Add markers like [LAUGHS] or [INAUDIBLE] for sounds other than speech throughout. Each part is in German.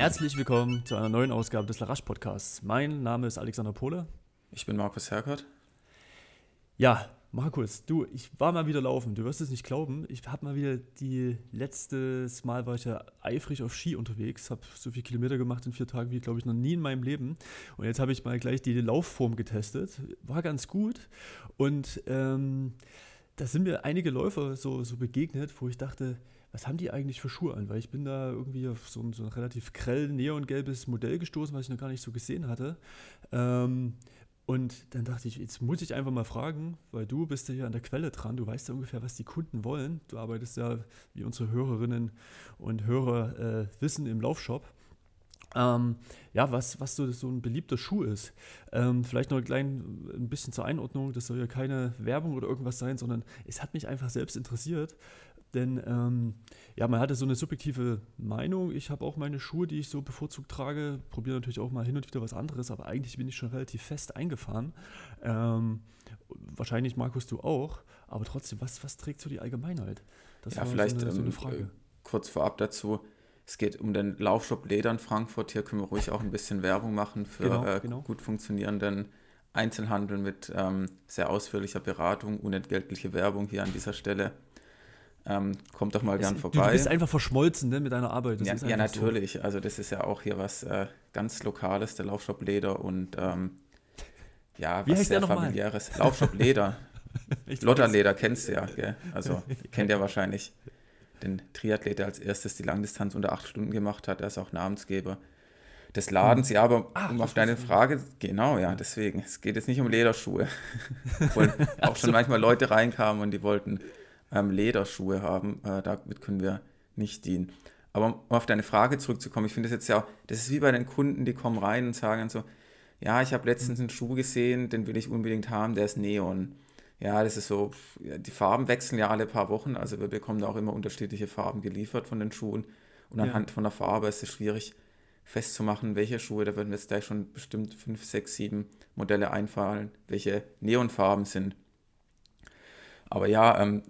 Herzlich willkommen zu einer neuen Ausgabe des Larache Podcasts. Mein Name ist Alexander Pohle. Ich bin Markus Herkert. Ja, Markus, du, ich war mal wieder laufen. Du wirst es nicht glauben. Ich habe mal wieder die letztes Mal war ich ja eifrig auf Ski unterwegs, habe so viele Kilometer gemacht in vier Tagen wie glaube ich noch nie in meinem Leben. Und jetzt habe ich mal gleich die Laufform getestet. War ganz gut und ähm, da sind mir einige Läufer so, so begegnet, wo ich dachte, was haben die eigentlich für Schuhe an? Weil ich bin da irgendwie auf so ein, so ein relativ grell neongelbes Modell gestoßen, was ich noch gar nicht so gesehen hatte. Ähm, und dann dachte ich, jetzt muss ich einfach mal fragen, weil du bist ja hier an der Quelle dran, du weißt ja ungefähr, was die Kunden wollen. Du arbeitest ja, wie unsere Hörerinnen und Hörer äh, wissen, im Laufshop. Ähm, ja, was, was so, so ein beliebter Schuh ist. Ähm, vielleicht noch ein klein ein bisschen zur Einordnung, das soll ja keine Werbung oder irgendwas sein, sondern es hat mich einfach selbst interessiert, denn ähm, ja, man hatte so eine subjektive Meinung. Ich habe auch meine Schuhe, die ich so bevorzugt trage, probiere natürlich auch mal hin und wieder was anderes, aber eigentlich bin ich schon relativ fest eingefahren. Ähm, wahrscheinlich, Markus, du auch, aber trotzdem, was, was trägt so die Allgemeinheit? Das ja, vielleicht so eine, so eine ähm, Frage. Ähm, kurz vorab dazu. Es geht um den Laufshop Leder in Frankfurt. Hier können wir ruhig auch ein bisschen Werbung machen für genau, äh, genau. gut funktionierenden Einzelhandel mit ähm, sehr ausführlicher Beratung, unentgeltliche Werbung hier an dieser Stelle. Ähm, kommt doch mal das, gern vorbei. Du bist einfach verschmolzen ne, mit deiner Arbeit. Ja, ja natürlich. So. Also das ist ja auch hier was äh, ganz Lokales, der Laufshop Leder und ähm, ja, Wie was sehr familiäres. Laufshop Leder. [LAUGHS] Lotterleder kennst du ja, gell? Also [LAUGHS] kennt ja wahrscheinlich den Triathlet, der als erstes die Langdistanz unter acht Stunden gemacht hat. Der ist auch Namensgeber des Ladens. Ja, aber Ach, um auf deine Frage, genau, ja, deswegen. Es geht jetzt nicht um Lederschuhe. [LAUGHS] Obwohl auch schon manchmal Leute reinkamen und die wollten ähm, Lederschuhe haben. Äh, damit können wir nicht dienen. Aber um auf deine Frage zurückzukommen, ich finde das jetzt ja, das ist wie bei den Kunden, die kommen rein und sagen so, ja, ich habe letztens einen Schuh gesehen, den will ich unbedingt haben, der ist Neon. Ja, das ist so, die Farben wechseln ja alle paar Wochen, also wir bekommen da auch immer unterschiedliche Farben geliefert von den Schuhen. Und anhand ja. von der Farbe ist es schwierig festzumachen, welche Schuhe, da würden wir jetzt gleich schon bestimmt fünf, sechs, sieben Modelle einfallen, welche Neonfarben sind. Aber ja, ähm,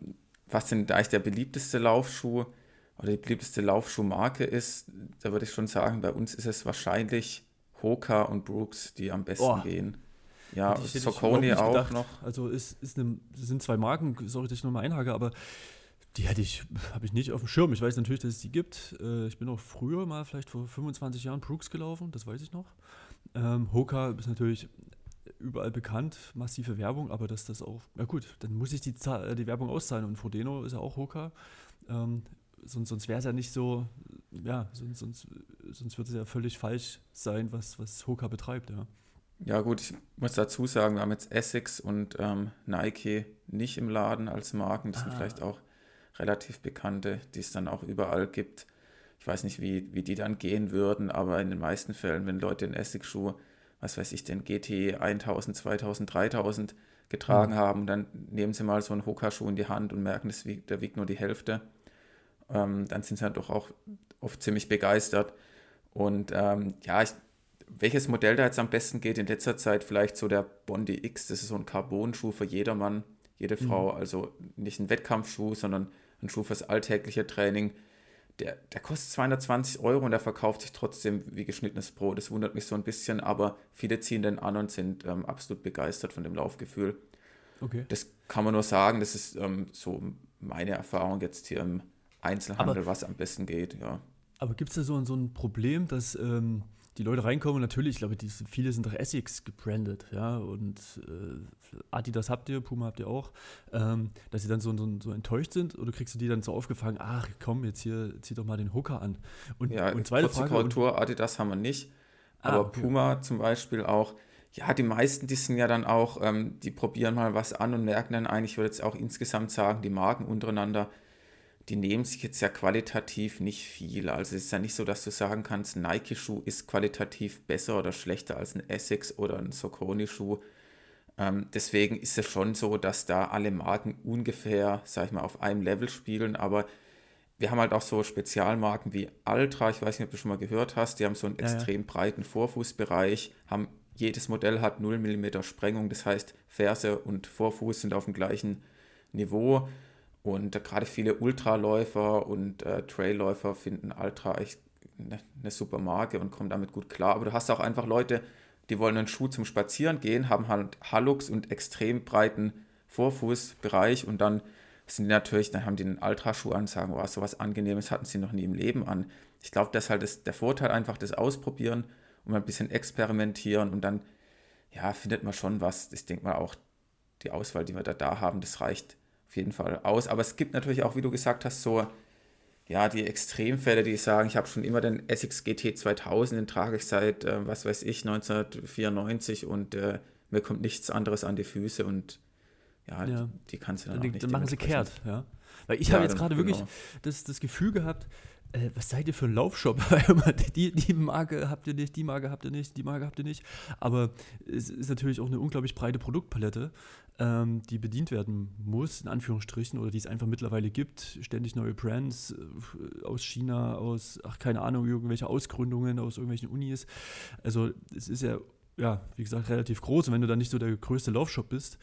was denn da eigentlich der beliebteste Laufschuh oder die beliebteste Laufschuhmarke ist, da würde ich schon sagen, bei uns ist es wahrscheinlich Hoka und Brooks, die am besten oh. gehen. Ja, Soconi auch gedacht. noch. Also ist, ist eine, sind zwei Marken, sorry, dass ich nochmal einhake, aber die hätte ich, habe ich nicht auf dem Schirm. Ich weiß natürlich, dass es die gibt. Äh, ich bin auch früher mal, vielleicht vor 25 Jahren, Brooks gelaufen, das weiß ich noch. Ähm, Hoka ist natürlich überall bekannt, massive Werbung, aber dass das auch, ja gut, dann muss ich die, äh, die Werbung auszahlen und Frodeno ist ja auch Hoka. Ähm, sonst sonst wäre es ja nicht so, ja, sonst, sonst, sonst würde es ja völlig falsch sein, was, was Hoka betreibt, ja. Ja gut, ich muss dazu sagen, wir haben jetzt Essex und ähm, Nike nicht im Laden als Marken. Das ah. sind vielleicht auch relativ bekannte, die es dann auch überall gibt. Ich weiß nicht, wie, wie die dann gehen würden, aber in den meisten Fällen, wenn Leute einen Essex-Schuh was weiß ich, den GT 1000, 2000, 3000 getragen mhm. haben. Und dann nehmen sie mal so einen Hoka-Schuh in die Hand und merken, das wiegt, der wiegt nur die Hälfte. Ähm, dann sind sie halt doch auch oft ziemlich begeistert. Und ähm, ja, ich, welches Modell da jetzt am besten geht, in letzter Zeit vielleicht so der Bondi X, das ist so ein Carbon-Schuh für jedermann, jede mhm. Frau, also nicht ein Wettkampfschuh, sondern ein Schuh fürs alltägliche Training der, der kostet 220 Euro und der verkauft sich trotzdem wie geschnittenes Brot. Das wundert mich so ein bisschen, aber viele ziehen den an und sind ähm, absolut begeistert von dem Laufgefühl. Okay. Das kann man nur sagen, das ist ähm, so meine Erfahrung jetzt hier im Einzelhandel, aber, was am besten geht, ja. Aber gibt es da so, so ein Problem, dass ähm, die Leute reinkommen, natürlich, ich glaube, die, viele sind doch Essex gebrandet, ja, und äh, Adidas habt ihr, Puma habt ihr auch, ähm, dass sie dann so, so, so, enttäuscht sind oder kriegst du die dann so aufgefangen, ach komm, jetzt hier, zieh doch mal den Hooker an. Und, ja, und zweite Frage. Korrektur, Adidas haben wir nicht, ah, aber okay. Puma zum Beispiel auch, ja, die meisten, die sind ja dann auch, ähm, die probieren mal was an und merken dann eigentlich, ich würde jetzt auch insgesamt sagen, die Marken untereinander, die nehmen sich jetzt ja qualitativ nicht viel. Also es ist ja nicht so, dass du sagen kannst, Nike-Schuh ist qualitativ besser oder schlechter als ein Essex oder ein Soconi-Schuh. Ähm, deswegen ist es schon so, dass da alle Marken ungefähr, sag ich mal, auf einem Level spielen, aber wir haben halt auch so Spezialmarken wie Ultra, ich weiß nicht, ob du schon mal gehört hast, die haben so einen ja, extrem ja. breiten Vorfußbereich, haben jedes Modell hat 0 mm Sprengung, das heißt Ferse und Vorfuß sind auf dem gleichen Niveau und gerade viele Ultraläufer und äh, Trailläufer finden Ultra echt eine, eine super Marke und kommen damit gut klar. Aber du hast auch einfach Leute, die wollen einen Schuh zum Spazieren gehen, haben halt Hallux und extrem breiten Vorfußbereich und dann sind die natürlich, dann haben die einen Ultraschuh an und sagen, wow, sowas Angenehmes hatten sie noch nie im Leben an. Ich glaube, das ist halt das, der Vorteil einfach, das Ausprobieren und ein bisschen experimentieren und dann, ja, findet man schon was. Ich denke mal auch, die Auswahl, die wir da, da haben, das reicht auf jeden Fall aus. Aber es gibt natürlich auch, wie du gesagt hast, so, ja, die Extremfälle, die sagen, ich habe schon immer den Essex GT 2000, den trage ich seit, äh, was weiß ich, 1994 und äh, mir kommt nichts anderes an die Füße und ja, ja. Die, die, kannst du dann, dann auch nicht. Dann machen sie kehrt, ja. Weil ich ja, habe jetzt gerade genau. wirklich das, das Gefühl gehabt, äh, was seid ihr für ein Laufshop? [LAUGHS] die, die Marke habt ihr nicht, die Marke habt ihr nicht, die Marke habt ihr nicht. Aber es ist natürlich auch eine unglaublich breite Produktpalette, ähm, die bedient werden muss, in Anführungsstrichen, oder die es einfach mittlerweile gibt. Ständig neue Brands äh, aus China, aus, ach, keine Ahnung, irgendwelche Ausgründungen aus irgendwelchen Unis. Also es ist ja, ja, wie gesagt, relativ groß. Und wenn du dann nicht so der größte Laufshop bist,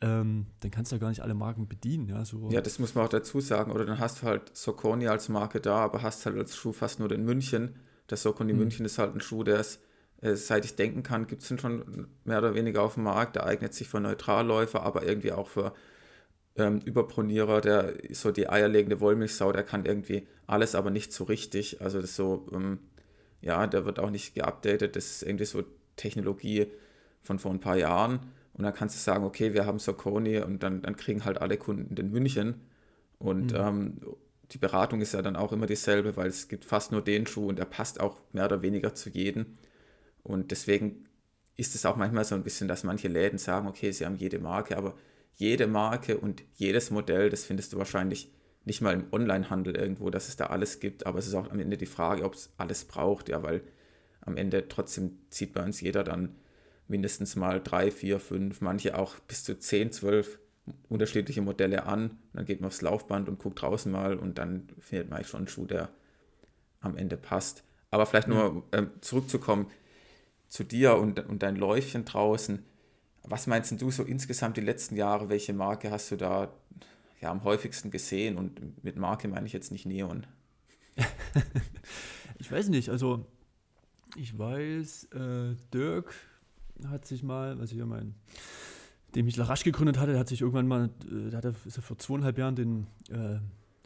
ähm, dann kannst du ja gar nicht alle Marken bedienen. Ja, so. ja, das muss man auch dazu sagen. Oder dann hast du halt Soconi als Marke da, aber hast halt als Schuh fast nur den München. Der Soconi mhm. München ist halt ein Schuh, der ist, seit ich denken kann, gibt es ihn schon mehr oder weniger auf dem Markt. Der eignet sich für Neutralläufer, aber irgendwie auch für ähm, Überpronierer, der ist so die eierlegende Wollmilchsau, der kann irgendwie alles, aber nicht so richtig. Also das ist so, ähm, ja, der wird auch nicht geupdatet. Das ist irgendwie so Technologie von vor ein paar Jahren. Und dann kannst du sagen, okay, wir haben Soconi und dann, dann kriegen halt alle Kunden den München. Und mhm. ähm, die Beratung ist ja dann auch immer dieselbe, weil es gibt fast nur den Schuh und der passt auch mehr oder weniger zu jedem. Und deswegen ist es auch manchmal so ein bisschen, dass manche Läden sagen, okay, sie haben jede Marke, aber jede Marke und jedes Modell, das findest du wahrscheinlich nicht mal im Onlinehandel irgendwo, dass es da alles gibt, aber es ist auch am Ende die Frage, ob es alles braucht, ja, weil am Ende trotzdem zieht bei uns jeder dann mindestens mal drei, vier, fünf, manche auch bis zu zehn, zwölf unterschiedliche Modelle an. Dann geht man aufs Laufband und guckt draußen mal und dann findet man schon einen Schuh, der am Ende passt. Aber vielleicht nur äh, zurückzukommen zu dir und, und dein Läufchen draußen. Was meinst du so insgesamt die letzten Jahre? Welche Marke hast du da ja, am häufigsten gesehen? Und mit Marke meine ich jetzt nicht Neon. [LAUGHS] ich weiß nicht, also ich weiß, äh, Dirk hat sich mal, was ich ja mein, dem ich Larasch gegründet hatte, der hat sich irgendwann mal, äh, der hat, ist er vor zweieinhalb Jahren den äh,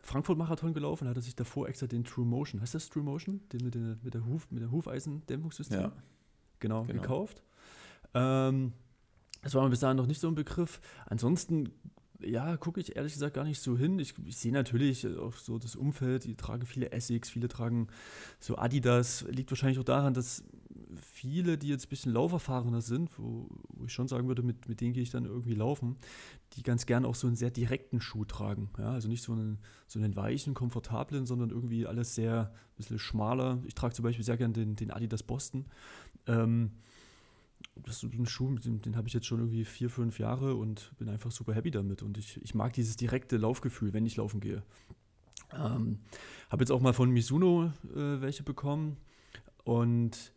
Frankfurt-Marathon gelaufen, hat er sich davor extra den True Motion, heißt das True Motion? Den mit, der, mit der, Huf, mit der Hufeisendämpfungssystem? Ja. Genau, genau, gekauft. Ähm, das war mir bis dahin noch nicht so ein Begriff. Ansonsten ja, gucke ich ehrlich gesagt gar nicht so hin. Ich, ich sehe natürlich auch so das Umfeld, die tragen viele Essex, viele tragen so Adidas. Liegt wahrscheinlich auch daran, dass viele, die jetzt ein bisschen lauferfahrener sind, wo, wo, ich schon sagen würde, mit, mit denen gehe ich dann irgendwie laufen, die ganz gerne auch so einen sehr direkten Schuh tragen. Ja, also nicht so einen, so einen weichen, komfortablen, sondern irgendwie alles sehr ein bisschen schmaler. Ich trage zum Beispiel sehr gerne den, den Adidas Boston. Ähm, das ist ein Schuh, den, den habe ich jetzt schon irgendwie vier, fünf Jahre und bin einfach super happy damit. Und ich, ich mag dieses direkte Laufgefühl, wenn ich laufen gehe. Ähm, habe jetzt auch mal von Mizuno äh, welche bekommen und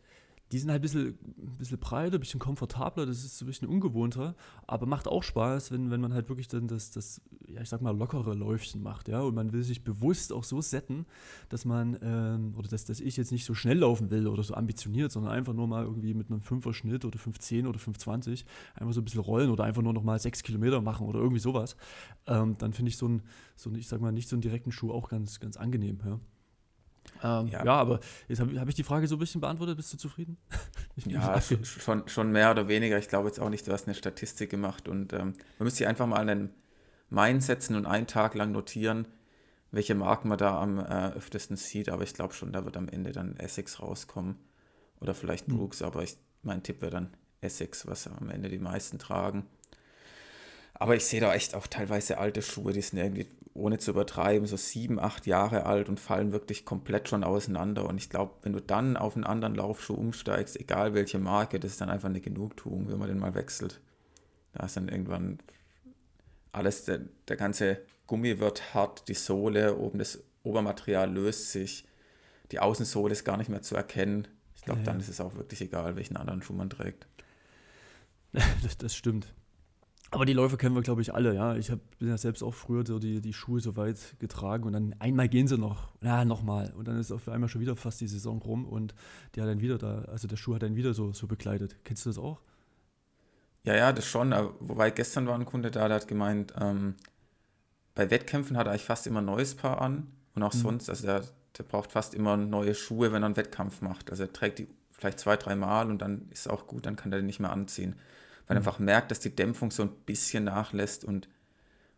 die sind halt ein bisschen, ein bisschen breiter, ein bisschen komfortabler, das ist so ein bisschen ungewohnter, aber macht auch Spaß, wenn, wenn man halt wirklich dann das, das, ja, ich sag mal, lockere Läufchen macht, ja, und man will sich bewusst auch so setten, dass man, ähm, oder dass, dass ich jetzt nicht so schnell laufen will oder so ambitioniert, sondern einfach nur mal irgendwie mit einem 5er Schnitt oder 510 oder 520 einfach so ein bisschen rollen oder einfach nur noch mal 6 Kilometer machen oder irgendwie sowas, ähm, dann finde ich so ein, so ein, ich sag mal, nicht so einen direkten Schuh auch ganz, ganz angenehm, ja. Ähm, ja. ja. aber jetzt habe hab ich die Frage so ein bisschen beantwortet. Bist du zufrieden? [LAUGHS] ja, schon, schon mehr oder weniger. Ich glaube jetzt auch nicht, du hast eine Statistik gemacht und ähm, man müsste sich einfach mal einen Mind setzen und einen Tag lang notieren, welche Marken man da am äh, öftesten sieht. Aber ich glaube schon, da wird am Ende dann Essex rauskommen oder vielleicht hm. Brooks, mhm. aber ich, mein Tipp wäre dann Essex, was am Ende die meisten tragen. Aber ich sehe da echt auch teilweise alte Schuhe, die sind irgendwie, ohne zu übertreiben, so sieben, acht Jahre alt und fallen wirklich komplett schon auseinander. Und ich glaube, wenn du dann auf einen anderen Laufschuh umsteigst, egal welche Marke, das ist dann einfach eine Genugtuung, wenn man den mal wechselt. Da ist dann irgendwann alles, der, der ganze Gummi wird hart, die Sohle, oben das Obermaterial löst sich, die Außensohle ist gar nicht mehr zu erkennen. Ich glaube, ja, dann ist es auch wirklich egal, welchen anderen Schuh man trägt. [LAUGHS] das, das stimmt. Aber die Läufe kennen wir, glaube ich, alle, ja. Ich hab, bin ja selbst auch früher so die, die Schuhe so weit getragen und dann einmal gehen sie noch, ja, nochmal. Und dann ist auf einmal schon wieder fast die Saison rum und der hat dann wieder da, also der Schuh hat dann wieder so, so begleitet. Kennst du das auch? Ja, ja, das schon. Wobei gestern war ein Kunde da, der hat gemeint, ähm, bei Wettkämpfen hat er eigentlich fast immer ein neues Paar an und auch mhm. sonst, also der, der braucht fast immer neue Schuhe, wenn er einen Wettkampf macht. Also er trägt die vielleicht zwei, drei Mal und dann ist es auch gut, dann kann er den nicht mehr anziehen weil mhm. einfach merkt, dass die Dämpfung so ein bisschen nachlässt und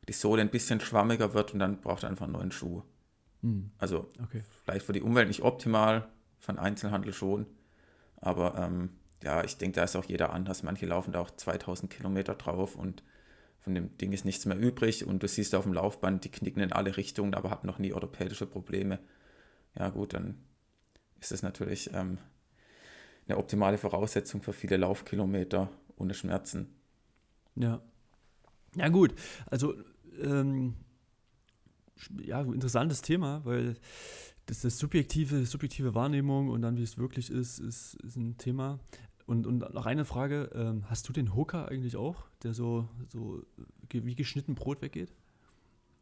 die Sohle ein bisschen schwammiger wird und dann braucht er einfach einen neuen Schuh. Mhm. Also okay. vielleicht für die Umwelt nicht optimal, für den Einzelhandel schon, aber ähm, ja, ich denke, da ist auch jeder anders. Manche laufen da auch 2000 Kilometer drauf und von dem Ding ist nichts mehr übrig und du siehst auf dem Laufband, die knicken in alle Richtungen, aber haben noch nie orthopädische Probleme. Ja gut, dann ist es natürlich ähm, eine optimale Voraussetzung für viele Laufkilometer ohne Schmerzen. Ja. Ja, gut. Also, ähm, ja, interessantes Thema, weil das, das subjektive, subjektive Wahrnehmung und dann, wie es wirklich ist, ist, ist ein Thema. Und, und noch eine Frage: ähm, Hast du den Hooker eigentlich auch, der so, so wie geschnitten Brot weggeht?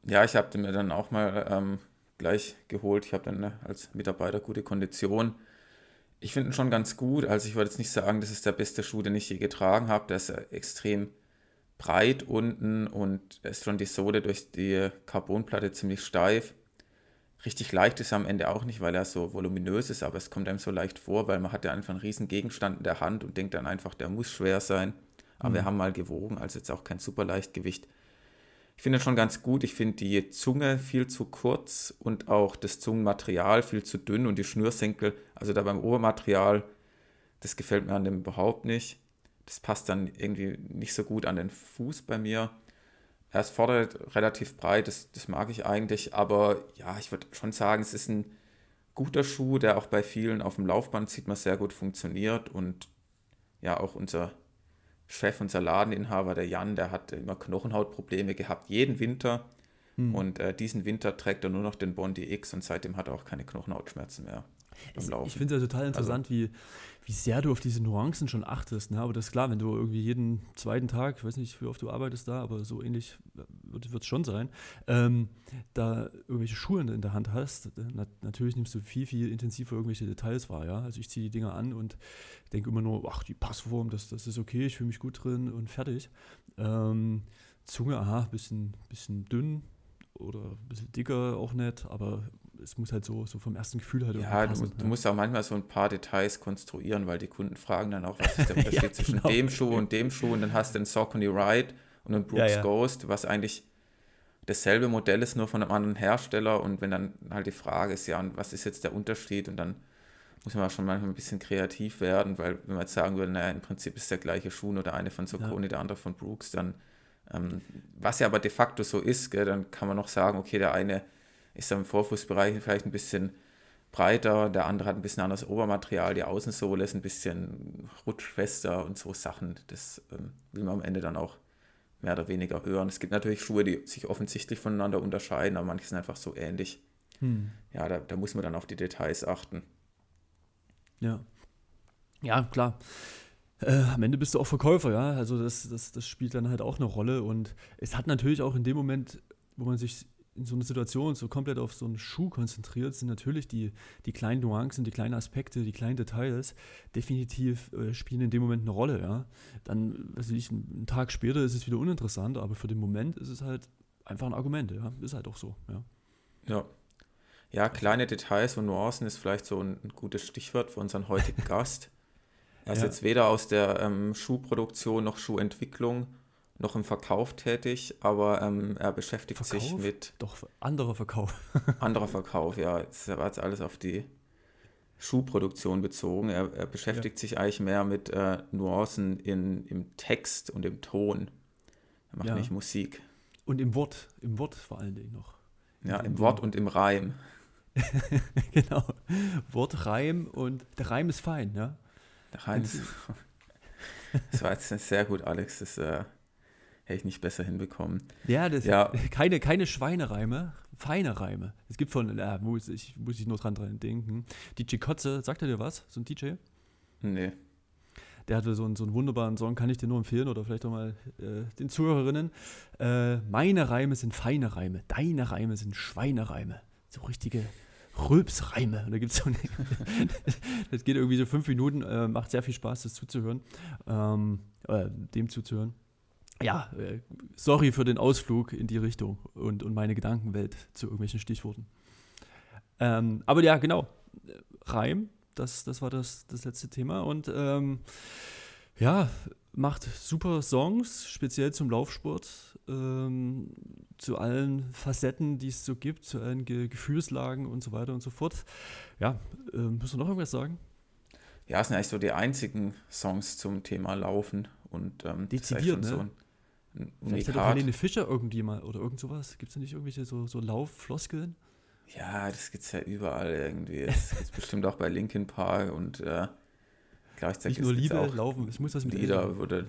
Ja, ich habe den mir dann auch mal ähm, gleich geholt. Ich habe dann ne, als Mitarbeiter gute Kondition ich finde ihn schon ganz gut. Also ich wollte jetzt nicht sagen, das ist der beste Schuh, den ich je getragen habe. Der ist extrem breit unten und ist schon die Sohle durch die Carbonplatte ziemlich steif. Richtig leicht ist er am Ende auch nicht, weil er so voluminös ist, aber es kommt einem so leicht vor, weil man hat ja einfach einen riesen Gegenstand in der Hand und denkt dann einfach, der muss schwer sein. Aber mhm. wir haben mal gewogen, also jetzt auch kein super Leichtgewicht. Ich finde schon ganz gut. Ich finde die Zunge viel zu kurz und auch das Zungenmaterial viel zu dünn und die Schnürsenkel, also da beim Obermaterial, das gefällt mir an dem überhaupt nicht. Das passt dann irgendwie nicht so gut an den Fuß bei mir. Er ist vorne relativ breit, das, das mag ich eigentlich, aber ja, ich würde schon sagen, es ist ein guter Schuh, der auch bei vielen auf dem Laufband sieht man sehr gut funktioniert und ja, auch unser Chef, unser Ladeninhaber, der Jan, der hat immer Knochenhautprobleme gehabt, jeden Winter. Hm. Und äh, diesen Winter trägt er nur noch den Bondi X und seitdem hat er auch keine Knochenhautschmerzen mehr. Ich finde es ja total interessant, also, wie, wie sehr du auf diese Nuancen schon achtest. Ne? Aber das ist klar, wenn du irgendwie jeden zweiten Tag, ich weiß nicht, wie oft du arbeitest da, aber so ähnlich wird es schon sein, ähm, da irgendwelche Schuhe in der Hand hast, na, natürlich nimmst du viel, viel intensiver irgendwelche Details wahr. Ja? Also ich ziehe die Dinger an und denke immer nur, ach, die Passform, das, das ist okay, ich fühle mich gut drin und fertig. Ähm, Zunge, aha, bisschen, bisschen dünn oder ein bisschen dicker auch nicht, aber es muss halt so, so vom ersten Gefühl halt Ja, passen, du, du, musst auch manchmal so ein paar Details konstruieren, weil die Kunden fragen dann auch, was ist der [LAUGHS] Unterschied ja, zwischen genau. dem Schuh und dem Schuh? Und dann hast du einen Saucony Ride und einen Brooks ja, ja. Ghost, was eigentlich dasselbe Modell ist, nur von einem anderen Hersteller. Und wenn dann halt die Frage ist, ja, und was ist jetzt der Unterschied? Und dann muss man auch schon manchmal ein bisschen kreativ werden, weil wenn man jetzt sagen würde, naja, im Prinzip ist der gleiche Schuh, nur der eine von Saucony, der andere von Brooks, dann was ja aber de facto so ist, gell, dann kann man noch sagen, okay, der eine ist im Vorfußbereich vielleicht ein bisschen breiter, der andere hat ein bisschen anderes Obermaterial, die Außensohle ist ein bisschen rutschfester und so Sachen. Das ähm, will man am Ende dann auch mehr oder weniger hören. Es gibt natürlich Schuhe, die sich offensichtlich voneinander unterscheiden, aber manche sind einfach so ähnlich. Hm. Ja, da, da muss man dann auf die Details achten. Ja. Ja, klar. Äh, am Ende bist du auch Verkäufer, ja. Also das, das, das spielt dann halt auch eine Rolle. Und es hat natürlich auch in dem Moment, wo man sich in so einer Situation so komplett auf so einen Schuh konzentriert, sind natürlich die, die kleinen Nuancen, die kleinen Aspekte, die kleinen Details definitiv äh, spielen in dem Moment eine Rolle, ja. Dann, weiß ich, einen Tag später ist es wieder uninteressant, aber für den Moment ist es halt einfach ein Argument, ja. Ist halt auch so, ja. Ja. Ja, kleine Details und Nuancen ist vielleicht so ein, ein gutes Stichwort für unseren heutigen [LAUGHS] Gast. Er ist ja. jetzt weder aus der ähm, Schuhproduktion noch Schuhentwicklung noch im Verkauf tätig, aber ähm, er beschäftigt Verkauf? sich mit. Doch, anderer Verkauf. [LAUGHS] anderer Verkauf, ja. Es war jetzt alles auf die Schuhproduktion bezogen. Er, er beschäftigt ja. sich eigentlich mehr mit äh, Nuancen in, im Text und im Ton. Er macht ja. nicht Musik. Und im Wort, im Wort vor allen Dingen noch. Ja, im, im Wort und im Reim. [LAUGHS] genau. Wort, Reim und der Reim ist fein, ja. Ist. [LAUGHS] das war jetzt sehr gut, Alex. Das, äh, Hätte ich nicht besser hinbekommen. Ja, das ja. [LAUGHS] keine, keine Schweinereime, feine Reime. Es gibt von, äh, muss, ich, muss ich nur dran, dran denken. DJ Kotze, sagt er dir was? So ein DJ? Nee. der hatte so einen, so einen wunderbaren Song, kann ich dir nur empfehlen oder vielleicht auch mal äh, den Zuhörerinnen. Äh, meine Reime sind feine Reime, deine Reime sind Schweinereime. So richtige Rülpsreime. Da gibt es so eine, [LAUGHS] das geht irgendwie so fünf Minuten, äh, macht sehr viel Spaß, das zuzuhören, ähm, äh, dem zuzuhören. Ja, äh, sorry für den Ausflug in die Richtung und, und meine Gedankenwelt zu irgendwelchen Stichworten. Ähm, aber ja, genau. Reim, das, das war das, das letzte Thema. Und ähm, ja, macht super Songs, speziell zum Laufsport, ähm, zu allen Facetten, die es so gibt, zu allen Ge Gefühlslagen und so weiter und so fort. Ja, äh, müssen wir noch irgendwas sagen? Ja, es sind eigentlich so die einzigen Songs zum Thema Laufen und ähm, dezidiert, ne? So ein, ein Vielleicht hat auch Helene Fischer irgendwie mal oder irgend sowas. Gibt es da nicht irgendwelche so, so Lauffloskeln? Ja, das gibt es ja überall irgendwie. Das gibt es bestimmt auch bei Linkin Park und äh, gleichzeitig Nicht nur Liebe, auch Laufen, es muss was mit Lieder, wo, de,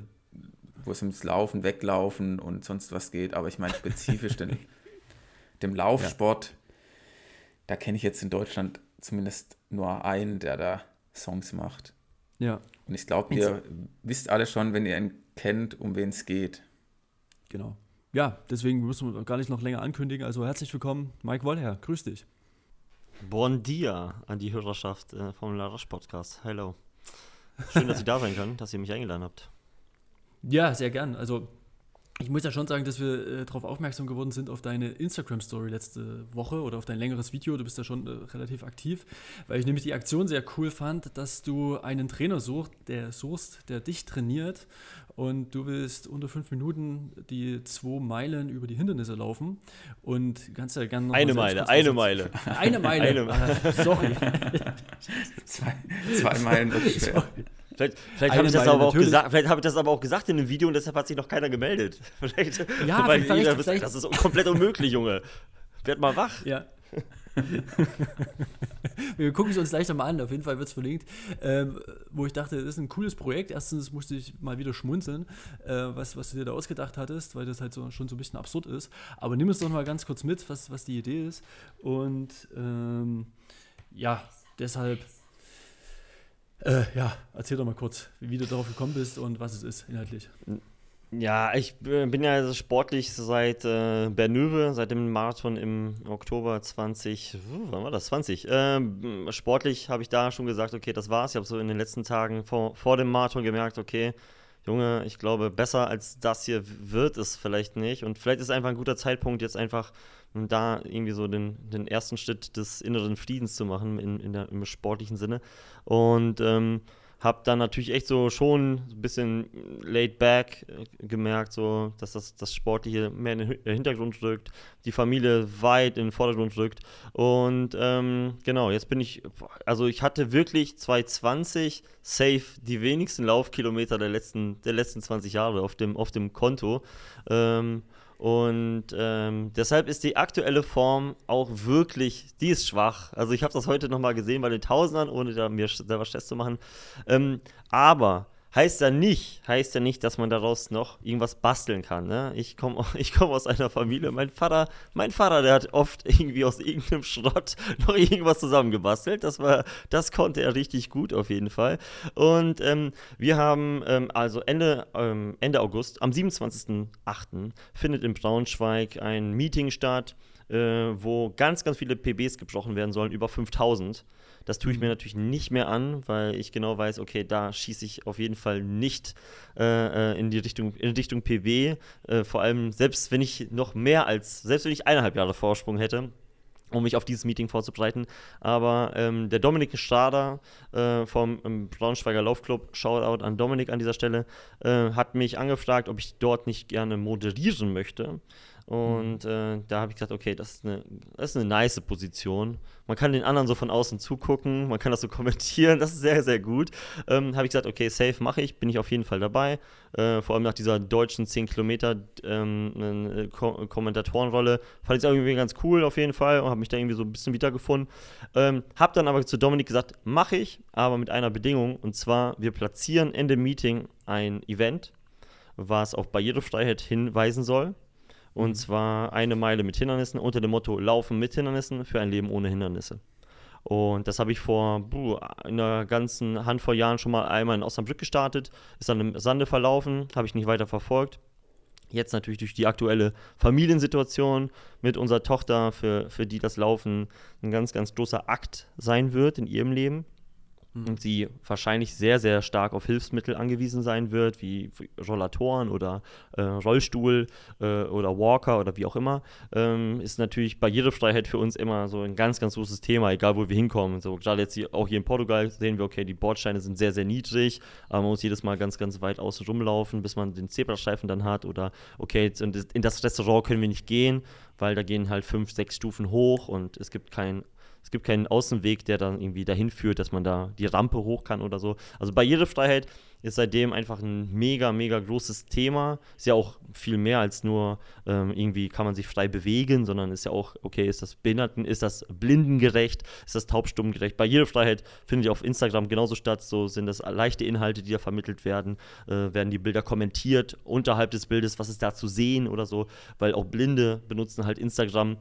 wo es ums Laufen, Weglaufen und sonst was geht. Aber ich meine spezifisch den, [LAUGHS] dem Laufsport, ja. da kenne ich jetzt in Deutschland zumindest nur einen, der da Songs macht. Ja. Und ich glaube, ihr wisst alle schon, wenn ihr ihn kennt, um wen es geht. Genau ja, deswegen müssen wir gar nicht noch länger ankündigen. Also herzlich willkommen, Mike Wollherr. Grüß dich. Bon dia an die Hörerschaft äh, vom Larasch Podcast. Hallo. Schön, dass ich da sein kann, dass ihr mich eingeladen habt. Ja, sehr gern. Also ich muss ja schon sagen, dass wir äh, darauf aufmerksam geworden sind auf deine Instagram-Story letzte Woche oder auf dein längeres Video. Du bist ja schon äh, relativ aktiv, weil ich nämlich die Aktion sehr cool fand, dass du einen Trainer suchst, der suchst, der dich trainiert und du willst unter fünf Minuten die zwei Meilen über die Hindernisse laufen und kannst ja gerne noch eine Meile, eine Meile, eine Meile, eine Meile. Ah, sorry, [LAUGHS] zwei, zwei Meilen. [LAUGHS] Sorry. Vielleicht, vielleicht habe ich, das aber auch gesagt, vielleicht hab ich das aber auch gesagt in einem Video und deshalb hat sich noch keiner gemeldet. [LAUGHS] Vielleicht, ja, weil jeder, vielleicht. das ist komplett unmöglich, Junge. Werd mal wach. Ja. [LAUGHS] wir gucken es uns gleich nochmal an, auf jeden Fall wird es verlinkt. Ähm, wo ich dachte, das ist ein cooles Projekt. Erstens musste ich mal wieder schmunzeln, äh, was, was du dir da ausgedacht hattest, weil das halt so, schon so ein bisschen absurd ist. Aber nimm es doch mal ganz kurz mit, was, was die Idee ist. Und ähm, ja, deshalb äh, ja, erzähl doch mal kurz, wie du darauf gekommen bist und was es ist inhaltlich. Ja, ich bin ja sportlich seit äh, Bernöwe, seit dem Marathon im Oktober 20, wann war das? 20. Äh, sportlich habe ich da schon gesagt, okay, das war's. Ich habe so in den letzten Tagen vor, vor dem Marathon gemerkt, okay, Junge, ich glaube, besser als das hier wird es vielleicht nicht. Und vielleicht ist einfach ein guter Zeitpunkt, jetzt einfach da irgendwie so den, den ersten Schritt des inneren Friedens zu machen in, in der, im sportlichen Sinne. Und ähm, habe dann natürlich echt so schon ein bisschen laid back äh, gemerkt, so, dass das, das Sportliche mehr in den Hintergrund rückt, die Familie weit in den Vordergrund rückt. Und ähm, genau, jetzt bin ich, also ich hatte wirklich 2020 safe die wenigsten Laufkilometer der letzten, der letzten 20 Jahre auf dem, auf dem Konto. Ähm, und ähm, deshalb ist die aktuelle Form auch wirklich, die ist schwach. Also ich habe das heute nochmal gesehen bei den Tausendern, ohne da mir selber Stress zu machen. Ähm, aber heißt ja nicht, heißt ja nicht, dass man daraus noch irgendwas basteln kann. Ne? Ich komme [LAUGHS] ich komm aus einer Familie, mein Vater, mein Vater, der hat oft [LAUGHS] irgendwie aus irgendeinem Schrott [LAUGHS] noch irgendwas zusammengebastelt. Das war, das konnte er richtig gut auf jeden Fall. Und ähm, wir haben ähm, also Ende, ähm, Ende August, am 27.08. findet in Braunschweig ein Meeting statt, äh, wo ganz, ganz viele PBs gebrochen werden sollen, über 5000. Das tue ich mir mhm. natürlich nicht mehr an, weil ich genau weiß, okay, da schieße ich auf jeden Fall nicht äh, äh in die Richtung, in Richtung PB. Äh, vor allem, selbst wenn ich noch mehr als, selbst wenn ich eineinhalb Jahre Vorsprung hätte, um mich auf dieses Meeting vorzubereiten. Aber ähm, der Dominik Stader äh, vom ähm, Braunschweiger Laufclub, Shoutout an Dominik an dieser Stelle, äh, hat mich angefragt, ob ich dort nicht gerne moderieren möchte. Und äh, da habe ich gesagt, okay, das ist, eine, das ist eine nice Position. Man kann den anderen so von außen zugucken, man kann das so [LAUGHS] kommentieren, das ist sehr, sehr gut. Ähm, habe ich gesagt, okay, safe mache ich, bin ich auf jeden Fall dabei. Äh, vor allem nach dieser deutschen 10 Kilometer ähm, äh, fand ich es irgendwie ganz cool auf jeden Fall und habe mich da irgendwie so ein bisschen wiedergefunden. Ähm, habe dann aber zu Dominik gesagt, mache ich, aber mit einer Bedingung. Und zwar, wir platzieren in dem Meeting ein Event, was auf Barrierefreiheit hinweisen soll. Und mhm. zwar eine Meile mit Hindernissen unter dem Motto Laufen mit Hindernissen für ein Leben ohne Hindernisse. Und das habe ich vor buh, einer ganzen Handvoll Jahren schon mal einmal in Osnabrück gestartet, ist dann im Sande verlaufen, habe ich nicht weiter verfolgt. Jetzt natürlich durch die aktuelle Familiensituation mit unserer Tochter, für, für die das Laufen ein ganz, ganz großer Akt sein wird in ihrem Leben mhm. und sie wahrscheinlich sehr, sehr stark auf Hilfsmittel angewiesen sein wird, wie Rollatoren oder äh, Rollstuhl äh, oder Walker oder wie auch immer, ähm, ist natürlich Barrierefreiheit für uns immer so ein ganz, ganz großes Thema, egal wo wir hinkommen. So, gerade jetzt hier, auch hier in Portugal sehen wir, okay, die Bordsteine sind sehr, sehr niedrig, aber man muss jedes Mal ganz, ganz weit außen rumlaufen, bis man den Zebrastreifen dann hat oder okay, in das Restaurant können wir nicht gehen, weil da gehen halt fünf, sechs Stufen hoch und es gibt kein es gibt keinen Außenweg, der dann irgendwie dahin führt, dass man da die Rampe hoch kann oder so. Also Barrierefreiheit ist seitdem einfach ein mega, mega großes Thema. Ist ja auch viel mehr als nur ähm, irgendwie kann man sich frei bewegen, sondern ist ja auch, okay, ist das Behinderten, ist das blindengerecht, ist das taubstummgerecht. Barrierefreiheit findet ja auf Instagram genauso statt. So sind das leichte Inhalte, die da vermittelt werden, äh, werden die Bilder kommentiert unterhalb des Bildes, was ist da zu sehen oder so, weil auch Blinde benutzen halt Instagram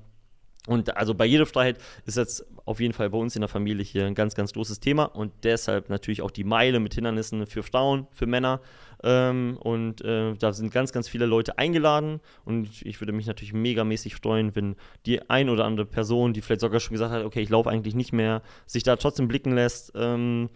und also Barrierefreiheit ist jetzt auf jeden Fall bei uns in der Familie hier ein ganz, ganz großes Thema und deshalb natürlich auch die Meile mit Hindernissen für Frauen, für Männer. Ähm, und äh, da sind ganz, ganz viele Leute eingeladen und ich würde mich natürlich megamäßig freuen, wenn die ein oder andere Person, die vielleicht sogar schon gesagt hat, okay, ich laufe eigentlich nicht mehr, sich da trotzdem blicken lässt. Ähm,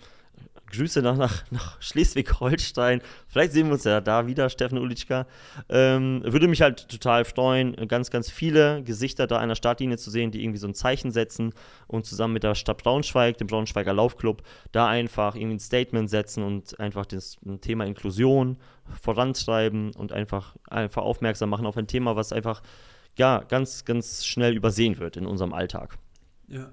Grüße nach, nach, nach Schleswig-Holstein. Vielleicht sehen wir uns ja da wieder, Steffen Ulitschka. Ähm, würde mich halt total freuen, ganz, ganz viele Gesichter da der Startlinie zu sehen, die irgendwie so ein Zeichen setzen und zusammen mit der Stadt Braunschweig, dem Braunschweiger Laufclub, da einfach irgendwie ein Statement setzen und einfach das Thema Inklusion vorantreiben und einfach, einfach aufmerksam machen auf ein Thema, was einfach ja, ganz, ganz schnell übersehen wird in unserem Alltag. Ja,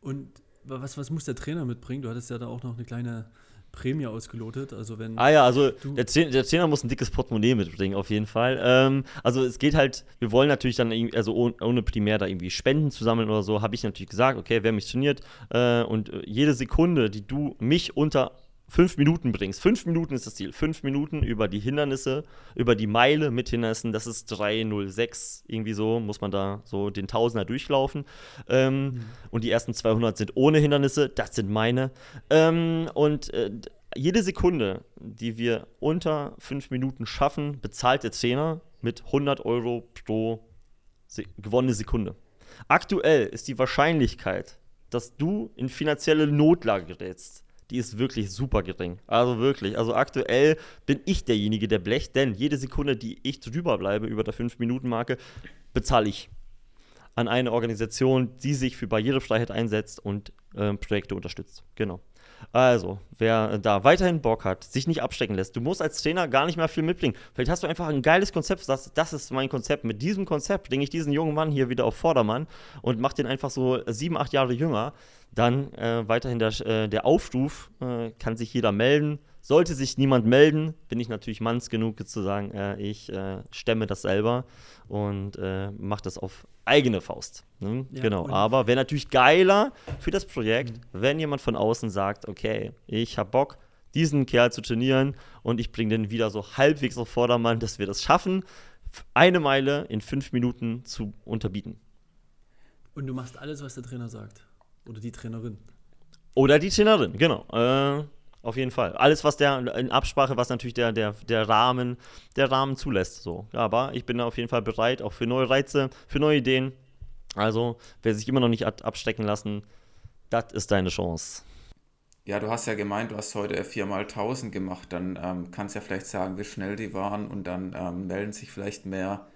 und was, was muss der Trainer mitbringen? Du hattest ja da auch noch eine kleine Prämie ausgelotet. Also wenn ah ja, also der, der, Trainer muss ein dickes Portemonnaie mitbringen, auf jeden Fall. Ähm, also es geht halt, wir wollen natürlich dann, also ohne, ohne primär da irgendwie Spenden zu sammeln oder so, habe ich natürlich gesagt, okay, wer mich trainiert äh, und jede Sekunde, die du mich unter fünf Minuten bringst. Fünf Minuten ist das Ziel. Fünf Minuten über die Hindernisse, über die Meile mit Hindernissen. Das ist 306. Irgendwie so muss man da so den Tausender durchlaufen. Ähm, mhm. Und die ersten 200 sind ohne Hindernisse. Das sind meine. Ähm, und äh, jede Sekunde, die wir unter fünf Minuten schaffen, bezahlt der Trainer mit 100 Euro pro se gewonnene Sekunde. Aktuell ist die Wahrscheinlichkeit, dass du in finanzielle Notlage gerätst, die ist wirklich super gering. Also wirklich. Also aktuell bin ich derjenige, der blecht, denn jede Sekunde, die ich drüber bleibe über der 5-Minuten-Marke, bezahle ich an eine Organisation, die sich für Barrierefreiheit einsetzt und äh, Projekte unterstützt. Genau. Also, wer da weiterhin Bock hat, sich nicht abstecken lässt, du musst als Trainer gar nicht mehr viel mitbringen. Vielleicht hast du einfach ein geiles Konzept, sagst, das ist mein Konzept. Mit diesem Konzept bringe ich diesen jungen Mann hier wieder auf Vordermann und mache den einfach so sieben, acht Jahre jünger. Dann äh, weiterhin der, äh, der Aufruf, äh, kann sich jeder melden. Sollte sich niemand melden, bin ich natürlich manns genug zu sagen, äh, ich äh, stemme das selber und äh, mache das auf eigene Faust. Ne? Ja, genau. Aber wäre natürlich geiler für das Projekt, mhm. wenn jemand von außen sagt, okay, ich habe Bock, diesen Kerl zu trainieren und ich bringe den wieder so halbwegs auf Vordermann, dass wir das schaffen, eine Meile in fünf Minuten zu unterbieten. Und du machst alles, was der Trainer sagt. Oder die Trainerin. Oder die Trainerin, genau. Äh, auf jeden Fall. Alles, was der in Absprache, was natürlich der, der, der Rahmen, der Rahmen zulässt. So. Aber ich bin auf jeden Fall bereit, auch für neue Reize, für neue Ideen. Also, wer sich immer noch nicht abstecken lassen, das ist deine Chance. Ja, du hast ja gemeint, du hast heute 4 mal 1000 gemacht. Dann ähm, kannst du ja vielleicht sagen, wie schnell die waren und dann ähm, melden sich vielleicht mehr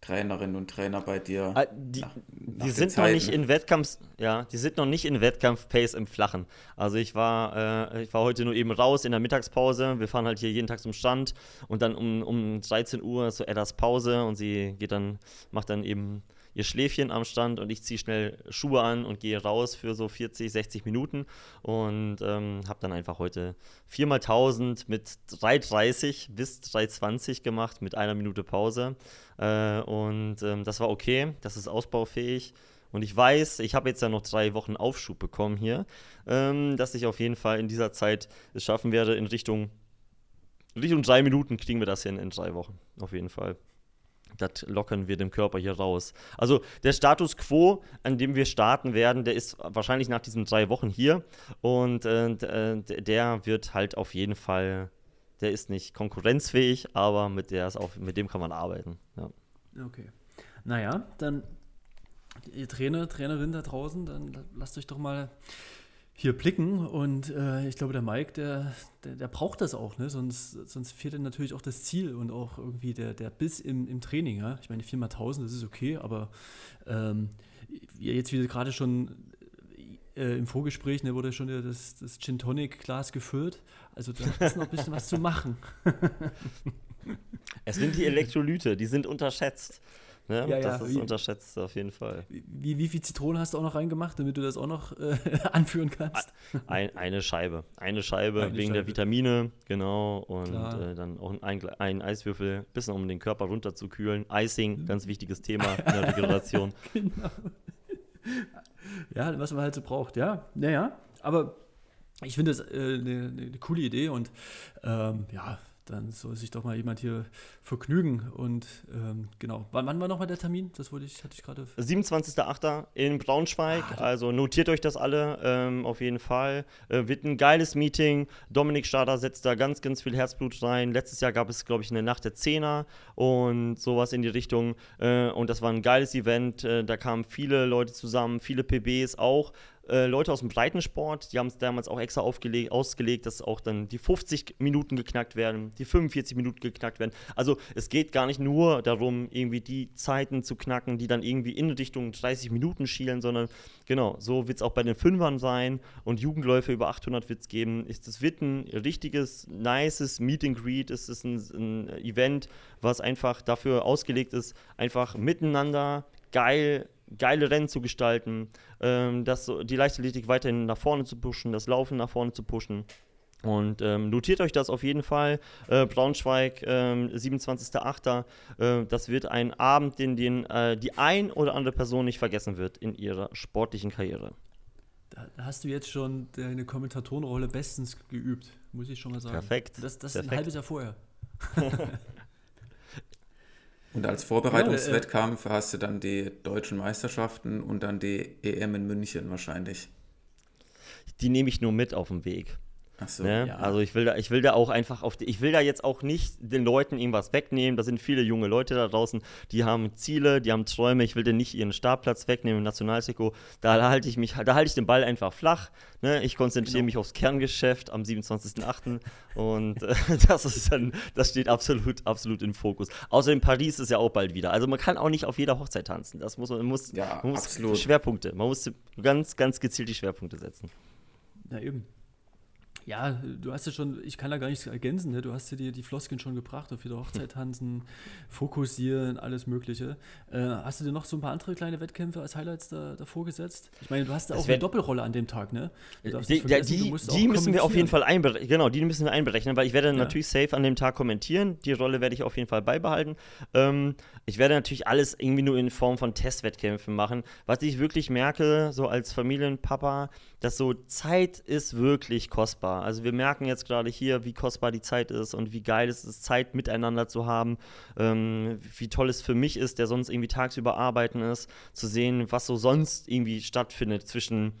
Trainerinnen und Trainer bei dir. Ah, die, nach, nach die sind Zeiten. noch nicht in Wettkampf, ja, die sind noch nicht in Wettkampf-Pace im Flachen. Also ich war, äh, ich war heute nur eben raus in der Mittagspause. Wir fahren halt hier jeden Tag zum Stand und dann um, um 13 Uhr ist so Eddas Pause und sie geht dann, macht dann eben ihr Schläfchen am Stand und ich ziehe schnell Schuhe an und gehe raus für so 40, 60 Minuten und ähm, habe dann einfach heute 4x1000 mit 3,30 bis 3,20 gemacht mit einer Minute Pause äh, und ähm, das war okay, das ist ausbaufähig. Und ich weiß, ich habe jetzt ja noch drei Wochen Aufschub bekommen hier, ähm, dass ich auf jeden Fall in dieser Zeit es schaffen werde, in Richtung, Richtung drei Minuten kriegen wir das hin in drei Wochen. Auf jeden Fall das lockern wir dem Körper hier raus. Also der Status quo, an dem wir starten werden, der ist wahrscheinlich nach diesen drei Wochen hier und äh, äh der wird halt auf jeden Fall, der ist nicht konkurrenzfähig, aber mit, der ist auch, mit dem kann man arbeiten. Ja. Okay. Naja, dann ihr Trainer, Trainerin da draußen, dann lasst euch doch mal hier blicken und äh, ich glaube, der Mike, der, der, der, braucht das auch, ne? sonst, sonst fehlt dann natürlich auch das Ziel und auch irgendwie der, der Biss im, im Training. Ja? Ich meine, 4x1000, das ist okay, aber ähm, jetzt wie gerade schon äh, im Vorgespräch ne, wurde schon das, das Gin Tonic Glas gefüllt, also da ist noch ein bisschen was zu machen. [LAUGHS] es sind die Elektrolyte, die sind unterschätzt. Ne? Ja, das ja. ist wie, unterschätzt auf jeden Fall. Wie, wie viel Zitronen hast du auch noch reingemacht, damit du das auch noch äh, [LAUGHS] anführen kannst? Ein, eine Scheibe. Eine Scheibe eine wegen Scheibe. der Vitamine, genau. Und äh, dann auch ein, ein Eiswürfel, bisschen um den Körper runterzukühlen. Icing, ganz wichtiges Thema in der Regeneration. [LAUGHS] genau. Ja, was man halt so braucht, ja. Naja, aber ich finde das eine äh, ne, ne coole Idee und ähm, ja, dann soll sich doch mal jemand hier vergnügen. Und ähm, genau, wann, wann war nochmal der Termin? Das wollte ich, hatte ich gerade. 27.08. in Braunschweig. Ah, also notiert euch das alle ähm, auf jeden Fall. Äh, wird ein geiles Meeting. Dominik Stader setzt da ganz, ganz viel Herzblut rein. Letztes Jahr gab es, glaube ich, eine Nacht der Zehner und sowas in die Richtung. Äh, und das war ein geiles Event. Äh, da kamen viele Leute zusammen, viele PBs auch äh, Leute aus dem Breitensport, die haben es damals auch extra ausgelegt, dass auch dann die 50 Minuten geknackt werden, die 45 Minuten geknackt werden. Also es geht gar nicht nur darum, irgendwie die Zeiten zu knacken, die dann irgendwie in Richtung 30 Minuten schielen, sondern genau, so wird es auch bei den Fünfern sein und Jugendläufe über 800 wird es geben. Es wird ein richtiges, nices Meet and Greet, es ist ein, ein Event, was einfach dafür ausgelegt ist, einfach miteinander geil geile Rennen zu gestalten, ähm, das, die Leichtathletik weiterhin nach vorne zu pushen, das Laufen nach vorne zu pushen. Und ähm, notiert euch das auf jeden Fall. Äh, Braunschweig, ähm, 27.08. Äh, das wird ein Abend, den, den äh, die ein oder andere Person nicht vergessen wird in ihrer sportlichen Karriere. Da hast du jetzt schon deine Kommentatorenrolle bestens geübt, muss ich schon mal sagen. Perfekt. Das, das Perfekt. ein halbes Jahr vorher. [LAUGHS] Und als Vorbereitungswettkampf hast du dann die deutschen Meisterschaften und dann die EM in München wahrscheinlich. Die nehme ich nur mit auf dem Weg. Ach so, ne? ja. Also ich will da, ich will da auch einfach auf die, ich will da jetzt auch nicht den Leuten irgendwas wegnehmen. Da sind viele junge Leute da draußen, die haben Ziele, die haben Träume. Ich will denen nicht ihren Startplatz wegnehmen im Nationaltrikot. Da halte ich mich, da halte ich den Ball einfach flach. Ne? Ich konzentriere genau. mich aufs Kerngeschäft am 27.08. [LAUGHS] und äh, [LAUGHS] das ist dann, das steht absolut, absolut im Fokus. Außerdem Paris ist ja auch bald wieder. Also man kann auch nicht auf jeder Hochzeit tanzen. Das muss man, muss, ja, man muss absolut. Schwerpunkte. Man muss ganz, ganz gezielt die Schwerpunkte setzen. Ja, eben. Ja, du hast ja schon, ich kann da gar nichts ergänzen, ne? du hast ja die, die Floskeln schon gebracht, auf jeder Hochzeit [LAUGHS] tanzen, fokussieren, alles Mögliche. Äh, hast du dir noch so ein paar andere kleine Wettkämpfe als Highlights da, davor gesetzt? Ich meine, du hast da auch eine Doppelrolle an dem Tag, ne? Die, die, die, die müssen wir auf jeden Fall einberechnen, genau, die müssen wir einberechnen, weil ich werde ja. natürlich safe an dem Tag kommentieren, die Rolle werde ich auf jeden Fall beibehalten. Ähm, ich werde natürlich alles irgendwie nur in Form von Testwettkämpfen machen. Was ich wirklich merke, so als Familienpapa, dass so Zeit ist wirklich kostbar. Also wir merken jetzt gerade hier, wie kostbar die Zeit ist und wie geil es ist, Zeit miteinander zu haben, ähm, wie toll es für mich ist, der sonst irgendwie tagsüber arbeiten ist, zu sehen, was so sonst irgendwie stattfindet zwischen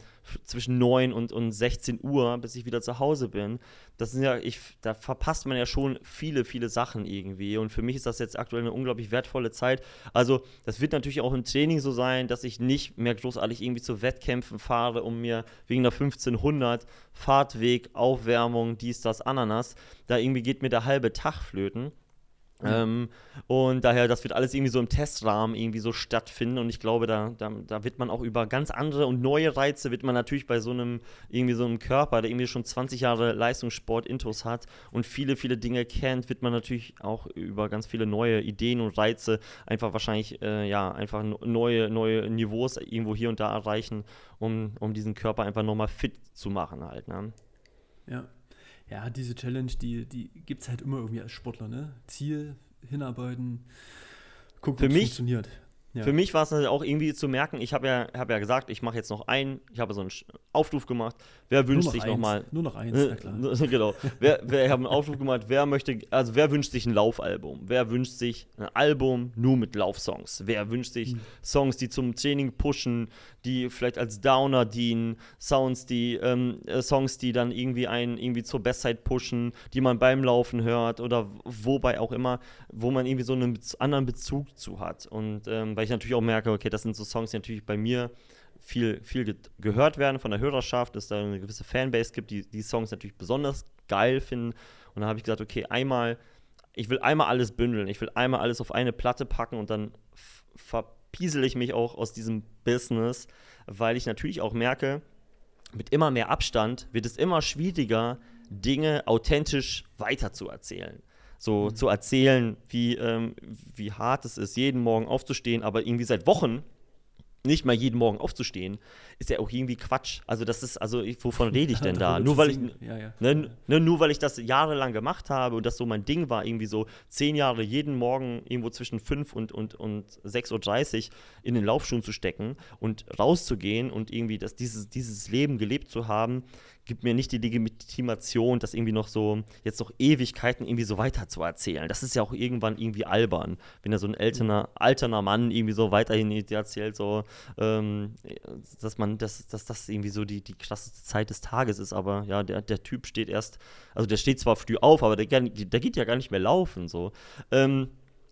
zwischen 9 und, und 16 Uhr, bis ich wieder zu Hause bin. Das sind ja, ich, da verpasst man ja schon viele, viele Sachen irgendwie. Und für mich ist das jetzt aktuell eine unglaublich wertvolle Zeit. Also, das wird natürlich auch im Training so sein, dass ich nicht mehr großartig irgendwie zu Wettkämpfen fahre, um mir wegen der 1500 Fahrtweg, Aufwärmung, dies, das, Ananas, da irgendwie geht mir der halbe Tag flöten. Ähm, und daher, das wird alles irgendwie so im Testrahmen irgendwie so stattfinden. Und ich glaube, da, da, da, wird man auch über ganz andere und neue Reize, wird man natürlich bei so einem, irgendwie so einem Körper, der irgendwie schon 20 Jahre Leistungssport-Intos hat und viele, viele Dinge kennt, wird man natürlich auch über ganz viele neue Ideen und Reize einfach wahrscheinlich, äh, ja, einfach neue, neue Niveaus irgendwo hier und da erreichen, um, um diesen Körper einfach nochmal fit zu machen halt. Ne? Ja ja, diese Challenge, die, die gibt es halt immer irgendwie als Sportler, ne? Ziel, hinarbeiten, gucken, wie es funktioniert. Ja. Für mich war es auch irgendwie zu merken, ich habe ja, hab ja gesagt, ich mache jetzt noch einen, ich habe so einen Aufruf gemacht, wer wünscht sich nochmal. Nur noch eins, äh, klar. [LAUGHS] genau. wer, wer, ich habe einen Aufruf gemacht, wer möchte, also wer wünscht sich ein Laufalbum? Wer wünscht sich ein Album nur mit Laufsongs? Wer wünscht sich mhm. Songs, die zum Training pushen, die vielleicht als Downer dienen, Sounds, die, ähm, äh, Songs, die dann irgendwie einen irgendwie zur Bestzeit pushen, die man beim Laufen hört oder wobei auch immer, wo man irgendwie so einen anderen Bezug zu hat. Und ähm, weil ich natürlich auch merke, okay, das sind so Songs, die natürlich bei mir viel, viel gehört werden von der Hörerschaft, dass da eine gewisse Fanbase gibt, die die Songs natürlich besonders geil finden. Und dann habe ich gesagt, okay, einmal, ich will einmal alles bündeln, ich will einmal alles auf eine Platte packen und dann verpiesel ich mich auch aus diesem Business, weil ich natürlich auch merke, mit immer mehr Abstand wird es immer schwieriger, Dinge authentisch weiterzuerzählen so mhm. zu erzählen, wie, ähm, wie hart es ist, jeden Morgen aufzustehen, aber irgendwie seit Wochen nicht mal jeden Morgen aufzustehen, ist ja auch irgendwie Quatsch. Also das ist, also ich, wovon rede ich [LAUGHS] denn da? nur weil ich, ja, ja. Ne, ne, nur weil ich das jahrelang gemacht habe und das so mein Ding war, irgendwie so zehn Jahre jeden Morgen irgendwo zwischen 5 und, und, und 6.30 Uhr in den Laufschuhen zu stecken und rauszugehen und irgendwie das, dieses, dieses Leben gelebt zu haben, gibt mir nicht die Legitimation, das irgendwie noch so, jetzt noch Ewigkeiten irgendwie so weiter zu erzählen. Das ist ja auch irgendwann irgendwie albern, wenn da so ein älterer, alterner Mann irgendwie so weiterhin erzählt, so, ähm, dass man, dass, dass das irgendwie so die, die krasseste Zeit des Tages ist. Aber ja, der, der Typ steht erst, also der steht zwar früh auf, aber der, der geht ja gar nicht mehr laufen, so. Ähm,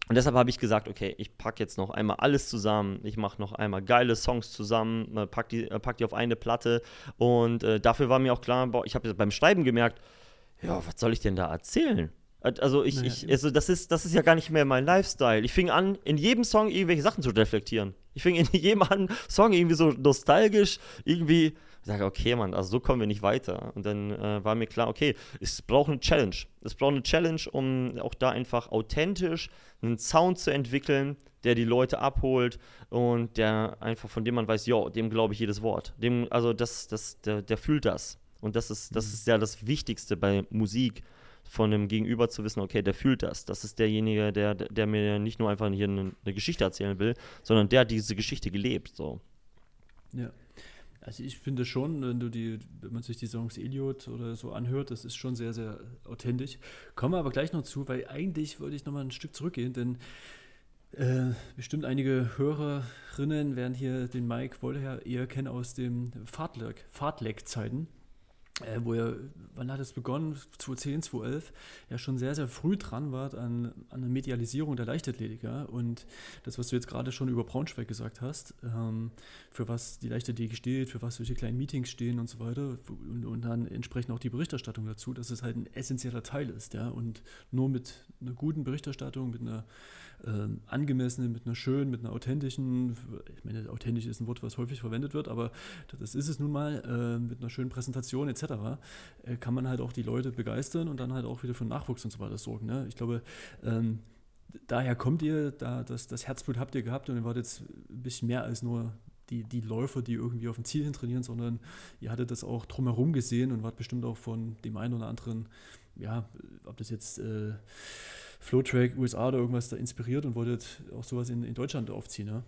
und deshalb habe ich gesagt, okay, ich packe jetzt noch einmal alles zusammen. Ich mache noch einmal geile Songs zusammen, äh, pack die, äh, pack die auf eine Platte. Und äh, dafür war mir auch klar, boah, ich habe beim Schreiben gemerkt, ja, was soll ich denn da erzählen? Also ich, naja, ich also das ist, das ist ja gar nicht mehr mein Lifestyle. Ich fing an, in jedem Song irgendwelche Sachen zu reflektieren. Ich fing in [LAUGHS] jedem Song irgendwie so nostalgisch, irgendwie ich sage, okay, Mann, also so kommen wir nicht weiter. Und dann äh, war mir klar, okay, es braucht eine Challenge. Es braucht eine Challenge, um auch da einfach authentisch einen Sound zu entwickeln, der die Leute abholt und der einfach, von dem man weiß, ja, dem glaube ich jedes Wort. Dem, also das, das, der, der fühlt das. Und das ist, das mhm. ist ja das Wichtigste bei Musik, von dem Gegenüber zu wissen, okay, der fühlt das. Das ist derjenige, der, der mir nicht nur einfach hier eine, eine Geschichte erzählen will, sondern der hat diese Geschichte gelebt. So. Ja. Also ich finde schon, wenn du die, wenn man sich die Songs Elliot oder so anhört, das ist schon sehr, sehr authentisch. Kommen wir aber gleich noch zu, weil eigentlich wollte ich nochmal ein Stück zurückgehen, denn äh, bestimmt einige Hörerinnen werden hier den Mike Wollher eher kennen aus den Fahrtleck-Zeiten äh, wo er, wann hat es begonnen? 2010, 2011, ja schon sehr, sehr früh dran war an, an der Medialisierung der Leichtathletiker. Und das, was du jetzt gerade schon über Braunschweig gesagt hast, ähm, für was die Leichtathletik steht, für was solche kleinen Meetings stehen und so weiter, und, und dann entsprechend auch die Berichterstattung dazu, dass es halt ein essentieller Teil ist. Ja? Und nur mit einer guten Berichterstattung, mit einer angemessenen, mit einer schönen, mit einer authentischen, ich meine, authentisch ist ein Wort, was häufig verwendet wird, aber das ist es nun mal, äh, mit einer schönen Präsentation etc., äh, kann man halt auch die Leute begeistern und dann halt auch wieder für Nachwuchs und so weiter sorgen. Ne? Ich glaube, ähm, daher kommt ihr, da, das, das Herzblut habt ihr gehabt und ihr wart jetzt ein bisschen mehr als nur die, die Läufer, die irgendwie auf dem Ziel hin trainieren, sondern ihr hattet das auch drumherum gesehen und wart bestimmt auch von dem einen oder anderen, ja, ob das jetzt äh, Flowtrack USA oder irgendwas da inspiriert und wolltet auch sowas in, in Deutschland aufziehen, ja?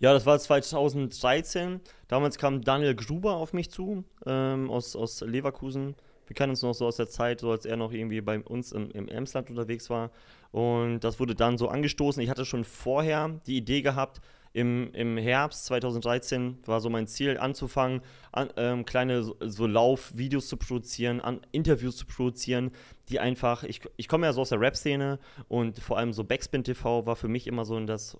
Ja, das war 2013. Damals kam Daniel Gruber auf mich zu, ähm, aus, aus Leverkusen. Wir kennen uns noch so aus der Zeit, so als er noch irgendwie bei uns im, im Emsland unterwegs war. Und das wurde dann so angestoßen. Ich hatte schon vorher die Idee gehabt, im, im Herbst 2013 war so mein Ziel, anzufangen, an, ähm, kleine so, Laufvideos zu produzieren, an, Interviews zu produzieren, die einfach, ich, ich komme ja so aus der Rap-Szene und vor allem so Backspin TV war für mich immer so das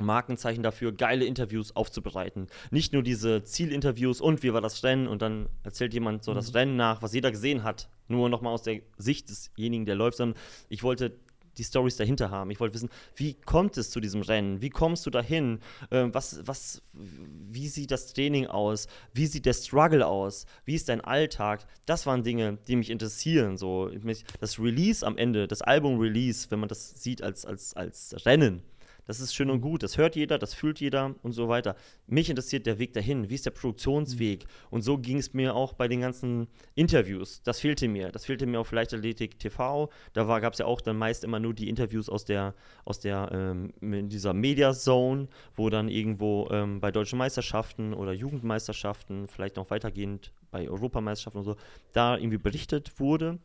Markenzeichen dafür, geile Interviews aufzubereiten. Nicht nur diese Zielinterviews und wie war das Rennen und dann erzählt jemand so mhm. das Rennen nach, was jeder gesehen hat, nur nochmal aus der Sicht desjenigen, der läuft, sondern ich wollte die Stories dahinter haben. Ich wollte wissen, wie kommt es zu diesem Rennen? Wie kommst du dahin? Ähm, was, was, wie sieht das Training aus? Wie sieht der Struggle aus? Wie ist dein Alltag? Das waren Dinge, die mich interessieren. So, das Release am Ende, das Album-Release, wenn man das sieht als, als, als Rennen, Das ist schön und gut. Das hört jeder, das fühlt jeder und so weiter. Mich interessiert der Weg dahin. Wie ist der Produktionsweg? Mhm. Und so ging es mir auch bei den ganzen Interviews. Das fehlte mir. Das fehlte mir auf Leichtathletik TV. Da gab es ja auch dann meist immer nur die Interviews aus der, aus der ähm, in dieser Media Zone, wo dann irgendwo ähm, bei deutschen Meisterschaften oder Jugendmeisterschaften, vielleicht noch weitergehend bei Europameisterschaften und so, da irgendwie berichtet wurde.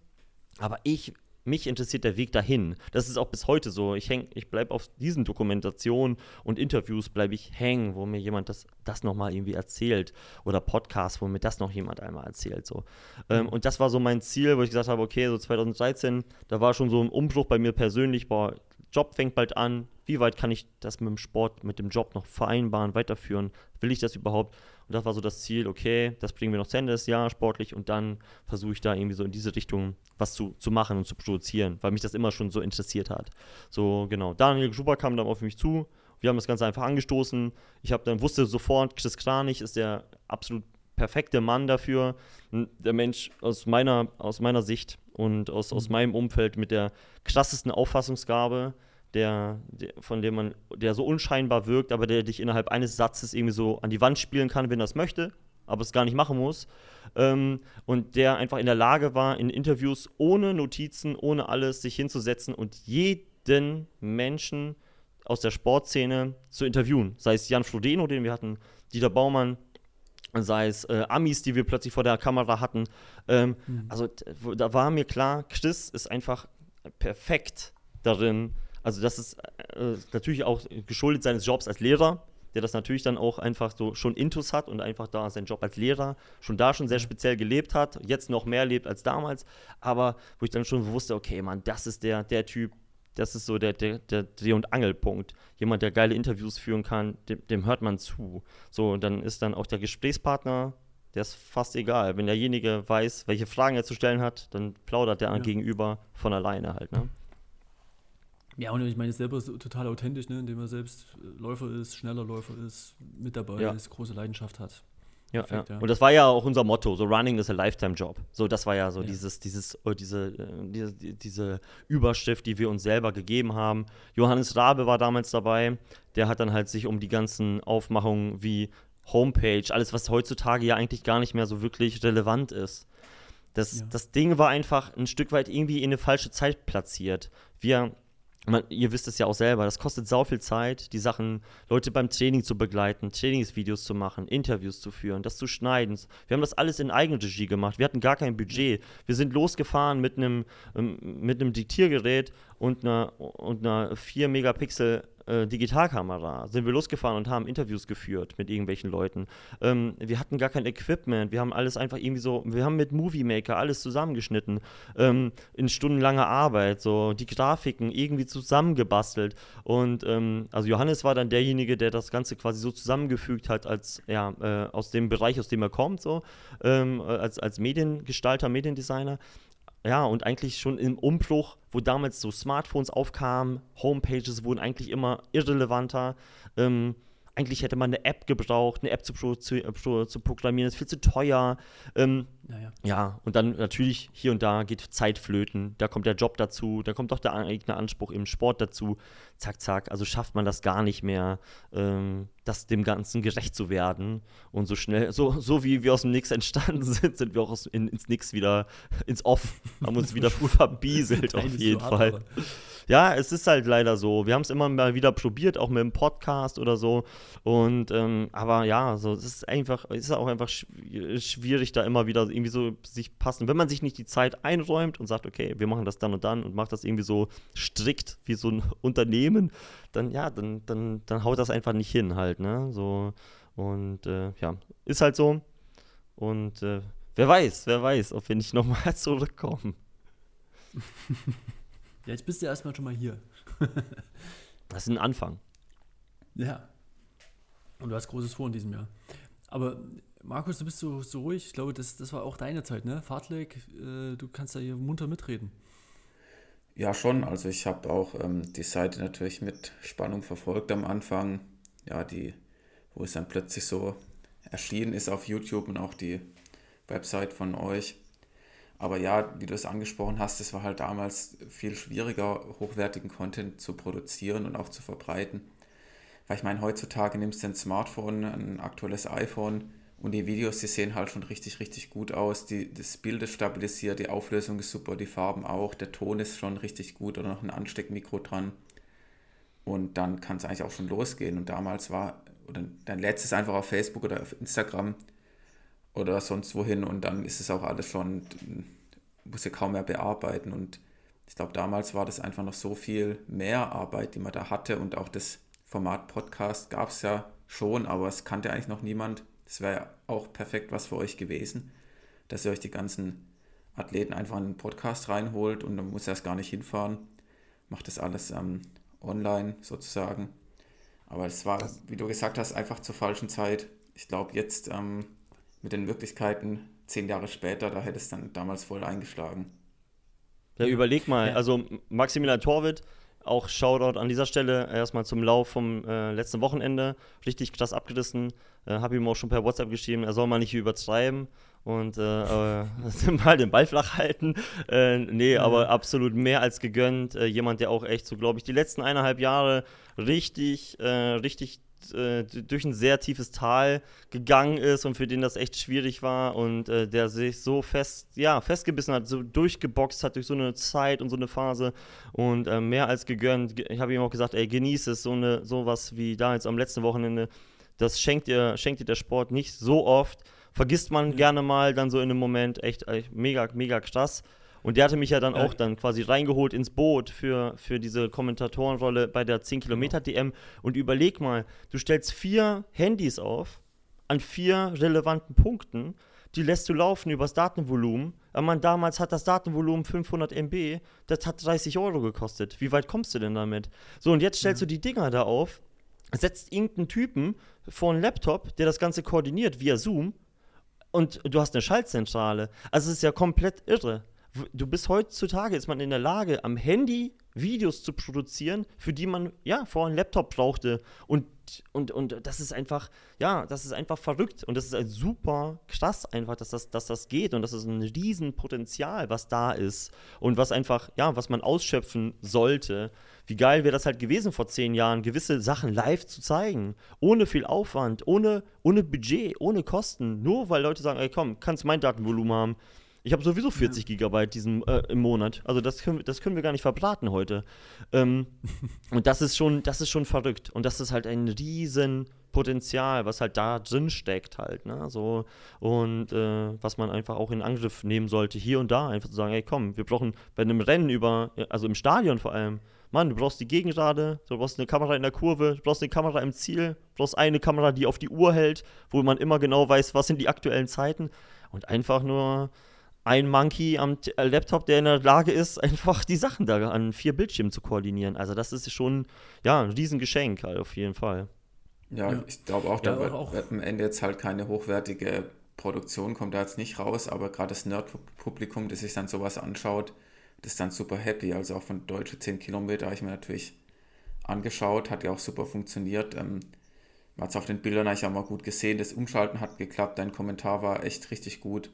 Aber ich mich interessiert der Weg dahin. Das ist auch bis heute so. Ich, ich bleibe auf diesen Dokumentationen und Interviews bleibe ich hängen, wo mir jemand das, das nochmal irgendwie erzählt. Oder Podcasts, wo mir das noch jemand einmal erzählt. So. Ähm, und das war so mein Ziel, wo ich gesagt habe, okay, so 2013, da war schon so ein Umbruch bei mir persönlich, boah, Job fängt bald an. Wie weit kann ich das mit dem Sport, mit dem Job noch vereinbaren, weiterführen? Will ich das überhaupt? Und das war so das Ziel, okay, das bringen wir noch zu Ende des Jahres sportlich und dann versuche ich da irgendwie so in diese Richtung was zu, zu machen und zu produzieren, weil mich das immer schon so interessiert hat. So, genau. Daniel Gruber kam dann auf mich zu. Wir haben das Ganze einfach angestoßen. Ich habe dann wusste sofort, Chris Kranich ist der absolut perfekte Mann dafür. Der Mensch aus meiner, aus meiner Sicht und aus, aus mhm. meinem Umfeld mit der krassesten Auffassungsgabe der, der, von dem man, der so unscheinbar wirkt, aber der dich innerhalb eines Satzes irgendwie so an die Wand spielen kann, wenn er es möchte, aber es gar nicht machen muss. Ähm, und der einfach in der Lage war, in Interviews ohne Notizen, ohne alles, sich hinzusetzen und jeden Menschen aus der Sportszene zu interviewen. Sei es Jan Frodeno, den wir hatten, Dieter Baumann, sei es äh, Amis, die wir plötzlich vor der Kamera hatten. Ähm, mhm. Also da war mir klar, Chris ist einfach perfekt darin, also das ist äh, natürlich auch geschuldet seines Jobs als Lehrer, der das natürlich dann auch einfach so schon intus hat und einfach da seinen Job als Lehrer schon da schon sehr speziell gelebt hat, jetzt noch mehr lebt als damals, aber wo ich dann schon wusste, okay, Mann, das ist der, der Typ, das ist so der, der, der Dreh- und Angelpunkt. Jemand, der geile Interviews führen kann, dem, dem hört man zu. So, und dann ist dann auch der Gesprächspartner, der ist fast egal. Wenn derjenige weiß, welche Fragen er zu stellen hat, dann plaudert der ja. gegenüber von alleine halt, ne? Ja, und ich meine, selber ist total authentisch, ne? indem er selbst Läufer ist, schneller Läufer ist, mit dabei ja. ist, große Leidenschaft hat. Ja, Perfekt, ja. ja, Und das war ja auch unser Motto, so Running is a Lifetime Job. So, das war ja so ja. dieses, dieses, äh, diese, äh, diese, diese Überschrift, die wir uns selber gegeben haben. Johannes Rabe war damals dabei, der hat dann halt sich um die ganzen Aufmachungen wie Homepage, alles, was heutzutage ja eigentlich gar nicht mehr so wirklich relevant ist. Das, das Ding war einfach ein Stück weit irgendwie in eine falsche Zeit platziert. Wir man, ihr wisst es ja auch selber, das kostet sau viel Zeit, die Sachen, Leute beim Training zu begleiten, Trainingsvideos zu machen, Interviews zu führen, das zu schneiden. Wir haben das alles in Eigenregie gemacht. Wir hatten gar kein Budget. Wir sind losgefahren mit einem, ähm, mit einem Diktiergerät und einer, und einer 4 Megapixel äh, Digitalkamera sind wir losgefahren und haben Interviews geführt mit irgendwelchen Leuten. Ähm, wir hatten gar kein Equipment, wir haben alles einfach irgendwie so, wir haben mit Movie Maker alles zusammengeschnitten, ähm, in stundenlanger Arbeit, so die Grafiken irgendwie zusammengebastelt. Und ähm, also Johannes war dann derjenige, der das Ganze quasi so zusammengefügt hat, als ja, äh, aus dem Bereich, aus dem er kommt, so, ähm, als, als Mediengestalter, Mediendesigner ja, und eigentlich schon im Umbruch, wo damals so Smartphones aufkamen, Homepages wurden eigentlich immer irrelevanter. Ähm, eigentlich hätte man eine App gebraucht, eine App zu, zu, äh, zu programmieren, das ist viel zu teuer. Ähm, naja. Ja, und dann natürlich hier und da geht Zeit flöten, da kommt der Job dazu, da kommt doch der eigene Anspruch im Sport dazu. Zack, zack, also schafft man das gar nicht mehr, ähm, das dem Ganzen gerecht zu werden. Und so schnell, so, so wie wir aus dem Nix entstanden [LAUGHS] sind, sind wir auch aus, in, ins Nix wieder, ins Off, haben uns wieder [LAUGHS] verbieselt auf jeden Fall. Hart, ja, es ist halt leider so. Wir haben es immer mal wieder probiert, auch mit dem Podcast oder so. Und ähm, aber ja, so es ist einfach, es ist auch einfach schwierig, da immer wieder irgendwie so sich passen. Wenn man sich nicht die Zeit einräumt und sagt, okay, wir machen das dann und dann und macht das irgendwie so strikt wie so ein [LAUGHS] Unternehmen, dann ja, dann, dann, dann haut das einfach nicht hin halt, ne? So und äh, ja, ist halt so. Und äh, wer weiß, wer weiß, ob wir nicht nochmal [LAUGHS] zurückkommen. [LAUGHS] Ja, jetzt bist du erstmal schon mal hier. [LAUGHS] das ist ein Anfang. Ja. Und du hast Großes vor in diesem Jahr. Aber Markus, du bist so, so ruhig. Ich glaube, das, das war auch deine Zeit, ne? Fahrtleg, äh, du kannst da hier munter mitreden. Ja, schon. Also ich habe auch ähm, die Seite natürlich mit Spannung verfolgt am Anfang. Ja, die, wo es dann plötzlich so erschienen ist auf YouTube und auch die Website von euch. Aber ja, wie du es angesprochen hast, es war halt damals viel schwieriger, hochwertigen Content zu produzieren und auch zu verbreiten. Weil ich meine, heutzutage nimmst du ein Smartphone, ein aktuelles iPhone und die Videos, die sehen halt schon richtig, richtig gut aus. Die, das Bild ist stabilisiert, die Auflösung ist super, die Farben auch, der Ton ist schon richtig gut oder noch ein Ansteckmikro dran. Und dann kann es eigentlich auch schon losgehen. Und damals war, oder dann lädst es einfach auf Facebook oder auf Instagram oder sonst wohin und dann ist es auch alles schon, muss ja kaum mehr bearbeiten. Und ich glaube, damals war das einfach noch so viel mehr Arbeit, die man da hatte. Und auch das Format Podcast gab es ja schon, aber es kannte eigentlich noch niemand. Das wäre auch perfekt was für euch gewesen, dass ihr euch die ganzen Athleten einfach in einen Podcast reinholt und dann muss erst gar nicht hinfahren. Macht das alles ähm, online sozusagen. Aber es war, das wie du gesagt hast, einfach zur falschen Zeit. Ich glaube, jetzt ähm, mit den Möglichkeiten, zehn Jahre später, da hätte es dann damals voll eingeschlagen. Ja, überleg mal, ja. also Maximilian Torwitt auch Shoutout an dieser Stelle erstmal zum Lauf vom äh, letzten Wochenende. Richtig krass abgerissen. Äh, Habe ihm auch schon per WhatsApp geschrieben, er soll mal nicht übertreiben und äh, [LAUGHS] äh [LAUGHS] mal den Ball flach halten. Äh, nee, aber absolut mehr als gegönnt. Äh, jemand, der auch echt so, glaube ich, die letzten eineinhalb Jahre richtig, äh, richtig äh, durch ein sehr tiefes Tal gegangen ist und für den das echt schwierig war und äh, der sich so fest, ja, festgebissen hat, so durchgeboxt hat durch so eine Zeit und so eine Phase und äh, mehr als gegönnt. Ich habe ihm auch gesagt, ey, genieß es, so eine, sowas wie da jetzt am letzten Wochenende, das schenkt dir, schenkt dir der Sport nicht so oft. Vergisst man mhm. gerne mal dann so in einem Moment, echt, echt mega, mega krass. Und der hatte mich ja dann auch dann quasi reingeholt ins Boot für, für diese Kommentatorenrolle bei der 10 Kilometer DM. Und überleg mal, du stellst vier Handys auf an vier relevanten Punkten, die lässt du laufen übers Datenvolumen. Man, damals hat das Datenvolumen 500 MB, das hat 30 Euro gekostet. Wie weit kommst du denn damit? So, und jetzt stellst ja. du die Dinger da auf, setzt irgendeinen Typen vor einen Laptop, der das Ganze koordiniert via Zoom und du hast eine Schaltzentrale. Also es ist ja komplett irre du bist heutzutage, ist man in der Lage, am Handy Videos zu produzieren, für die man ja vorher einen Laptop brauchte. Und, und, und das ist einfach, ja, das ist einfach verrückt. Und das ist halt super krass einfach, dass das, dass das geht. Und das ist ein Riesenpotenzial, was da ist. Und was einfach, ja, was man ausschöpfen sollte. Wie geil wäre das halt gewesen vor zehn Jahren, gewisse Sachen live zu zeigen. Ohne viel Aufwand, ohne, ohne Budget, ohne Kosten. Nur weil Leute sagen, ey komm, kannst mein Datenvolumen haben ich habe sowieso 40 ja. Gigabyte diesen, äh, im Monat. Also das können, das können wir gar nicht verbraten heute. Ähm, [LAUGHS] und das ist schon, das ist schon verrückt. Und das ist halt ein riesen Potenzial, was halt da drin steckt halt. Ne? So, und äh, was man einfach auch in Angriff nehmen sollte, hier und da. Einfach zu sagen, ey komm, wir brauchen bei einem Rennen über, also im Stadion vor allem, Mann, du brauchst die Gegengrade, du brauchst eine Kamera in der Kurve, du brauchst eine Kamera im Ziel, du brauchst eine Kamera, die auf die Uhr hält, wo man immer genau weiß, was sind die aktuellen Zeiten. Und einfach nur ein Monkey am äh, Laptop, der in der Lage ist, [LAUGHS] einfach die Sachen da an vier Bildschirmen zu koordinieren. Also das ist schon ja, ein Riesengeschenk halt auf jeden Fall. Ja, ja. ich glaube auch, da ja, wird, auch. wird am Ende jetzt halt keine hochwertige Produktion, kommt da jetzt nicht raus, aber gerade das Nerd-Publikum, das sich dann sowas anschaut, das ist dann super happy. Also auch von Deutsche 10 Kilometer habe ich mir natürlich angeschaut, hat ja auch super funktioniert. Ähm, man hat es auf den Bildern eigentlich auch mal gut gesehen, das Umschalten hat geklappt, dein Kommentar war echt richtig gut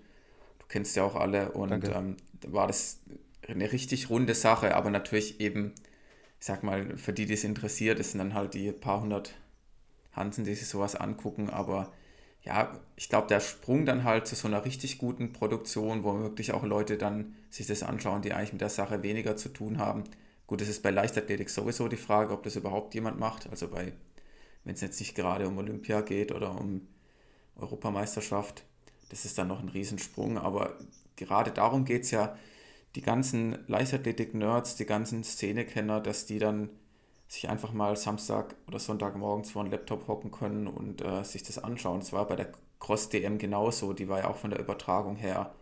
kennst ja auch alle. Und ähm, war das eine richtig runde Sache, aber natürlich eben, ich sag mal, für die, die es interessiert, das sind dann halt die paar hundert Hansen, die sich sowas angucken, aber ja, ich glaube, der Sprung dann halt zu so einer richtig guten Produktion, wo wirklich auch Leute dann sich das anschauen, die eigentlich mit der Sache weniger zu tun haben. Gut, es ist bei Leichtathletik sowieso die Frage, ob das überhaupt jemand macht. Also bei, wenn es jetzt nicht gerade um Olympia geht oder um Europameisterschaft, das ist dann noch ein Riesensprung, aber gerade darum geht es ja, die ganzen Leichtathletik-Nerds, die ganzen Szenekenner, dass die dann sich einfach mal Samstag oder Sonntagmorgens vor einen Laptop hocken können und äh, sich das anschauen. Es war bei der Cross-DM genauso, die war ja auch von der Übertragung her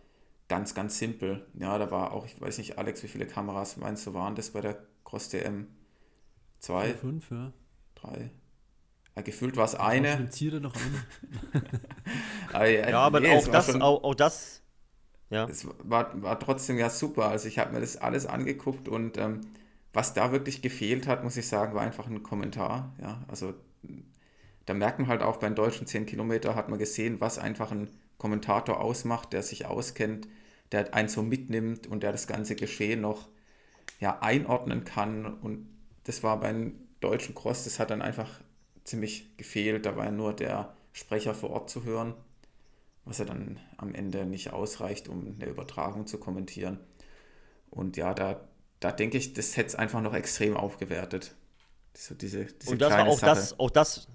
ganz, ganz simpel. Ja, da war auch, ich weiß nicht, Alex, wie viele Kameras meinst du waren das bei der Cross-DM? Zwei? Fünf, ja. Drei? Ja, gefühlt war es eine. Tiere noch eine. aber, ja, ja, aber nee, auch, das, schon, auch, auch, das, ja. Es war, war trotzdem ja super. Also ich habe mir das alles angeguckt und ähm, was da wirklich gefehlt hat, muss ich sagen, war einfach ein Kommentar. Ja, also da merkt man halt auch beim deutschen 10 Kilometer hat man gesehen, was einfach ein Kommentator ausmacht, der sich auskennt, der einen so mitnimmt und der das ganze Geschehen noch ja, einordnen kann. Und das war beim deutschen Cross, das hat dann einfach ziemlich gefehlt. Da war ja nur der Sprecher vor Ort zu hören, was ja dann am Ende nicht ausreicht, um eine Übertragung zu kommentieren. Und ja, da, da denke ich, das hätte es einfach noch extrem aufgewertet. So diese, diese Und das war auch Sache. das, auch das,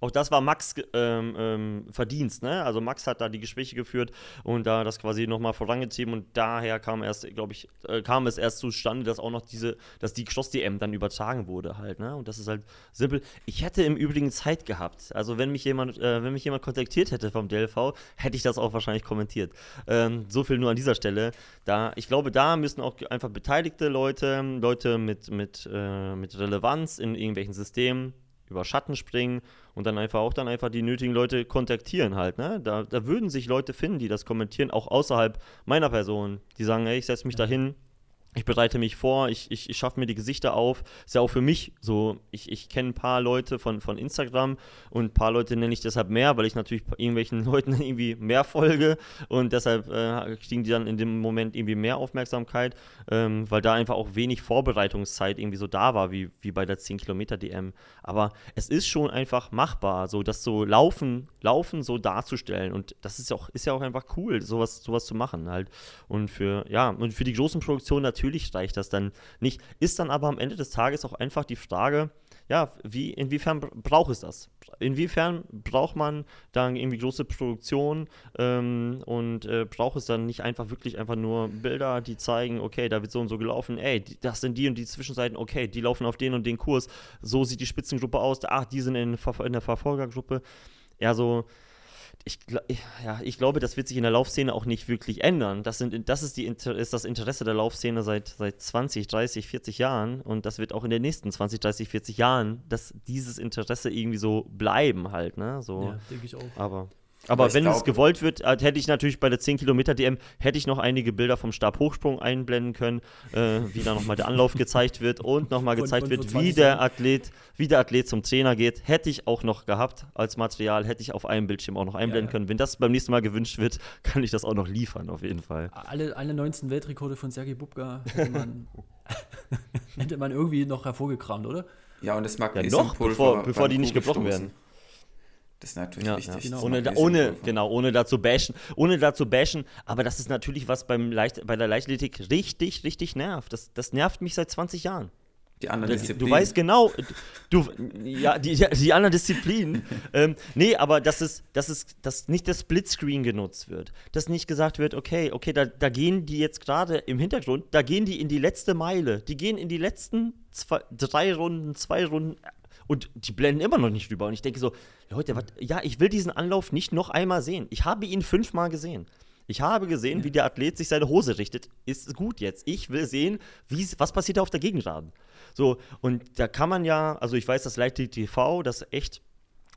auch das war Max ähm, ähm, Verdienst, ne? Also Max hat da die Gespräche geführt und da das quasi nochmal vorangetrieben und daher kam erst, glaube ich, äh, kam es erst zustande, dass auch noch diese, dass die Cross-DM dann übertragen wurde halt, ne? Und das ist halt simpel. Ich hätte im Übrigen Zeit gehabt. Also wenn mich jemand, äh, wenn mich jemand kontaktiert hätte vom DLV, hätte ich das auch wahrscheinlich kommentiert. Ähm, so viel nur an dieser Stelle. Da, ich glaube, da müssen auch einfach beteiligte Leute, Leute mit, mit, äh, mit Relevanz in irgendwelchen Systemen über Schatten springen und dann einfach auch dann einfach die nötigen Leute kontaktieren halt. Ne? Da, da würden sich Leute finden, die das kommentieren, auch außerhalb meiner Person, die sagen, hey, ich setze mich da hin, ich bereite mich vor, ich, ich, ich schaffe mir die Gesichter auf. Ist ja auch für mich so. Ich, ich kenne ein paar Leute von, von Instagram und ein paar Leute nenne ich deshalb mehr, weil ich natürlich [LAUGHS] irgendwelchen Leuten [LAUGHS] irgendwie mehr folge und deshalb äh, kriegen die dann in dem Moment irgendwie mehr Aufmerksamkeit, ähm, weil da einfach auch wenig Vorbereitungszeit irgendwie so da war, wie, wie bei der 10 Kilometer DM. Aber es ist schon einfach machbar, so das so Laufen, Laufen so darzustellen und das ist ja auch, ist ja auch einfach cool, sowas, sowas zu machen halt. Und für, ja, und für die großen Produktionen natürlich reicht das dann nicht. Ist dann aber am Ende des Tages auch einfach die Frage, ja, wie, inwiefern braucht es das? Inwiefern braucht man dann irgendwie große Produktion ähm, und äh, braucht es dann nicht einfach wirklich einfach nur Bilder, die zeigen, okay, da wird so und so gelaufen, ey, das sind die und die Zwischenseiten, okay, die laufen auf den und den Kurs, so sieht die Spitzengruppe aus, ach, die sind in, in der Verfolgergruppe. Ja, so, ich, ja, ich glaube, das wird sich in der Laufszene auch nicht wirklich ändern. Das, sind, das ist, die, ist das Interesse der Laufszene seit, seit 20, 30, 40 Jahren und das wird auch in den nächsten 20, 30, 40 Jahren, dass dieses Interesse irgendwie so bleiben halt. Ne? So, ja, denke ich auch. Aber aber, Aber wenn glaub, es gewollt wird, äh, hätte ich natürlich bei der 10 Kilometer DM hätte ich noch einige Bilder vom Stabhochsprung einblenden können, äh, wie da nochmal der Anlauf gezeigt wird und [LAUGHS] nochmal gezeigt und, und wird, wie der Athlet, wie der Athlet zum Trainer geht. Hätte ich auch noch gehabt als Material, hätte ich auf einem Bildschirm auch noch einblenden ja, können. Wenn das beim nächsten Mal gewünscht wird, [LAUGHS] kann ich das auch noch liefern, auf jeden Fall. Alle, alle 19 Weltrekorde von Sergei Bubka hätte man, [LAUGHS] hätte man irgendwie noch hervorgekramt, oder? Ja, und das mag ja, noch, bevor, bevor die nicht gebrochen werden. Das ist natürlich ja, wichtig. Ja, genau. Ohne, da, ohne, genau, ohne da zu bashen. Ohne da zu bashen. Aber das ist natürlich was beim Leicht, bei der Leichtathletik richtig, richtig nervt. Das, das nervt mich seit 20 Jahren. Die anderen Disziplinen. Du weißt genau, du, ja, die, die anderen Disziplinen. [LAUGHS] ähm, nee, aber dass es, dass es, dass nicht das Splitscreen genutzt wird. Dass nicht gesagt wird, okay, okay, da, da gehen die jetzt gerade im Hintergrund, da gehen die in die letzte Meile. Die gehen in die letzten zwei, drei Runden, zwei Runden, und die blenden immer noch nicht rüber. Und ich denke so, Leute, wat, ja, ich will diesen Anlauf nicht noch einmal sehen. Ich habe ihn fünfmal gesehen. Ich habe gesehen, wie der Athlet sich seine Hose richtet. Ist gut jetzt. Ich will sehen, was passiert da auf der Gegenraden. So, und da kann man ja, also ich weiß, dass Leichtathletik TV das echt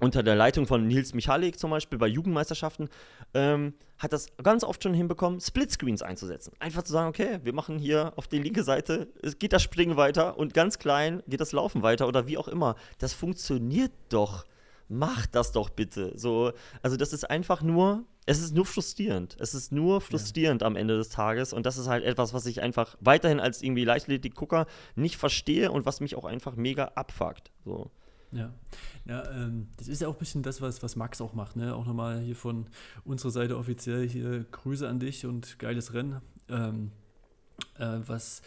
unter der Leitung von Nils Michalik zum Beispiel bei Jugendmeisterschaften, ähm, hat das ganz oft schon hinbekommen, Splitscreens einzusetzen. Einfach zu sagen, okay, wir machen hier auf die linke Seite, es geht das Springen weiter und ganz klein geht das Laufen weiter oder wie auch immer. Das funktioniert doch. Macht das doch bitte. So, also das ist einfach nur, es ist nur frustrierend. Es ist nur frustrierend ja. am Ende des Tages und das ist halt etwas, was ich einfach weiterhin als irgendwie Leichtathletik-Gucker nicht verstehe und was mich auch einfach mega abfuckt. So. Ja, ja ähm, das ist ja auch ein bisschen das, was, was Max auch macht. Ne? Auch nochmal hier von unserer Seite offiziell hier Grüße an dich und geiles Rennen. Ähm, äh, was,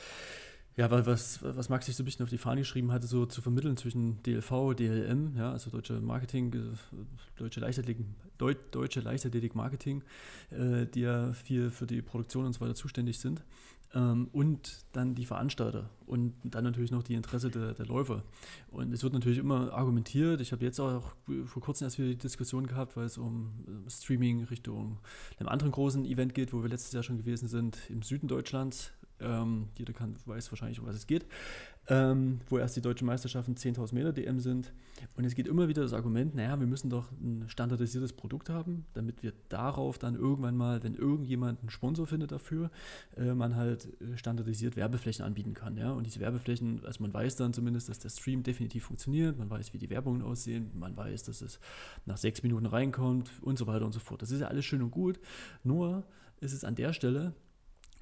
ja, was, was Max sich so ein bisschen auf die Fahne geschrieben hatte, so zu vermitteln zwischen DLV, DLM, ja, also Deutsche Marketing, äh, Deutsche Leichtathletik, Deut, Deutsche Leichtathletik Marketing, äh, die ja viel für die Produktion und so weiter zuständig sind ähm, und dann die Veranstalter und dann natürlich noch die Interesse der, der Läufer. Und es wird natürlich immer argumentiert. Ich habe jetzt auch vor kurzem erst wieder die Diskussion gehabt, weil es um Streaming Richtung einem anderen großen Event geht, wo wir letztes Jahr schon gewesen sind, im Süden Deutschlands. Ähm, jeder kann, weiß wahrscheinlich, um was es geht ähm, wo erst die deutschen Meisterschaften 10.000 Meter DM sind. Und es geht immer wieder das Argument, naja, wir müssen doch ein standardisiertes Produkt haben, damit wir darauf dann irgendwann mal, wenn irgendjemand einen Sponsor findet dafür, äh, man halt äh, standardisiert Werbeflächen anbieten kann. Ja? Und diese Werbeflächen, also man weiß dann zumindest, dass der Stream definitiv funktioniert, man weiß, wie die Werbungen aussehen, man weiß, dass es nach sechs Minuten reinkommt und so weiter und so fort. Das ist ja alles schön und gut, nur ist es an der Stelle,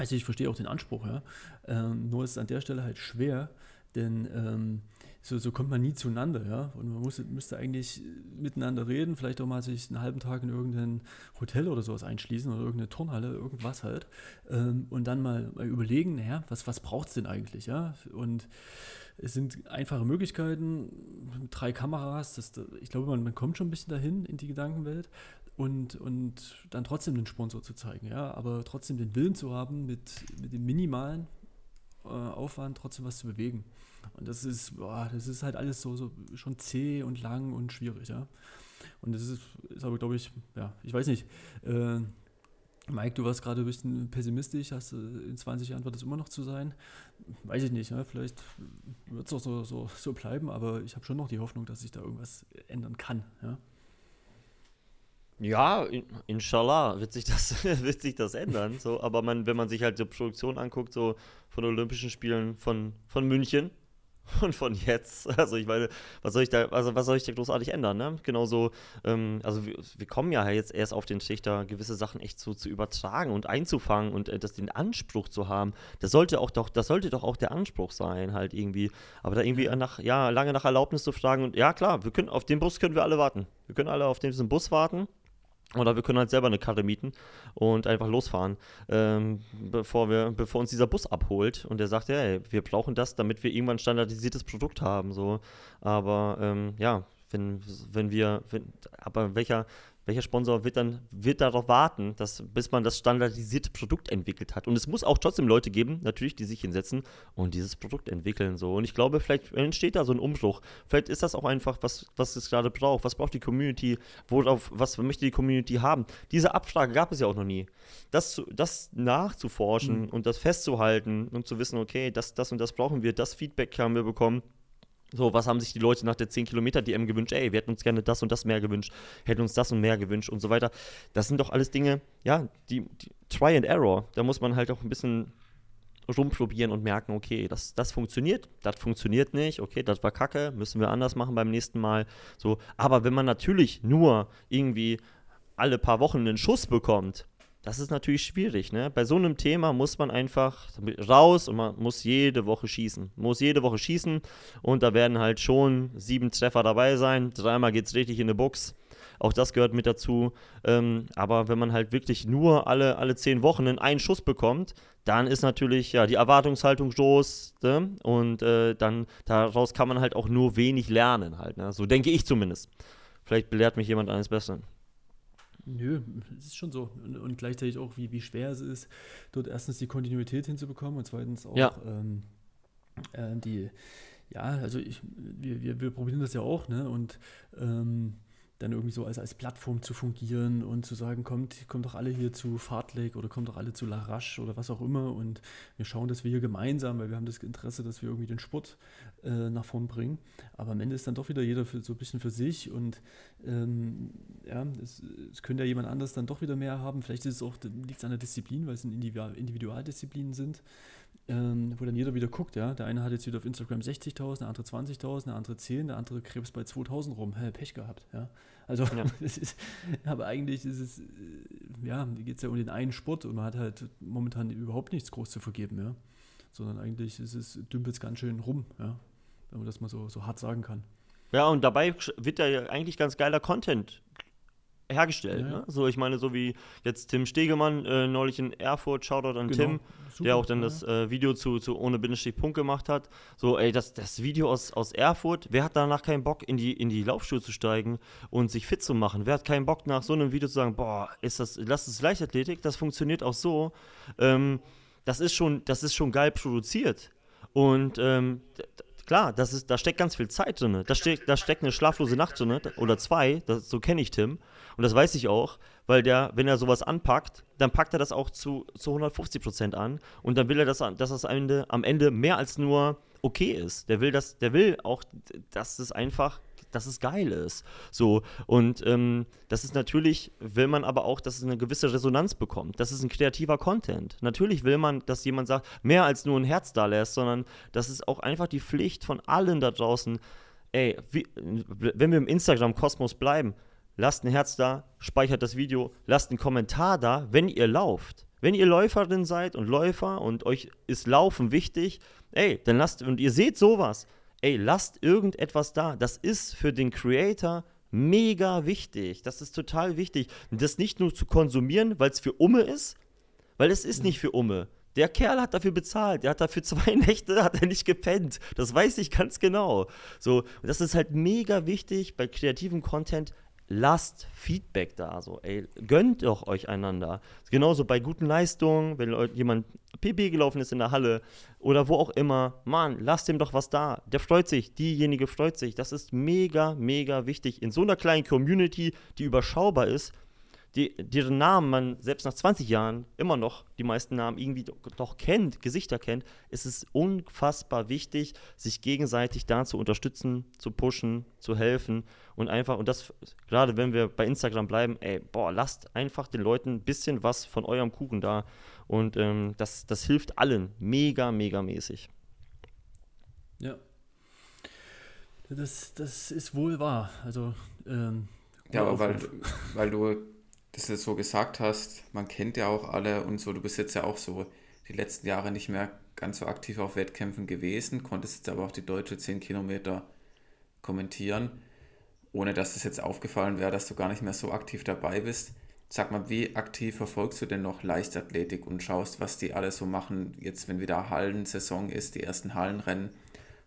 also ich verstehe auch den Anspruch, ja, ähm, nur ist es an der Stelle halt schwer, Denn ähm, so, so kommt man nie zueinander, ja. Und man muss, müsste eigentlich miteinander reden, vielleicht auch mal sich einen halben Tag in irgendein Hotel oder sowas einschließen oder irgendeine Turnhalle, irgendwas halt. Ähm, und dann mal, mal überlegen, naja, was, was braucht es denn eigentlich, ja? Und es sind einfache Möglichkeiten, drei Kameras, das, ich glaube, man, man kommt schon ein bisschen dahin in die Gedankenwelt und, und dann trotzdem den Sponsor zu zeigen, ja, aber trotzdem den Willen zu haben, mit, mit dem minimalen äh, Aufwand trotzdem was zu bewegen. Und das ist, boah, das ist halt alles so, so schon zäh und lang und schwierig, ja. Und das ist, ist aber, glaube ich, ja, ich weiß nicht. Äh, Mike, du warst gerade ein bisschen pessimistisch, hast in 20 Jahren wird es immer noch zu sein. Weiß ich nicht, ja, vielleicht wird es auch so, so, so bleiben, aber ich habe schon noch die Hoffnung, dass sich da irgendwas ändern kann. Ja, ja inshallah wird sich das, [LAUGHS] wird sich das ändern. So, aber man, wenn man sich halt die Produktion anguckt, so von Olympischen Spielen von, von München, [LAUGHS] und von jetzt, also ich meine, was soll ich da, also was soll ich da großartig ändern, ne? Genauso, ähm, also wir, wir, kommen ja jetzt erst auf den Trichter, gewisse Sachen echt so zu übertragen und einzufangen und äh, das den Anspruch zu haben. Das sollte auch doch, das sollte doch auch der Anspruch sein, halt irgendwie. Aber da irgendwie nach, ja, lange nach Erlaubnis zu fragen und ja klar, wir können, auf den Bus können wir alle warten. Wir können alle auf diesen Bus warten oder wir können halt selber eine Karte mieten und einfach losfahren, ähm, bevor, wir, bevor uns dieser Bus abholt. Und der sagt, hey, wir brauchen das, damit wir irgendwann ein standardisiertes Produkt haben. So. Aber ähm, ja, wenn, wenn wir, wenn, aber welcher, welcher Sponsor wird dann wird darauf warten, dass, bis man das standardisierte Produkt entwickelt hat. Und es muss auch trotzdem Leute geben, natürlich, die sich hinsetzen und dieses Produkt entwickeln. So. Und ich glaube, vielleicht entsteht da so ein Umbruch. Vielleicht ist das auch einfach, was, was es gerade braucht. Was braucht die Community? Worauf, was möchte die Community haben? Diese Abfrage gab es ja auch noch nie. Das, das nachzuforschen mhm. und das festzuhalten und zu wissen, okay, das, das und das brauchen wir, das Feedback haben wir bekommen so, was haben sich die Leute nach der 10-Kilometer-DM gewünscht? Ey, wir hätten uns gerne das und das mehr gewünscht, hätten uns das und mehr gewünscht und so weiter. Das sind doch alles Dinge, ja, die, die Try and Error. Da muss man halt auch ein bisschen rumprobieren und merken, okay, das, das funktioniert, das funktioniert nicht, okay, das war kacke, müssen wir anders machen beim nächsten Mal. So, aber wenn man natürlich nur irgendwie alle paar Wochen einen Schuss bekommt, das ist natürlich schwierig. Ne? Bei so einem Thema muss man einfach raus und man muss jede Woche schießen. Muss jede Woche schießen und da werden halt schon sieben Treffer dabei sein. Dreimal geht es richtig in die Box. Auch das gehört mit dazu. Ähm, aber wenn man halt wirklich nur alle, alle zehn Wochen einen Schuss bekommt, dann ist natürlich ja die Erwartungshaltung groß ne? und äh, dann daraus kann man halt auch nur wenig lernen halt. Ne? So denke ich zumindest. Vielleicht belehrt mich jemand eines Besseren. Nö, es ist schon so. Und, und, gleichzeitig auch, wie, wie schwer es ist, dort erstens die Kontinuität hinzubekommen und zweitens auch ja. ähm, äh, die, ja, also ich, wir, wir, wir probieren das ja auch, ne? Und ähm, dann irgendwie so als, als Plattform zu fungieren und zu sagen, kommt, kommt doch alle hier zu Fartlek oder kommt doch alle zu Larache oder was auch immer und wir schauen, dass wir hier gemeinsam, weil wir haben das Interesse, dass wir irgendwie den Sport äh, nach vorn bringen. Aber am Ende ist dann doch wieder jeder für, so ein bisschen für sich und ähm, ja, es, es, könnte ja jemand anders dann doch wieder mehr haben. Vielleicht ist es auch, liegt es an der Disziplin, weil es Individualdisziplinen sind ähm, wo dann jeder wieder guckt, ja. Der eine hat jetzt wieder auf Instagram 60.000, der andere 20.000, der andere 10, der andere krebs bei 2.000 rum. Hä, Pech gehabt, ja. Also, ja. [LAUGHS] ist, aber eigentlich ist es, äh, ja, geht es ja um den einen Sport und man hat halt momentan überhaupt nichts groß zu vergeben, ja. Sondern eigentlich ist es, dümpelt es ganz schön rum, ja. Wenn man das mal so, so hart sagen kann. Ja, und dabei wird ja eigentlich ganz geiler Content hergestellt. Ja. Ne? So, ich meine, so wie jetzt Tim Stegemann äh, neulich in Erfurt, Shoutout an genau. Tim, Super, der auch dann ja. das äh, Video zu, zu ohne Bindestrich Punkt gemacht hat. So, ey, das, das Video aus, aus Erfurt, wer hat danach keinen Bock, in die, in die Laufschuhe zu steigen und sich fit zu machen? Wer hat keinen Bock, nach so einem Video zu sagen, boah, ist das, lass es Leichtathletik, das funktioniert auch so. Ähm, das ist schon, das ist schon geil produziert. Und ähm, klar, das ist, da steckt ganz viel Zeit drin. Da, steck, da steckt eine schlaflose Nacht drin, oder zwei, das, so kenne ich Tim. Und das weiß ich auch, weil der, wenn er sowas anpackt, dann packt er das auch zu, zu 150 Prozent an. Und dann will er, dass, dass das am Ende, am Ende mehr als nur okay ist. Der will, das, der will auch, dass es einfach dass es geil ist. So, und ähm, das ist natürlich, will man aber auch, dass es eine gewisse Resonanz bekommt. Das ist ein kreativer Content. Natürlich will man, dass jemand sagt, mehr als nur ein Herz da lässt, sondern das ist auch einfach die Pflicht von allen da draußen, ey, wie, wenn wir im Instagram-Kosmos bleiben, lasst ein Herz da, speichert das Video, lasst einen Kommentar da, wenn ihr lauft. Wenn ihr Läuferin seid und Läufer und euch ist Laufen wichtig, ey, dann lasst, und ihr seht sowas, ey, lasst irgendetwas da. Das ist für den Creator mega wichtig. Das ist total wichtig. das nicht nur zu konsumieren, weil es für Umme ist, weil es ist nicht für Umme. Der Kerl hat dafür bezahlt. Der hat dafür [LAUGHS] zwei Nächte hat er nicht gepennt. Das weiß ich ganz genau. So, das ist halt mega wichtig bei kreativem Content lasst Feedback da. So, ey, gönnt doch euch einander. Genauso bei guten Leistungen, wenn jemand PP gelaufen ist in der Halle oder wo auch immer, Mann, lasst ihm doch was da. Der freut sich, diejenige freut sich. Das ist mega, mega wichtig. In so einer kleinen Community, die überschaubar ist, die, deren Namen man selbst nach 20 Jahren immer noch die meisten Namen irgendwie doch kennt, Gesichter kennt, ist es unfassbar wichtig, sich gegenseitig da zu unterstützen, zu pushen, zu helfen und einfach, und das gerade wenn wir bei Instagram bleiben, ey, boah, lasst einfach den Leuten ein bisschen was von eurem Kuchen da und ähm, das, das hilft allen mega, mega mäßig. Ja. Das, das ist wohl wahr. Also, ähm, ja, aber weil, weil du dass du das so gesagt hast, man kennt ja auch alle und so, du bist jetzt ja auch so die letzten Jahre nicht mehr ganz so aktiv auf Wettkämpfen gewesen, konntest jetzt aber auch die deutsche 10 Kilometer kommentieren, ohne dass es jetzt aufgefallen wäre, dass du gar nicht mehr so aktiv dabei bist. Sag mal, wie aktiv verfolgst du denn noch Leichtathletik und schaust, was die alle so machen, jetzt wenn wieder Hallensaison ist, die ersten Hallenrennen?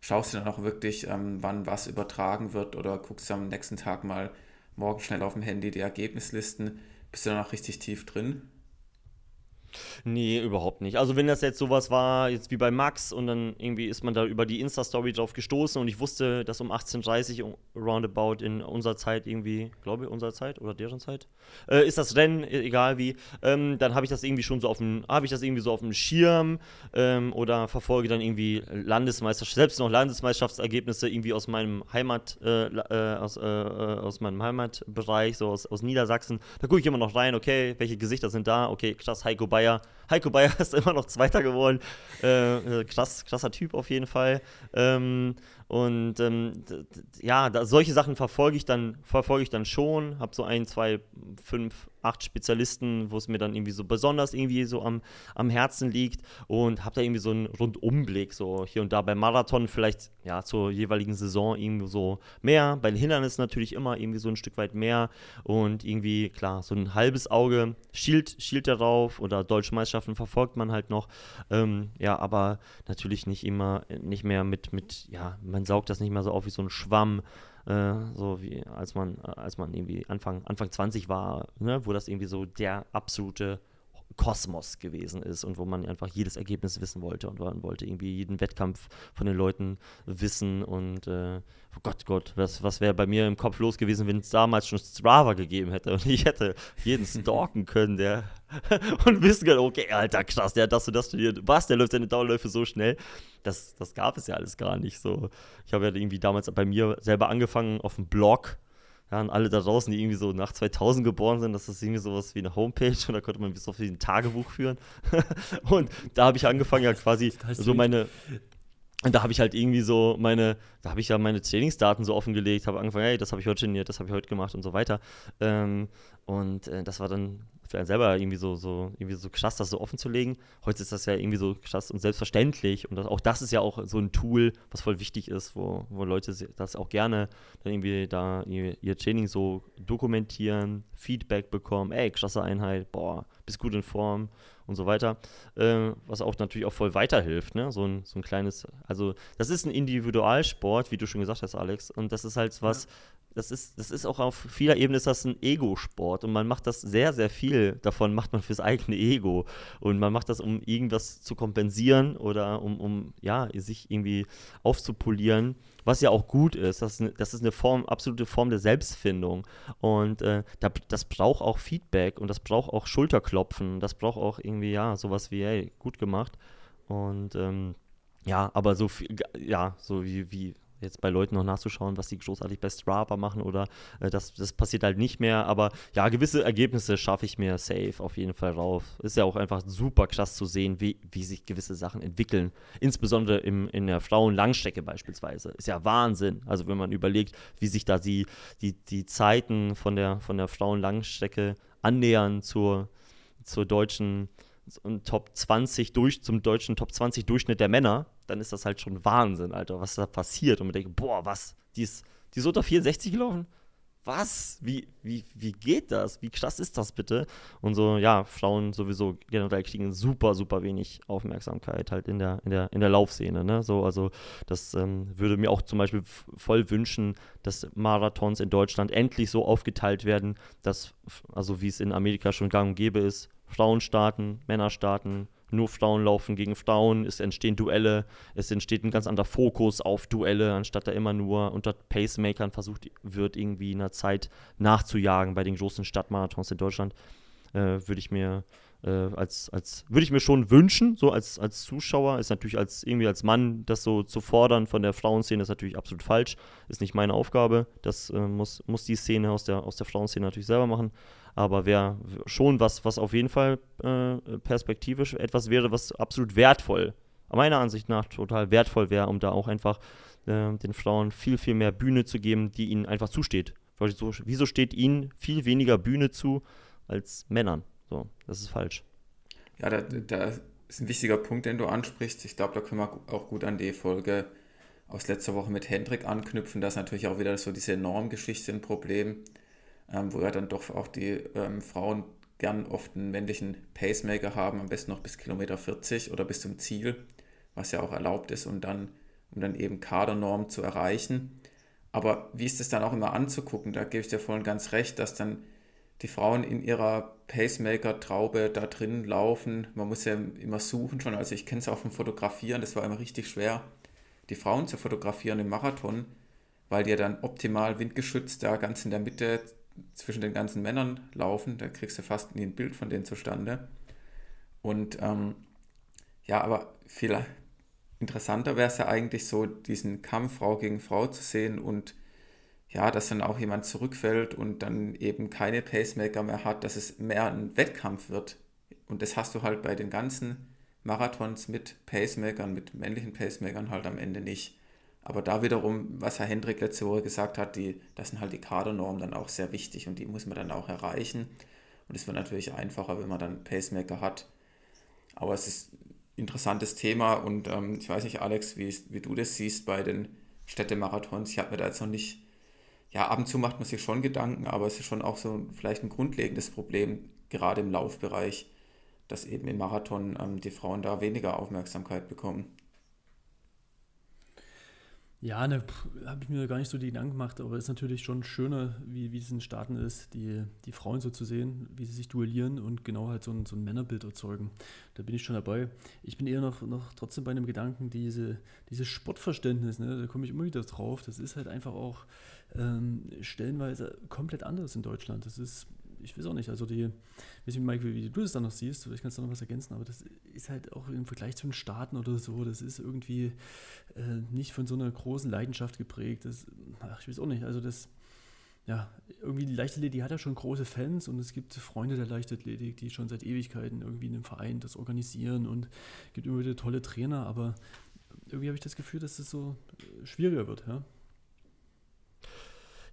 Schaust du dann auch wirklich, ähm, wann was übertragen wird oder guckst du am nächsten Tag mal morgen schnell auf dem Handy die Ergebnislisten? Bist du da noch richtig tief drin? Nee, überhaupt nicht. Also wenn das jetzt sowas war, jetzt wie bei Max und dann irgendwie ist man da über die Insta-Story drauf gestoßen und ich wusste, dass um 18.30 Uhr roundabout in unserer Zeit irgendwie, glaube ich, unserer Zeit oder deren Zeit, äh, ist das Rennen, e-, egal wie, ähm, dann habe ich das irgendwie schon so auf dem, habe ich das irgendwie so auf dem Schirm ähm, oder verfolge dann irgendwie Landesmeisterschaft, selbst noch Landesmeisterschaftsergebnisse irgendwie aus meinem Heimat, äh, äh, aus, äh, äh, aus meinem Heimatbereich, so aus, aus Niedersachsen. Da gucke ich immer noch rein, okay, welche Gesichter sind da, okay, krass, Heiko Bayer Bayer. Heiko Bayer [LAUGHS] ist immer noch Zweiter geworden. Äh, äh krass, krasser Typ auf jeden Fall. Ähm, und ähm, ja, da, solche Sachen verfolge ich dann, verfolge ich dann schon. Habe so ein, zwei, fünf, acht Spezialisten, wo es mir dann irgendwie so besonders irgendwie so am, am Herzen liegt und habe da irgendwie so einen Rundumblick, so hier und da beim Marathon vielleicht ja zur jeweiligen Saison irgendwie so mehr, bei den Hindernissen natürlich immer irgendwie so ein Stück weit mehr und irgendwie klar so ein halbes Auge schielt, schielt darauf oder deutsche Meisterschaften verfolgt man halt noch, ähm, ja, aber natürlich nicht immer, nicht mehr mit, mit ja, man saugt das nicht mehr so auf wie so ein Schwamm, äh, so wie als man, als man irgendwie Anfang, Anfang 20 war, ne, wo das irgendwie so der absolute Kosmos gewesen ist und wo man einfach jedes Ergebnis wissen wollte und man wollte irgendwie jeden Wettkampf von den Leuten wissen und äh, oh Gott, Gott, was, was wäre bei mir im Kopf los gewesen, wenn es damals schon Strava gegeben hätte und [LAUGHS] ich hätte jeden stalken können, der [LAUGHS] und wissen können, okay, alter, krass, der hat das und das studiert, was, der läuft seine Dauerläufe so schnell. Das, das gab es ja alles gar nicht so. Ich habe ja irgendwie damals bei mir selber angefangen auf dem Blog ja, und alle da draußen, die irgendwie so nach 2000 geboren sind, das ist irgendwie sowas wie eine Homepage und da konnte man so wie ein Tagebuch führen. [LAUGHS] und da habe ich angefangen, ja quasi so meine. Und da habe ich halt irgendwie so meine, da habe ich ja meine Trainingsdaten so offengelegt, habe angefangen, hey, das habe ich heute trainiert, das habe ich heute gemacht und so weiter. Ähm, und äh, das war dann für einen selber irgendwie so, so, irgendwie so krass, das so offen zu legen. Heute ist das ja irgendwie so krass und selbstverständlich. Und das, auch das ist ja auch so ein Tool, was voll wichtig ist, wo, wo Leute das auch gerne dann irgendwie da ihr, ihr Training so dokumentieren, Feedback bekommen, ey, krasse Einheit, boah, bist gut in Form und so weiter. Äh, was auch natürlich auch voll weiterhilft, ne? So ein, so ein kleines, also das ist ein Individualsport, wie du schon gesagt hast, Alex. Und das ist halt was, ja das ist, das ist auch auf vieler Ebene ist das ein Ego-Sport und man macht das sehr, sehr viel davon macht man fürs eigene Ego und man macht das, um irgendwas zu kompensieren oder um, um ja, sich irgendwie aufzupolieren, was ja auch gut ist. Das, ist das ist eine Form, absolute Form der Selbstfindung und äh, das braucht auch Feedback und das braucht auch Schulterklopfen, das braucht auch irgendwie, ja, sowas wie, hey, gut gemacht und ähm, ja, aber so viel, ja, so wie, wie jetzt bei Leuten noch nachzuschauen, was die großartig bei Strava machen oder äh, das, das passiert halt nicht mehr. Aber ja, gewisse Ergebnisse schaffe ich mir safe auf jeden Fall rauf. Ist ja auch einfach super krass zu sehen, wie, wie sich gewisse Sachen entwickeln. Insbesondere im, in der Frauen-Langstrecke beispielsweise. Ist ja Wahnsinn. Also wenn man überlegt, wie sich da die, die, die Zeiten von der, von der Frauen-Langstrecke annähern zur, zur deutschen Top 20 durch, zum deutschen Top 20 Durchschnitt der Männer, dann ist das halt schon Wahnsinn, Alter, was da passiert. Und man denkt, boah, was? Die ist, die ist unter 64 gelaufen? was? Wie, wie, wie geht das? Wie krass ist das bitte? Und so, ja, Frauen sowieso generell kriegen super, super wenig Aufmerksamkeit halt in der, in der, in der Laufszene. Ne? So, also das ähm, würde mir auch zum Beispiel voll wünschen, dass Marathons in Deutschland endlich so aufgeteilt werden, dass, also wie es in Amerika schon gang und gäbe ist, Frauen starten, Männer starten, nur Frauen laufen gegen Frauen, es entstehen Duelle, es entsteht ein ganz anderer Fokus auf Duelle, anstatt da immer nur unter Pacemakern versucht wird, irgendwie in einer Zeit nachzujagen bei den großen Stadtmarathons in Deutschland. Äh, würde ich mir äh, als, als würde ich mir schon wünschen, so als, als Zuschauer, ist natürlich als irgendwie als Mann das so zu fordern von der Frauenszene, ist natürlich absolut falsch, ist nicht meine Aufgabe. Das äh, muss, muss die Szene aus der, aus der Frauenszene natürlich selber machen aber wäre schon was, was auf jeden Fall äh, perspektivisch etwas wäre, was absolut wertvoll, meiner Ansicht nach total wertvoll wäre, um da auch einfach äh, den Frauen viel, viel mehr Bühne zu geben, die ihnen einfach zusteht. Wieso steht ihnen viel weniger Bühne zu als Männern? So, das ist falsch. Ja, da, da ist ein wichtiger Punkt, den du ansprichst. Ich glaube, da können wir auch gut an die Folge aus letzter Woche mit Hendrik anknüpfen. Da ist natürlich auch wieder so diese Normgeschichte ein Problem ähm, wo ja dann doch auch die ähm, Frauen gern oft einen männlichen Pacemaker haben, am besten noch bis Kilometer 40 oder bis zum Ziel, was ja auch erlaubt ist, und dann, um dann eben Kadernorm zu erreichen. Aber wie ist es dann auch immer anzugucken? Da gebe ich dir vorhin ganz recht, dass dann die Frauen in ihrer Pacemaker-Traube da drin laufen. Man muss ja immer suchen schon. Also ich kenne es auch vom Fotografieren, das war immer richtig schwer, die Frauen zu fotografieren im Marathon, weil die ja dann optimal windgeschützt da ganz in der Mitte zwischen den ganzen Männern laufen, da kriegst du fast nie ein Bild von denen zustande. Und ähm, ja, aber viel interessanter wäre es ja eigentlich so, diesen Kampf Frau gegen Frau zu sehen und ja, dass dann auch jemand zurückfällt und dann eben keine Pacemaker mehr hat, dass es mehr ein Wettkampf wird. Und das hast du halt bei den ganzen Marathons mit Pacemakern, mit männlichen Pacemakern halt am Ende nicht. Aber da wiederum, was Herr Hendrik letzte Woche gesagt hat, die, das sind halt die Kadernormen dann auch sehr wichtig und die muss man dann auch erreichen. Und es wird natürlich einfacher, wenn man dann Pacemaker hat. Aber es ist ein interessantes Thema und ähm, ich weiß nicht, Alex, wie, wie du das siehst bei den Städtemarathons. Ich habe mir da jetzt noch nicht, ja, ab und zu macht man sich schon Gedanken, aber es ist schon auch so vielleicht ein grundlegendes Problem, gerade im Laufbereich, dass eben im Marathon ähm, die Frauen da weniger Aufmerksamkeit bekommen. Ja, ne, habe ich mir gar nicht so die Gedanken gemacht, aber es ist natürlich schon schöner, wie, wie es in Staaten ist, die, die Frauen so zu sehen, wie sie sich duellieren und genau halt so ein, so ein Männerbild erzeugen. Da bin ich schon dabei. Ich bin eher noch, noch trotzdem bei einem Gedanken, diese, dieses Sportverständnis, ne, da komme ich immer wieder drauf, das ist halt einfach auch ähm, stellenweise komplett anders in Deutschland. Das ist ich weiß auch nicht, also die, weiß nicht, Mike, wie, wie du das dann noch siehst, vielleicht kannst du noch was ergänzen, aber das ist halt auch im Vergleich zu den Staaten oder so, das ist irgendwie äh, nicht von so einer großen Leidenschaft geprägt. Das, ach, ich weiß auch nicht, also das, ja, irgendwie die Leichtathletik, hat ja schon große Fans und es gibt Freunde der Leichtathletik, die schon seit Ewigkeiten irgendwie in einem Verein das organisieren und es gibt immer wieder tolle Trainer, aber irgendwie habe ich das Gefühl, dass es das so schwieriger wird, ja.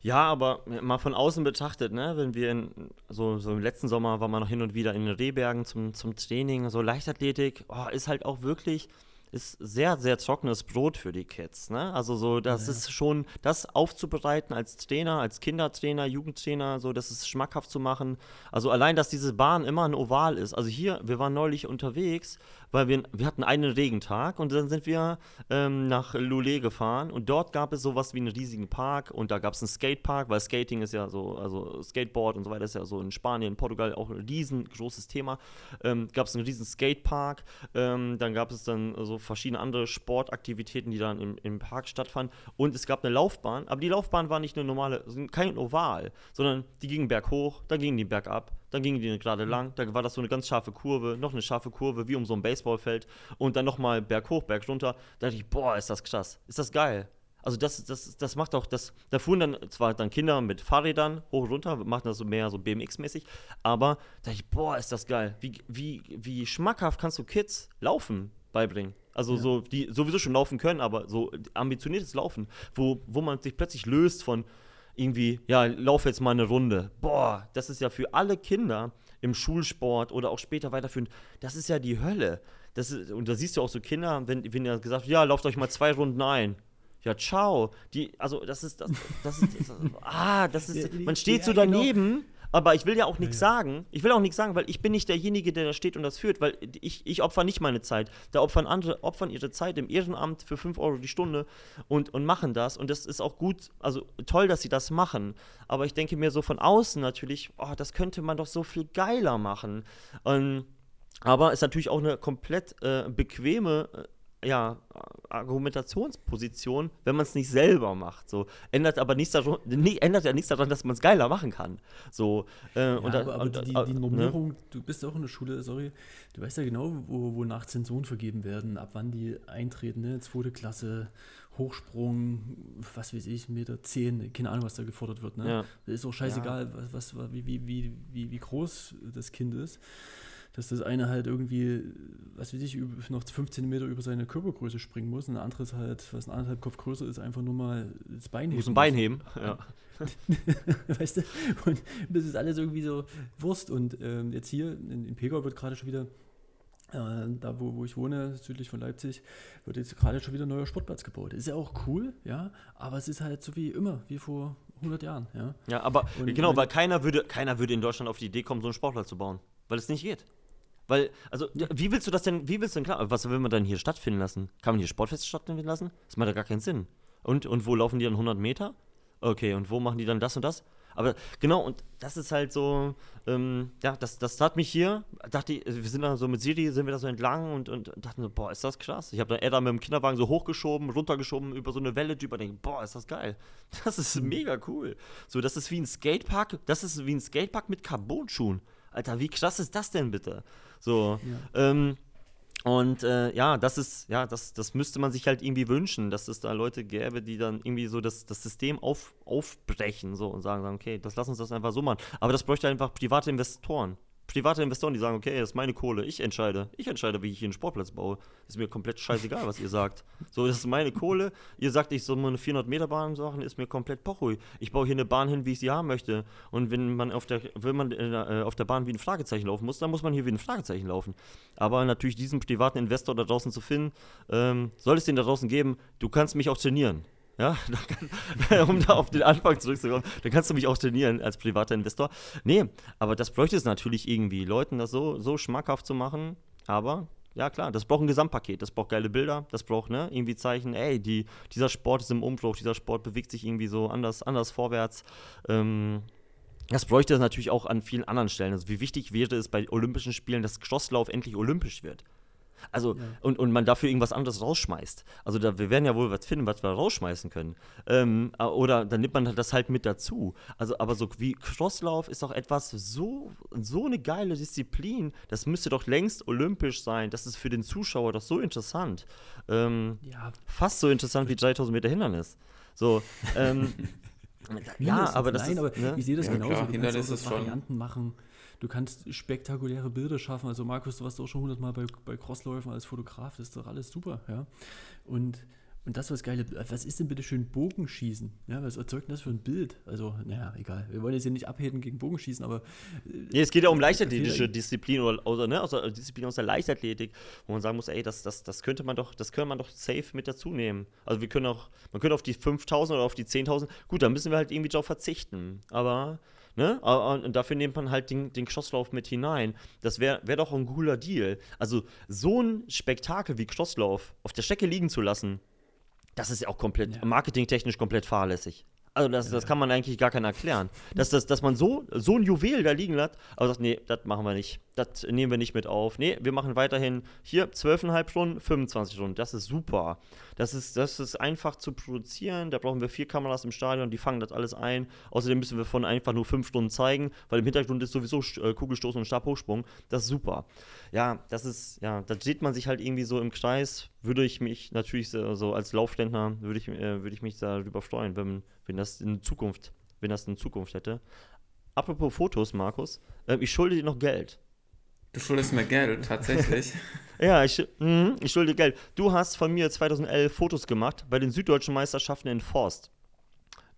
Ja, aber mal von außen betrachtet, ne, wenn wir in, so, so im letzten Sommer waren wir noch hin und wieder in den Rehbergen zum, zum Training, so Leichtathletik, oh, ist halt auch wirklich ist sehr, sehr trockenes Brot für die Kids. Ne? Also so, das ja. ist schon, das aufzubereiten als Trainer, als Kindertrainer, Jugendtrainer, so, das ist schmackhaft zu machen. Also allein, dass diese Bahn immer ein Oval ist. Also hier, wir waren neulich unterwegs, weil wir, wir hatten einen Regentag und dann sind wir ähm, nach Lulé gefahren und dort gab es sowas wie einen riesigen Park und da gab es einen Skatepark, weil Skating ist ja so, also Skateboard und so weiter ist ja so in Spanien, Portugal auch ein riesengroßes Thema. Ähm, gab es einen riesen Skatepark, ähm, dann gab es dann so verschiedene andere Sportaktivitäten, die dann im, im Park stattfanden. Und es gab eine Laufbahn, aber die Laufbahn war nicht eine normale, kein Oval, sondern die ging berghoch, dann ging die bergab, dann ging die gerade lang, dann war das so eine ganz scharfe Kurve, noch eine scharfe Kurve, wie um so ein Baseballfeld und dann nochmal berghoch, berg runter. Da dachte ich, boah, ist das krass, ist das geil. Also das, das, das macht auch, das, da fuhren dann zwar dann Kinder mit Fahrrädern hoch und runter, machen das so mehr so BMX-mäßig, aber da dachte ich, boah, ist das geil. Wie, wie, wie schmackhaft kannst du Kids laufen beibringen? Also ja. so, die sowieso schon laufen können, aber so ambitioniertes Laufen, wo, wo man sich plötzlich löst von irgendwie, ja, lauf jetzt mal eine Runde. Boah, das ist ja für alle Kinder im Schulsport oder auch später weiterführen, das ist ja die Hölle. Das ist, und da siehst du auch so Kinder, wenn, wenn ihr gesagt ja, lauft euch mal zwei Runden ein. Ja, ciao. Die, also das ist, das, das ist, das, [LAUGHS] ah, das ist, man steht ja, so daneben. Aber ich will ja auch nichts ja, ja. sagen. Ich will auch nichts sagen, weil ich bin nicht derjenige, der da steht und das führt, weil ich, ich opfer nicht meine Zeit. Da opfern andere, opfern ihre Zeit im Ehrenamt für 5 Euro die Stunde und, und machen das. Und das ist auch gut, also toll, dass sie das machen. Aber ich denke mir so von außen natürlich, oh, das könnte man doch so viel geiler machen. Und, aber ist natürlich auch eine komplett äh, bequeme äh, ja, Argumentationsposition, wenn man es nicht selber macht. So ändert aber nichts daran, nee, ändert ja nichts daran, dass man es geiler machen kann. So äh, ja, und aber, aber und, die, die, äh, Normierung, ne? du bist auch in der Schule, sorry, du weißt ja genau, wo, wonach Zensuren vergeben werden, ab wann die eintreten, ne? Zweite Klasse, Hochsprung, was weiß ich, Meter zehn, keine Ahnung, was da gefordert wird. Ne? Ja. Ist auch scheißegal, ja. was, was, wie, wie, wie, wie groß das Kind ist dass das eine halt irgendwie, was weiß ich, noch 15 Meter über seine Körpergröße springen muss und ein anderes halt, was ein anderthalb Kopf größer ist, einfach nur mal das Bein heben. Muss ein Bein heben, ja. [LAUGHS] weißt du? Und das ist alles irgendwie so Wurst. Und ähm, jetzt hier in, in Pegau wird gerade schon wieder äh, da wo, wo ich wohne, südlich von Leipzig, wird jetzt gerade schon wieder ein neuer Sportplatz gebaut. Ist ja auch cool, ja, aber es ist halt so wie immer, wie vor 100 Jahren, ja. Ja, aber und genau, weil keiner würde, keiner würde in Deutschland auf die Idee kommen, so einen Sportplatz zu bauen, weil es nicht geht. Weil, also, wie willst du das denn, wie willst du denn klar, was will man dann hier stattfinden lassen? Kann man hier Sportfeste stattfinden lassen? Das macht ja gar keinen Sinn. Und, und wo laufen die dann 100 Meter? Okay, und wo machen die dann das und das? Aber genau, und das ist halt so, ähm, ja, das, das tat mich hier, dachte ich, wir sind da so mit Siri, sind wir da so entlang und, und dachten so, boah, ist das krass. Ich habe da Edda mit dem Kinderwagen so hochgeschoben, runtergeschoben, über so eine Welle drüber, denke, boah, ist das geil. Das ist mhm. mega cool. So, das ist wie ein Skatepark, das ist wie ein Skatepark mit Carbon-Schuhen. Alter, wie krass ist das denn bitte? So. Ja. Ähm, und äh, ja, das ist, ja, das, das müsste man sich halt irgendwie wünschen, dass es da Leute gäbe, die dann irgendwie so das, das System auf, aufbrechen so und sagen, okay, das lass uns das einfach so machen. Aber das bräuchte einfach private Investoren private Investoren, die sagen, okay, das ist meine Kohle, ich entscheide. Ich entscheide, wie ich hier einen Sportplatz baue. Ist mir komplett scheißegal, was ihr sagt. So, das ist meine Kohle. Ihr sagt, ich soll mal eine 400-Meter-Bahn machen, ist mir komplett pochui. Ich baue hier eine Bahn hin, wie ich sie haben möchte. Und wenn man auf der, wenn man äh, auf der Bahn wie ein Fragezeichen laufen muss, dann muss man hier wie ein Fragezeichen laufen. Aber natürlich diesen privaten Investor da draußen zu finden, ähm, soll es den da draußen geben, du kannst mich auch trainieren. Ja, [LAUGHS] [LAUGHS] um da auf den Anfang zurückzukommen, dann kannst du mich auch trainieren als privater Investor. Nee, aber das bräuchte es natürlich irgendwie, Leuten das so, so schmackhaft zu machen. Aber ja klar, das braucht ein Gesamtpaket, das braucht geile Bilder, das braucht ne, irgendwie Zeichen, ey, die, dieser Sport ist im Umbruch, dieser Sport bewegt sich irgendwie so anders, anders vorwärts. Ähm, das bräuchte es natürlich auch an vielen anderen Stellen. Also wie wichtig wäre es bei Olympischen Spielen, dass Crosslauf endlich olympisch wird. Also, ja. und, und man dafür irgendwas anderes rausschmeißt. Also, da, wir werden ja wohl was finden, was wir rausschmeißen können. Ähm, oder dann nimmt man das halt mit dazu. Also, aber so wie Crosslauf ist doch etwas so, so eine geile Disziplin. Das müsste doch längst olympisch sein. Das ist für den Zuschauer doch so interessant. Ähm, ja. Fast so interessant wie 3000 Meter Hindernis. So, ähm, [LAUGHS] ja, aber das Nein, ist, aber ne? ich sehe das ja, genauso. Klar, du kannst auch so Varianten machen. Du kannst spektakuläre Bilder schaffen. Also Markus, du warst auch schon hundertmal bei, bei Crossläufen als Fotograf. Das ist doch alles super, ja. Und und das, was geile, was ist denn bitte schön Bogenschießen? Ja, was erzeugt denn das für ein Bild? Also, naja, egal. Wir wollen jetzt hier nicht abheben gegen Bogenschießen, aber. Nee, es geht ja um leichtathletische Disziplin oder, oder ne, aus der Disziplin aus der Leichtathletik, wo man sagen muss, ey, das, das, das könnte man doch, das könnte man doch safe mit dazu nehmen. Also wir können auch, man könnte auf die 5000 oder auf die 10.000, gut, da müssen wir halt irgendwie drauf verzichten. Aber Ne? Und dafür nimmt man halt den, den Crosslauf mit hinein. Das wäre wär doch ein cooler Deal. Also so ein Spektakel wie Crosslauf auf der Strecke liegen zu lassen, das ist ja auch komplett ja. marketingtechnisch komplett fahrlässig. Also das, das kann man eigentlich gar keiner erklären. Dass, dass, dass man so, so ein Juwel da liegen lässt, aber sagt, nee, das machen wir nicht. Das nehmen wir nicht mit auf. Nee, wir machen weiterhin hier 12,5 Stunden, 25 Stunden. Das ist super. Das ist, das ist einfach zu produzieren. Da brauchen wir vier Kameras im Stadion, die fangen das alles ein. Außerdem müssen wir von einfach nur fünf Stunden zeigen, weil im Hintergrund ist sowieso äh, Kugelstoß und Stabhochsprung. Das ist super. Ja, das ist, ja, da sieht man sich halt irgendwie so im Kreis. Würde ich mich natürlich so, so als Laufständler, würde ich, äh, würde ich mich darüber freuen, wenn, wenn das in Zukunft, wenn das in Zukunft hätte. Apropos Fotos, Markus, äh, ich schulde dir noch Geld. Du schuldest mir Geld, tatsächlich. [LAUGHS] ja, ich, mh, ich schulde Geld. Du hast von mir 2011 Fotos gemacht bei den süddeutschen Meisterschaften in Forst.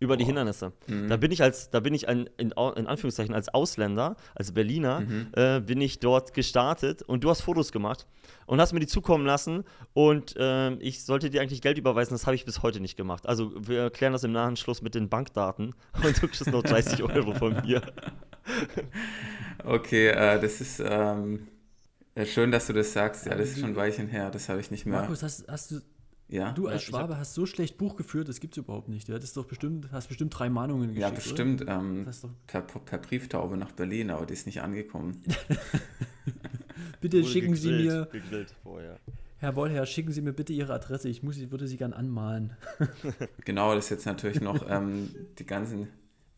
Über die Hindernisse. Mhm. Da bin ich als, da bin ich ein, in, in Anführungszeichen als Ausländer, als Berliner, mhm. äh, bin ich dort gestartet und du hast Fotos gemacht und hast mir die zukommen lassen und äh, ich sollte dir eigentlich Geld überweisen, das habe ich bis heute nicht gemacht. Also wir klären das im Nachanschluss mit den Bankdaten [LAUGHS] und du kriegst noch 30 Euro von mir. [LAUGHS] Okay, äh, das ist ähm, schön, dass du das sagst. Ja, das ist schon ein Weilchen her, das habe ich nicht mehr. Markus, hast, hast du ja? Du als Schwabe hab... hast so schlecht Buch geführt, das gibt es überhaupt nicht. Du hattest doch bestimmt, hast bestimmt drei Mahnungen geschickt. Ja, bestimmt. Ähm, per, per, Brieftaube nach Berlin, aber die ist nicht angekommen. [LAUGHS] bitte Wurde schicken gegrillt, Sie mir. Vorher. Herr Wollherr, schicken Sie mir bitte Ihre Adresse. Ich muss, würde Sie gern anmalen. [LAUGHS] genau, das ist jetzt natürlich noch ähm, die ganzen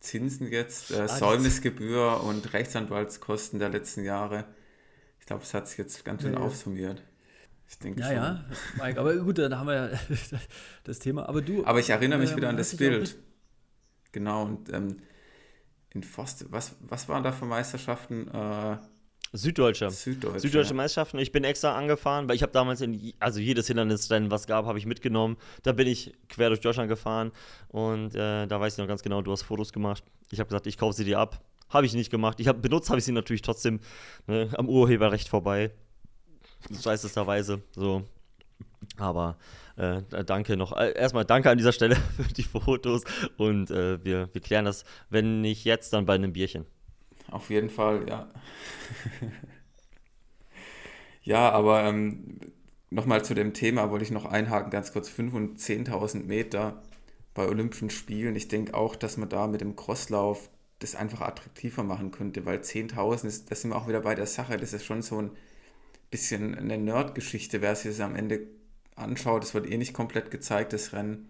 Zinsen jetzt, äh, ah, Säumnisgebühr und Rechtsanwaltskosten der letzten Jahre. Ich glaube, es hat sich jetzt ganz schön ja, aufsummiert. Ich denke ja, schon. ja, Mike, aber gut, dann haben wir ja [LAUGHS] das Thema. Aber du. Aber ich erinnere mich äh, wieder an das Bild. Genau, und ähm, in Forst, was, was waren da für Meisterschaften? Äh, Süddeutsche. Süddeutsche. Süddeutsche Meisterschaften. Ich bin extra angefahren, weil ich habe damals in, also jedes Hindernisrennen, was gab, habe ich mitgenommen. Da bin ich quer durch Deutschland gefahren und äh, da weiß ich noch ganz genau, du hast Fotos gemacht. Ich habe gesagt, ich kaufe sie dir ab. Habe ich nicht gemacht. Ich habe benutzt, habe ich sie natürlich trotzdem ne, am Urheberrecht vorbei scheißesterweise. So. Aber äh, danke noch. Äh, erstmal danke an dieser Stelle [LAUGHS] für die Fotos und äh, wir, wir klären das, wenn nicht jetzt, dann bei einem Bierchen. Auf jeden Fall, ja. [LAUGHS] ja, aber ähm, nochmal zu dem Thema wollte ich noch einhaken, ganz kurz. 5.000 und 10.000 Meter bei Olympischen Spielen. Ich denke auch, dass man da mit dem Crosslauf das einfach attraktiver machen könnte, weil 10.000 ist, das sind wir auch wieder bei der Sache, das ist schon so ein bisschen eine Nerd-Geschichte, wer sich das am Ende anschaut. Es wird eh nicht komplett gezeigt, das Rennen.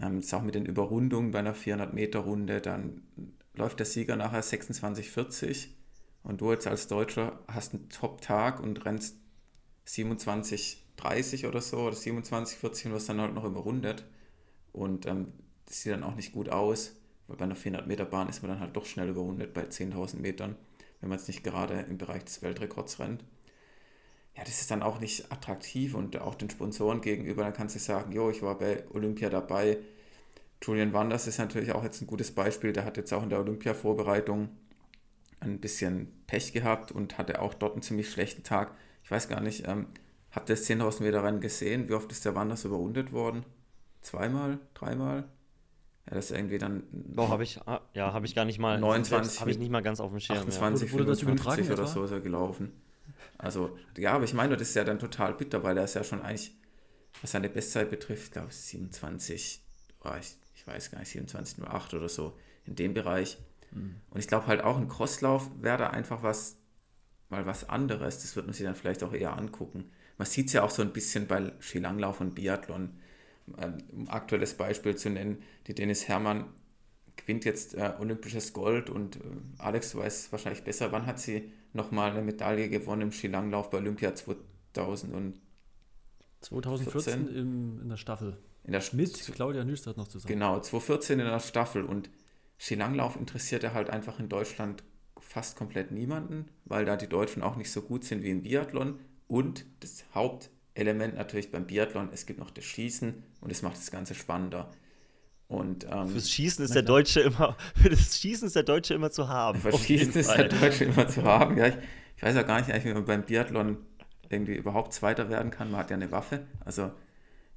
Ähm, ist auch mit den Überrundungen bei einer 400-Meter-Runde. Dann läuft der Sieger nachher 26,40 und du jetzt als Deutscher hast einen Top-Tag und rennst 27,30 oder so oder 27,40 und wirst dann halt noch überrundet. Und ähm, das sieht dann auch nicht gut aus, weil bei einer 400-Meter-Bahn ist man dann halt doch schnell überrundet bei 10.000 Metern, wenn man jetzt nicht gerade im Bereich des Weltrekords rennt ja, das ist dann auch nicht attraktiv und auch den Sponsoren gegenüber, dann kannst du sagen, jo, ich war bei Olympia dabei. Julian Wanders ist natürlich auch jetzt ein gutes Beispiel, der hat jetzt auch in der Olympia-Vorbereitung ein bisschen Pech gehabt und hatte auch dort einen ziemlich schlechten Tag. Ich weiß gar nicht, ähm, habt ihr das 10.000 Meter Rennen gesehen? Wie oft ist der Wanders überrundet worden? Zweimal? Dreimal? Ja, das ist irgendwie dann. Doch, habe ich, ah, ja, habe ich gar nicht mal. 29. Habe ich nicht mal ganz auf dem Schirm. 28, ja. wurde, wurde 55 oder so ist er gelaufen. Also, ja, aber ich meine, das ist ja dann total bitter, weil er ist ja schon eigentlich, was seine Bestzeit betrifft, ich glaube 27, oh, ich, ich, weiß gar nicht, 27,08 oder so, in dem Bereich. Mhm. Und ich glaube halt auch ein Crosslauf wäre da einfach was, mal was anderes. Das wird man sich dann vielleicht auch eher angucken. Man sieht es ja auch so ein bisschen bei Skilanglauf und Biathlon. Ähm, um aktuelles Beispiel zu nennen, die Dennis Herrmann gewinnt jetzt äh, olympisches Gold und äh, Alex, du weißt wahrscheinlich besser, wann hat sie nochmal eine Medaille gewonnen im Skilanglauf bei Olympia 2000 2014 im, in der Staffel. In der Mit Claudia Nüstert noch zusammen. Genau, 2014 in der Staffel und Skilanglauf interessierte halt einfach in Deutschland fast komplett niemanden, weil da die Deutschen auch nicht so gut sind wie im Biathlon und das Hauptelement natürlich beim Biathlon, es gibt noch das Schießen und es macht das Ganze spannender. Und, ähm, Fürs Schießen ist der Deutsche immer, [LAUGHS] für das Schießen ist der Deutsche immer zu haben. Für Schießen ist der Deutsche immer zu haben. Ja, ich, ich weiß auch gar nicht, wie man beim Biathlon irgendwie überhaupt Zweiter werden kann. Man hat ja eine Waffe, also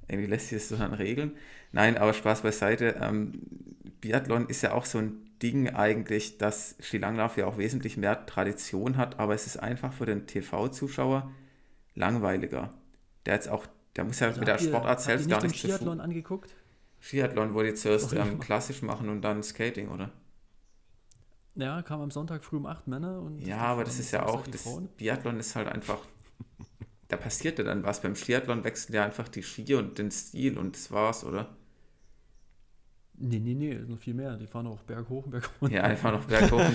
irgendwie lässt sich das so dann regeln. Nein, aber Spaß beiseite. Ähm, Biathlon ist ja auch so ein Ding eigentlich, dass Skilanglauf ja auch wesentlich mehr Tradition hat, aber es ist einfach für den TV-Zuschauer langweiliger. Der jetzt auch, der muss ja also mit der Sportart selbst gar nicht den Skiathlon angeguckt? Skiathlon wollte jetzt zuerst ähm, klassisch machen und dann Skating, oder? Ja, kam am Sonntag früh um 8 Männer und. Ja, aber das ist ja auch, das Biathlon ist halt einfach, [LAUGHS] da passiert ja dann was. Beim Skiathlon wechseln ja einfach die Ski und den Stil und das war's, oder? Nee, nee, nee, noch viel mehr. Die fahren auch berghoch und berghoch. Ja, die fahren auch berghoch. [LAUGHS]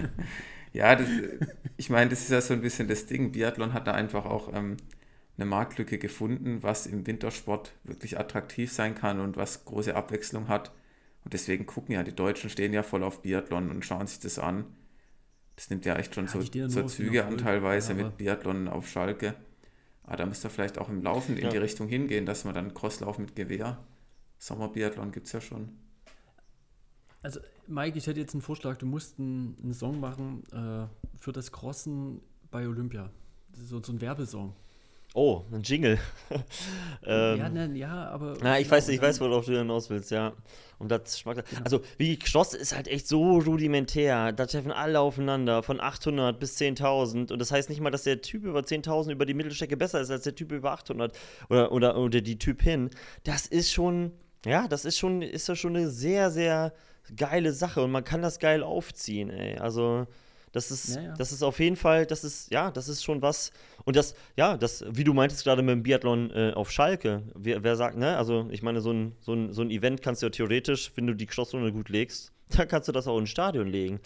[LAUGHS] ja, das, ich meine, das ist ja so ein bisschen das Ding. Biathlon hat da einfach auch ähm, eine Marktlücke gefunden, was im Wintersport wirklich attraktiv sein kann und was große Abwechslung hat. Und deswegen gucken ja, die Deutschen stehen ja voll auf Biathlon und schauen sich das an. Das nimmt ja echt schon ja, so, so Züge an teilweise ja, mit Biathlon auf Schalke. Aber da müsste vielleicht auch im Laufen in ja. die Richtung hingehen, dass man dann Crosslauf mit Gewehr Sommerbiathlon gibt es ja schon. Also, Mike, ich hätte jetzt einen Vorschlag, du musst einen, einen Song machen äh, für das Crossen bei Olympia. So, so ein Werbesong. Oh, ein Jingle. [LAUGHS] ähm, ja, ne, ja, aber. Na, ich weiß, ich weiß, worauf du hinaus willst, ja. Und das Schmack. Genau. Also, wie geschlossen ist halt echt so rudimentär. Da treffen alle aufeinander, von 800 bis 10.000. Und das heißt nicht mal, dass der Typ über 10.000 über die Mittelstrecke besser ist als der Typ über 800 oder, oder, oder die Typ hin. Das ist schon, ja, das ist schon, ist ja schon eine sehr, sehr geile Sache. Und man kann das geil aufziehen, ey. Also. Das ist, ja, ja. das ist auf jeden Fall, das ist, ja, das ist schon was. Und das, ja, das, wie du meintest gerade mit dem Biathlon äh, auf Schalke, wer, wer, sagt, ne, also ich meine, so ein, so, ein, so ein Event kannst du ja theoretisch, wenn du die Geschlossrunde gut legst, [LAUGHS] dann kannst du das auch ins Stadion legen.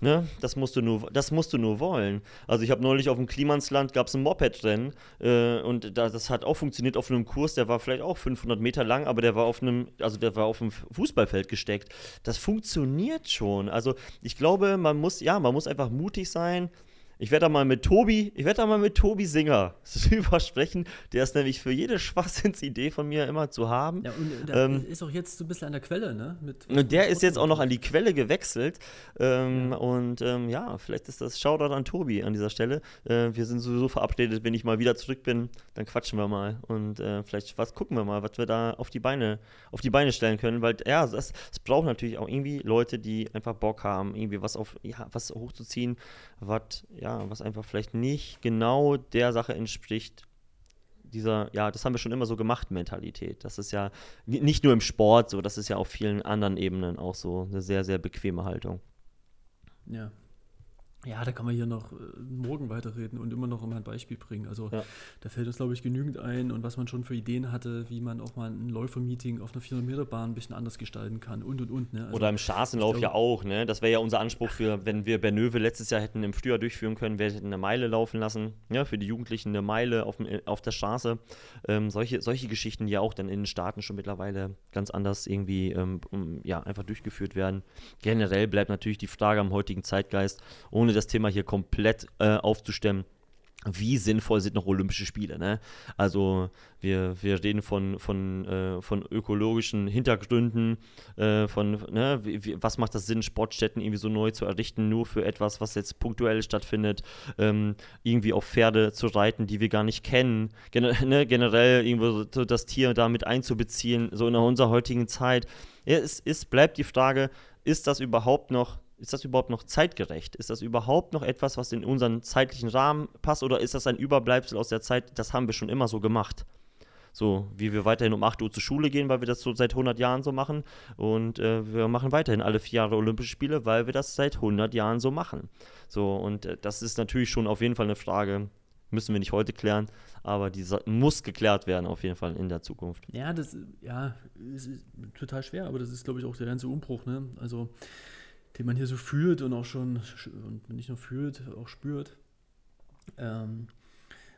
Ne? Das, musst du nur, das musst du nur wollen. Also ich habe neulich auf dem Klimansland gab es ein Moped-Rennen äh, und da, das hat auch funktioniert auf einem Kurs, der war vielleicht auch 500 Meter lang, aber der war auf einem, also der war auf einem Fußballfeld gesteckt. Das funktioniert schon. Also ich glaube, man muss, ja, man muss einfach mutig sein ich werde da mal mit Tobi, ich werde da mal mit Tobi Singer [LAUGHS] drüber sprechen. Der ist nämlich für jede Schwachsinnsidee von mir immer zu haben. Ja, und der ähm, ist auch jetzt so ein bisschen an der Quelle, ne? Mit, und der ist jetzt auch noch an die Quelle gewechselt. Ähm, ja. Und ähm, ja, vielleicht ist das Shoutout an Tobi an dieser Stelle. Äh, wir sind sowieso verabredet, wenn ich mal wieder zurück bin, dann quatschen wir mal. Und äh, vielleicht was gucken wir mal, was wir da auf die Beine, auf die Beine stellen können. Weil ja, es braucht natürlich auch irgendwie Leute, die einfach Bock haben, irgendwie was auf, ja, was hochzuziehen, was, ja, was einfach vielleicht nicht genau der Sache entspricht, dieser, ja, das haben wir schon immer so gemacht, Mentalität. Das ist ja nicht nur im Sport so, das ist ja auf vielen anderen Ebenen auch so eine sehr, sehr bequeme Haltung. Ja, ja, da kann man hier noch äh, morgen weiterreden und immer noch mal ein Beispiel bringen. Also ja. da fällt uns, glaube ich, genügend ein und was man schon für Ideen hatte, wie man auch mal ein Läufermeeting auf einer 400-Meter-Bahn ein bisschen anders gestalten kann und und und. Ne? Also, Oder im Straßenlauf ja auch. Ne? Das wäre ja unser Anspruch für, wenn wir Bernöve letztes Jahr hätten im Frühjahr durchführen können, wir hätten eine Meile laufen lassen, ja, für die Jugendlichen eine Meile auf, äh, auf der Straße. Ähm, solche, solche Geschichten, die ja auch dann in den Staaten schon mittlerweile ganz anders irgendwie ähm, ja, einfach durchgeführt werden. Generell bleibt natürlich die Frage am heutigen Zeitgeist, ohne ohne das Thema hier komplett äh, aufzustemmen, wie sinnvoll sind noch Olympische Spiele? Ne? Also wir, wir reden von, von, äh, von ökologischen Hintergründen, äh, von ne, wie, was macht das Sinn, Sportstätten irgendwie so neu zu errichten, nur für etwas, was jetzt punktuell stattfindet, ähm, irgendwie auf Pferde zu reiten, die wir gar nicht kennen, Gen [LAUGHS] ne, generell irgendwo so das Tier damit einzubeziehen, so in unserer heutigen Zeit. Ja, es, es bleibt die Frage, ist das überhaupt noch ist das überhaupt noch zeitgerecht? Ist das überhaupt noch etwas, was in unseren zeitlichen Rahmen passt oder ist das ein Überbleibsel aus der Zeit, das haben wir schon immer so gemacht? So, wie wir weiterhin um 8 Uhr zur Schule gehen, weil wir das so seit 100 Jahren so machen. Und äh, wir machen weiterhin alle vier Jahre Olympische Spiele, weil wir das seit 100 Jahren so machen. So, und äh, das ist natürlich schon auf jeden Fall eine Frage, müssen wir nicht heute klären, aber die muss geklärt werden auf jeden Fall in der Zukunft. Ja, das ja, ist total schwer, aber das ist, glaube ich, auch der ganze Umbruch. Ne? Also den man hier so fühlt und auch schon, und nicht nur fühlt, auch spürt. Ähm,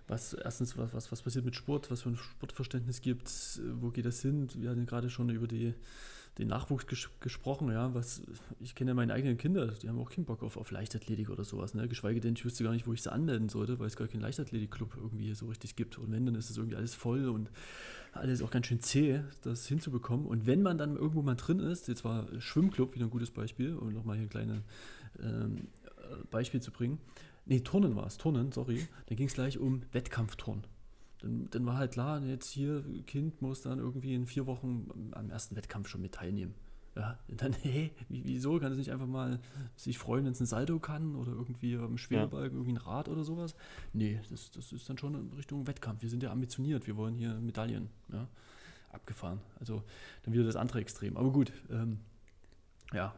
was erstens, was, was, was passiert mit Sport, was für ein Sportverständnis gibt wo geht das hin? Wir hatten gerade schon über die, den Nachwuchs ges gesprochen, ja, was, ich kenne ja meine eigenen Kinder, die haben auch keinen Bock auf, auf Leichtathletik oder sowas, ne? geschweige denn, ich wüsste gar nicht, wo ich sie anmelden sollte, weil es gar keinen Leichtathletikclub irgendwie so richtig gibt und wenn, dann ist es irgendwie alles voll und alles auch ganz schön zäh, das hinzubekommen. Und wenn man dann irgendwo mal drin ist, jetzt war Schwimmclub wieder ein gutes Beispiel, um nochmal hier ein kleines ähm, Beispiel zu bringen. Nee, Turnen war es, Turnen, sorry. Dann ging es gleich um Wettkampfturnen. Dann, dann war halt klar, jetzt hier, Kind muss dann irgendwie in vier Wochen am ersten Wettkampf schon mit teilnehmen. Ja, dann, [LAUGHS] hey, wieso? Kann es nicht einfach mal sich freuen, wenn es ein Salto kann oder irgendwie am Schwerebalken ja. irgendwie ein Rad oder sowas? Nee, das, das ist dann schon in Richtung Wettkampf. Wir sind ja ambitioniert, wir wollen hier Medaillen. Ja, abgefahren. Also dann wieder das andere Extrem. Aber gut, ähm, ja,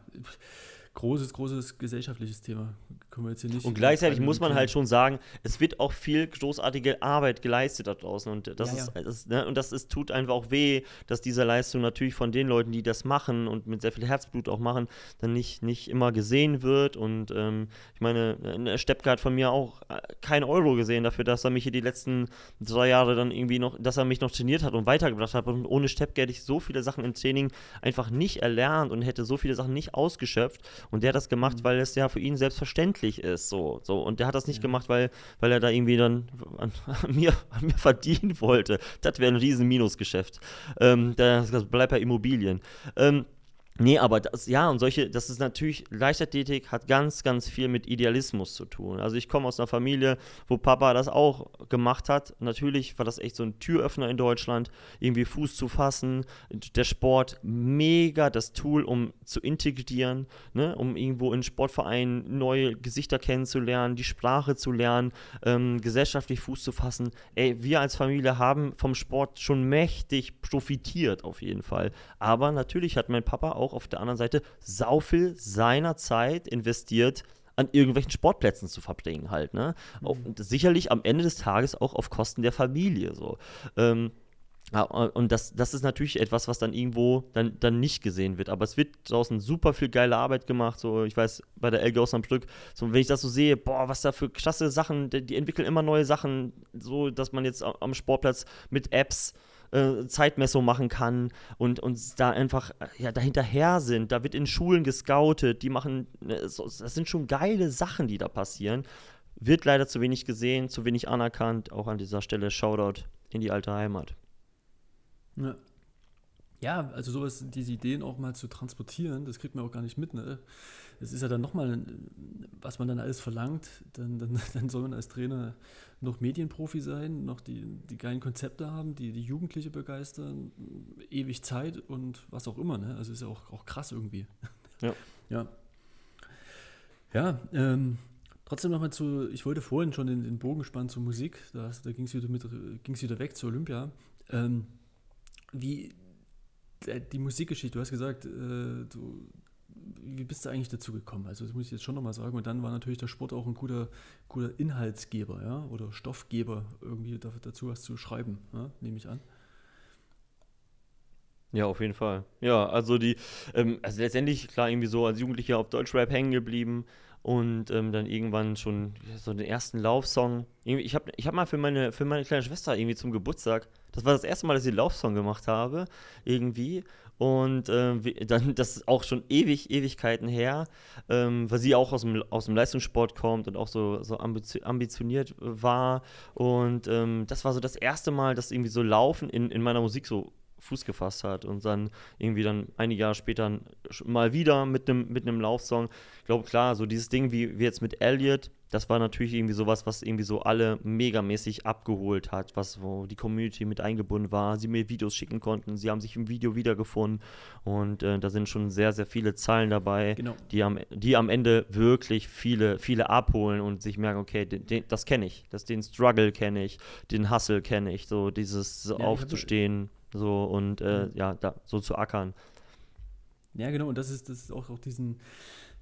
großes, großes gesellschaftliches Thema. Können wir jetzt hier nicht. Und gleichzeitig muss man halt schon sagen, es wird auch viel großartige Arbeit geleistet da draußen. Und das, ja, ist, ja. Das, ne, und das ist, tut einfach auch weh, dass diese Leistung natürlich von den Leuten, die das machen und mit sehr viel Herzblut auch machen, dann nicht, nicht immer gesehen wird. Und ähm, ich meine, Steppke hat von mir auch äh, kein Euro gesehen dafür, dass er mich hier die letzten drei Jahre dann irgendwie noch, dass er mich noch trainiert hat und weitergebracht hat. Und ohne Steppke hätte ich so viele Sachen im Training einfach nicht erlernt und hätte so viele Sachen nicht ausgeschöpft. Und der hat das gemacht, mhm. weil es ja für ihn selbstverständlich ist. So, so. Und der hat das nicht ja. gemacht, weil, weil er da irgendwie dann an, an, mir, an mir verdienen wollte. Das wäre ein riesen Minusgeschäft. Ähm, das, das bleibt bei Immobilien. Ähm, Nee, aber das, ja, und solche, das ist natürlich, Leichtathletik hat ganz, ganz viel mit Idealismus zu tun. Also ich komme aus einer Familie, wo Papa das auch gemacht hat. Natürlich war das echt so ein Türöffner in Deutschland, irgendwie Fuß zu fassen. Der Sport, mega das Tool, um zu integrieren, ne? um irgendwo in Sportvereinen neue Gesichter kennenzulernen, die Sprache zu lernen, ähm, gesellschaftlich Fuß zu fassen. Ey, wir als Familie haben vom Sport schon mächtig profitiert, auf jeden Fall. Aber natürlich hat mein Papa auch auch auf der anderen Seite sau viel seiner Zeit investiert, an irgendwelchen Sportplätzen zu verbringen halt, ne? Mhm. Und sicherlich am Ende des Tages auch auf Kosten der Familie so. Ähm, und das, das ist natürlich etwas, was dann irgendwo dann, dann nicht gesehen wird. Aber es wird draußen super viel geile Arbeit gemacht. So, ich weiß, bei der LGOS am Stück, so, wenn ich das so sehe, boah, was da für klasse Sachen, die, die entwickeln immer neue Sachen, so dass man jetzt am Sportplatz mit Apps äh, Zeitmessung machen kann und uns da einfach ja, dahinterher sind. Da wird in Schulen gescoutet, die machen, ne, das sind schon geile Sachen, die da passieren. Wird leider zu wenig gesehen, zu wenig anerkannt. Auch an dieser Stelle Shoutout in die alte Heimat. Ja. Ja, also sowas, diese Ideen auch mal zu transportieren, das kriegt man auch gar nicht mit. Ne? Das ist ja dann nochmal, was man dann alles verlangt. Dann, dann, [LAUGHS] dann soll man als Trainer noch Medienprofi sein, noch die, die geilen Konzepte haben, die die Jugendliche begeistern, ewig Zeit und was auch immer. Ne? Also ist ja auch, auch krass irgendwie. [LAUGHS] Ja. Ja, ja ähm, trotzdem nochmal zu, ich wollte vorhin schon den, den Bogen spannen zur Musik, da, da ging es wieder, wieder weg zur Olympia. Ähm, wie die Musikgeschichte, du hast gesagt, äh, du, wie bist du eigentlich dazu gekommen? Also das muss ich jetzt schon nochmal sagen. Und dann war natürlich der Sport auch ein guter, guter Inhaltsgeber, ja, oder Stoffgeber, irgendwie dazu was zu schreiben, ja? nehme ich an. Ja, auf jeden Fall. Ja, also die, ähm, also letztendlich, klar, irgendwie so als Jugendlicher auf Deutschrap hängen geblieben und ähm, dann irgendwann schon so den ersten Laufsong. Ich habe ich hab mal für meine, für meine kleine Schwester irgendwie zum Geburtstag, das war das erste Mal, dass ich einen Laufsong gemacht habe, irgendwie. Und ähm, [LAUGHS] dann, das ist auch schon ewig, Ewigkeiten her, ähm, weil sie auch aus dem, aus dem Leistungssport kommt und auch so, so ambitioniert war. Und ähm, das war so das erste Mal, dass irgendwie so Laufen in, in meiner Musik so Fuß gefasst hat und dann irgendwie dann einige Jahre später mal wieder mit einem mit Laufsong. Ich glaube, klar, so dieses Ding wie, wie jetzt mit Elliot, das war natürlich irgendwie sowas, was irgendwie so alle megamäßig abgeholt hat, was wo die Community mit eingebunden war, sie mir Videos schicken konnten, sie haben sich im Video wiedergefunden und äh, da sind schon sehr, sehr viele Zahlen dabei, genau. die, am, die am Ende wirklich viele, viele abholen und sich merken, okay, den, den, das kenne ich, das, den Struggle kenne ich, den Hustle kenne ich, so dieses so ja, aufzustehen so und äh, ja, da, so zu ackern. Ja, genau, und das ist, das ist auch, auch diesen,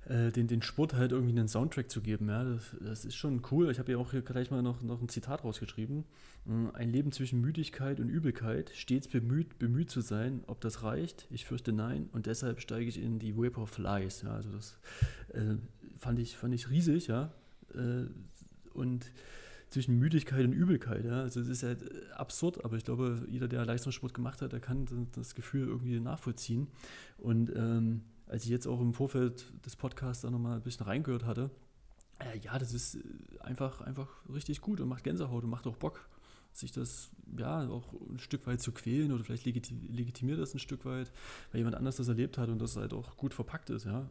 äh, den, den Sport halt irgendwie einen Soundtrack zu geben. Ja, das, das ist schon cool. Ich habe ja auch hier gleich mal noch, noch ein Zitat rausgeschrieben. Mm, ein Leben zwischen Müdigkeit und Übelkeit, stets bemüht, bemüht zu sein. Ob das reicht? Ich fürchte nein. Und deshalb steige ich in die Vapor Flies. Ja, also das äh, fand, ich, fand ich riesig, ja. Äh, und zwischen Müdigkeit und Übelkeit. Ja? Also es ist halt absurd, aber ich glaube, jeder, der Leistungssport gemacht hat, der kann das Gefühl irgendwie nachvollziehen. Und ähm, als ich jetzt auch im Vorfeld des Podcasts da nochmal ein bisschen reingehört hatte, äh, ja, das ist äh, einfach, einfach richtig gut und macht Gänsehaut und macht auch Bock, sich das ja auch ein Stück weit zu quälen oder vielleicht legitimiert das ein Stück weit, weil jemand anders das erlebt hat und das halt auch gut verpackt ist. Ja.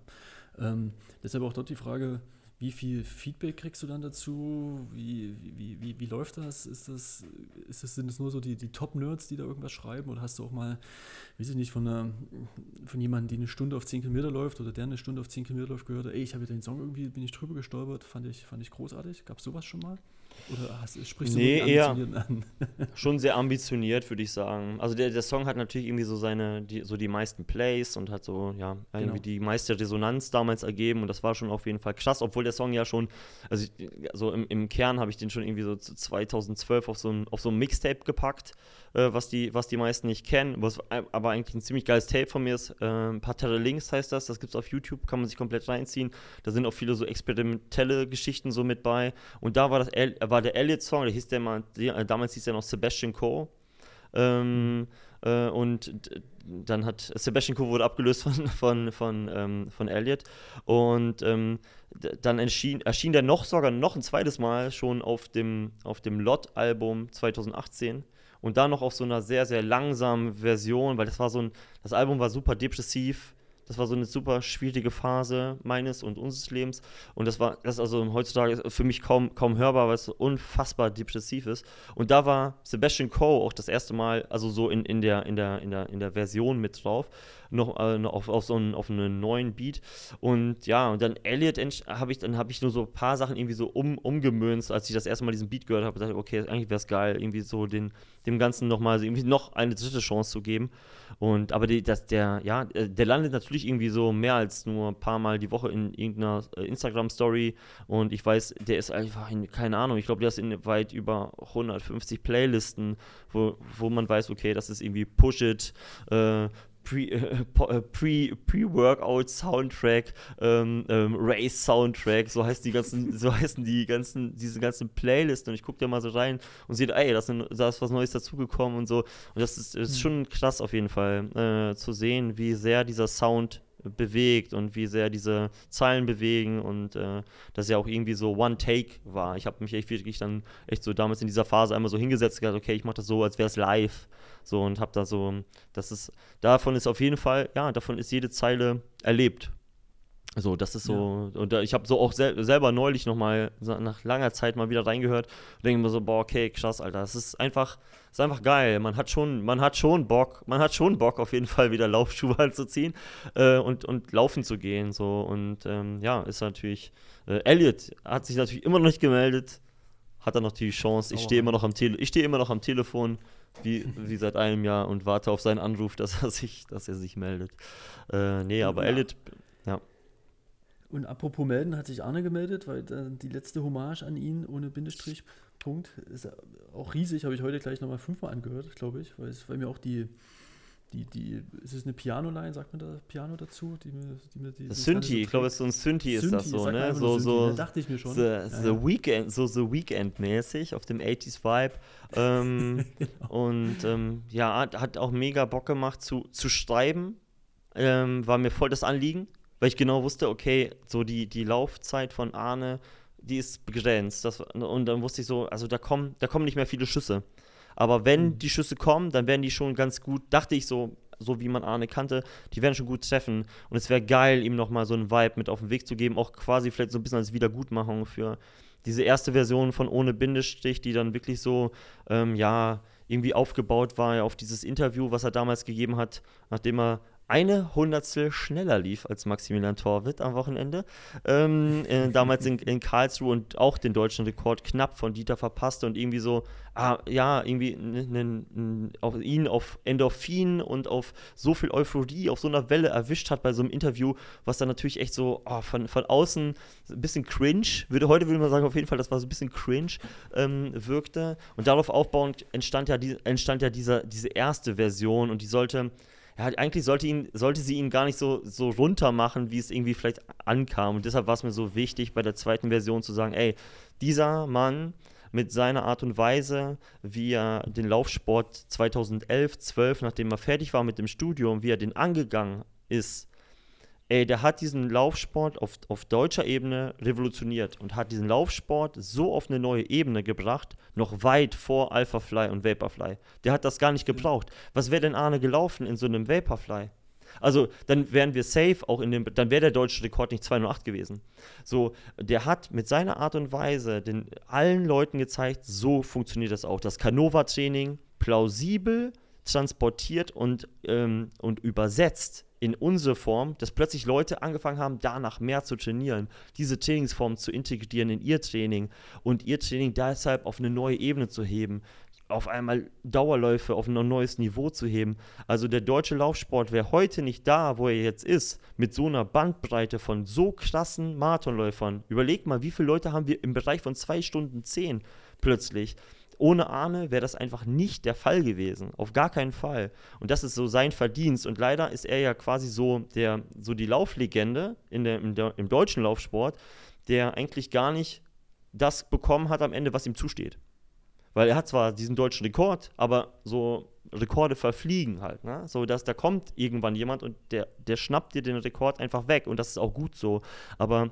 Ähm, deshalb auch dort die Frage, wie viel Feedback kriegst du dann dazu? Wie, wie, wie, wie läuft das? Ist das, ist das? Sind es nur so die, die Top-Nerds, die da irgendwas schreiben? Oder hast du auch mal, weiß ich nicht, von, einer, von jemandem, die eine Stunde auf 10 Kilometer läuft oder der eine Stunde auf 10 Kilometer läuft, gehört, ey, ich habe den Song irgendwie, bin ich drüber gestolpert, fand ich, fand ich großartig. Gab es sowas schon mal? Oder hast, sprichst du nee, eher an? [LAUGHS] schon sehr ambitioniert, würde ich sagen. Also der, der Song hat natürlich irgendwie so seine, die, so die meisten Plays und hat so, ja, irgendwie genau. die meiste Resonanz damals ergeben und das war schon auf jeden Fall krass, obwohl der Song ja schon, also also im, im Kern habe ich den schon irgendwie so 2012 auf so ein, auf so ein Mixtape gepackt, äh, was, die, was die meisten nicht kennen, was aber eigentlich ein ziemlich geiles Tape von mir ist. Äh, Parterre Links heißt das, das gibt es auf YouTube, kann man sich komplett reinziehen. Da sind auch viele so experimentelle Geschichten so mit bei und da war das war der Elliot-Song, der hieß der mal, damals hieß der noch Sebastian Coe. Ähm, Äh, und dann hat Sebastian Coe wurde abgelöst von, [LAUGHS] von, von, ähm, von Elliott. Und ähm, dann erschien, erschien der noch sogar noch ein zweites Mal schon auf dem, auf dem Lot-Album 2018 und dann noch auf so einer sehr, sehr langsamen Version, weil das war so ein, das Album war super depressiv, das war so eine super schwierige Phase meines und unseres Lebens. Und das war, das ist also heutzutage für mich kaum, kaum hörbar, weil es so unfassbar depressiv ist. Und da war Sebastian Coe auch das erste Mal, also so in, in, der, in, der, in, der, in der Version mit drauf noch, äh, auf, auf so einen, auf einen neuen Beat. Und ja, und dann Elliot habe ich, dann habe ich nur so ein paar Sachen irgendwie so um, umgemünzt, als ich das erste Mal diesen Beat gehört habe, dachte okay, eigentlich wäre es geil, irgendwie so den, dem Ganzen nochmal irgendwie noch eine dritte Chance zu geben. Und aber die, das, der, ja, äh, der landet natürlich irgendwie so mehr als nur ein paar Mal die Woche in irgendeiner äh, Instagram-Story. Und ich weiß, der ist einfach in, keine Ahnung, ich glaube, der ist in weit über 150 Playlisten, wo, wo man weiß, okay, das ist irgendwie Push It, äh, [LAUGHS] äh, Pre, Pre-Workout Soundtrack, ähm, ähm, Race Soundtrack, so heißt die ganzen, [LAUGHS] so heißen die ganzen, diese ganzen Playlisten und ich gucke da mal so rein und sehe, ey, da ist, da ist was Neues dazugekommen und so. Und das ist, ist hm. schon krass auf jeden Fall äh, zu sehen, wie sehr dieser Sound bewegt und wie sehr diese Zeilen bewegen und äh, dass ja auch irgendwie so One Take war. Ich habe mich echt wirklich dann echt so damals in dieser Phase einmal so hingesetzt und gesagt, okay, ich mache das so, als wäre es live. So und habe da so, das ist, davon ist auf jeden Fall, ja, davon ist jede Zeile erlebt. So, das ist so, ja. und ich habe so auch sel selber neulich nochmal nach langer Zeit mal wieder reingehört und denke mir so, boah, okay, krass, Alter, das ist einfach, ist einfach geil. Man hat schon, man hat schon Bock, man hat schon Bock, auf jeden Fall wieder [LAUGHS] Laufschuhe anzuziehen äh, und, und laufen zu gehen. So, und ähm, ja, ist natürlich, äh, Elliot hat sich natürlich immer noch nicht gemeldet, hat dann noch die Chance. Ich stehe immer noch am Tele ich stehe immer noch am Telefon, wie, wie seit einem Jahr und warte auf seinen Anruf, dass er sich, dass er sich meldet. Äh, nee, aber ja. Elliot, ja. Und apropos melden, hat sich Arne gemeldet, weil die letzte Hommage an ihn ohne Bindestrich, Punkt, ist auch riesig, habe ich heute gleich nochmal fünfmal angehört, glaube ich, weil, es, weil mir auch die, die, die, ist es eine Piano-Line, sagt man da Piano dazu? Die die die, das Synthi, so ich glaube, so ein Synthi ist das so, ne? So, so, da dachte ich mir schon. The, ja, the ja. Weekend, so The Weekend-mäßig auf dem 80s-Vibe. Ähm, [LAUGHS] genau. Und ähm, ja, hat, hat, auch mega Bock gemacht zu, zu schreiben. Ähm, war mir voll das Anliegen weil ich genau wusste, okay, so die, die Laufzeit von Arne, die ist begrenzt. Das, und dann wusste ich so, also da kommen, da kommen nicht mehr viele Schüsse. Aber wenn mhm. die Schüsse kommen, dann werden die schon ganz gut, dachte ich so, so wie man Arne kannte, die werden schon gut treffen. Und es wäre geil, ihm nochmal so einen Vibe mit auf den Weg zu geben, auch quasi vielleicht so ein bisschen als Wiedergutmachung für diese erste Version von Ohne Bindestich, die dann wirklich so, ähm, ja, irgendwie aufgebaut war auf dieses Interview, was er damals gegeben hat, nachdem er eine Hundertstel schneller lief als Maximilian Torwitt am Wochenende. Ähm, äh, [LAUGHS] damals in, in, Karlsruhe und auch den deutschen Rekord knapp von Dieter verpasste und irgendwie so, ah, ja, irgendwie auf ihn auf Endorphin und auf so viel Euphorie, auf so einer Welle erwischt hat bei so einem Interview, was dann natürlich echt so oh, von, von außen ein bisschen cringe, würde, heute würde man sagen, auf jeden Fall, das war so ein bisschen cringe, ähm, wirkte. Und darauf aufbauend entstand ja, die, entstand ja dieser, diese erste Version und die sollte ja, eigentlich sollte, ihn, sollte sie ihn gar nicht so, so runter machen, wie es irgendwie vielleicht ankam. Und deshalb war es mir so wichtig, bei der zweiten Version zu sagen, ey, dieser Mann mit seiner Art und Weise, wie er den Laufsport 2011, 12, nachdem er fertig war mit dem Studium, wie er den angegangen ist, ey, der hat diesen Laufsport auf, auf deutscher Ebene revolutioniert und hat diesen Laufsport so auf eine neue Ebene gebracht, noch weit vor Alphafly und Vaporfly. Der hat das gar nicht gebraucht. Was wäre denn Arne gelaufen in so einem Vaporfly? Also, dann wären wir safe, auch in dem, dann wäre der deutsche Rekord nicht 208 gewesen. So, der hat mit seiner Art und Weise den allen Leuten gezeigt, so funktioniert das auch. Das Canova-Training plausibel transportiert und, ähm, und übersetzt in unsere Form, dass plötzlich Leute angefangen haben, danach mehr zu trainieren, diese Trainingsform zu integrieren in ihr Training und ihr Training deshalb auf eine neue Ebene zu heben, auf einmal Dauerläufe auf ein neues Niveau zu heben. Also der deutsche Laufsport wäre heute nicht da, wo er jetzt ist, mit so einer Bandbreite von so krassen Marathonläufern. Überlegt mal, wie viele Leute haben wir im Bereich von zwei Stunden zehn plötzlich. Ohne Arne wäre das einfach nicht der Fall gewesen. Auf gar keinen Fall. Und das ist so sein Verdienst. Und leider ist er ja quasi so, der, so die Lauflegende in der, in im deutschen Laufsport, der eigentlich gar nicht das bekommen hat am Ende, was ihm zusteht. Weil er hat zwar diesen deutschen Rekord, aber so Rekorde verfliegen halt, ne? So, dass da kommt irgendwann jemand und der, der schnappt dir den Rekord einfach weg und das ist auch gut so. Aber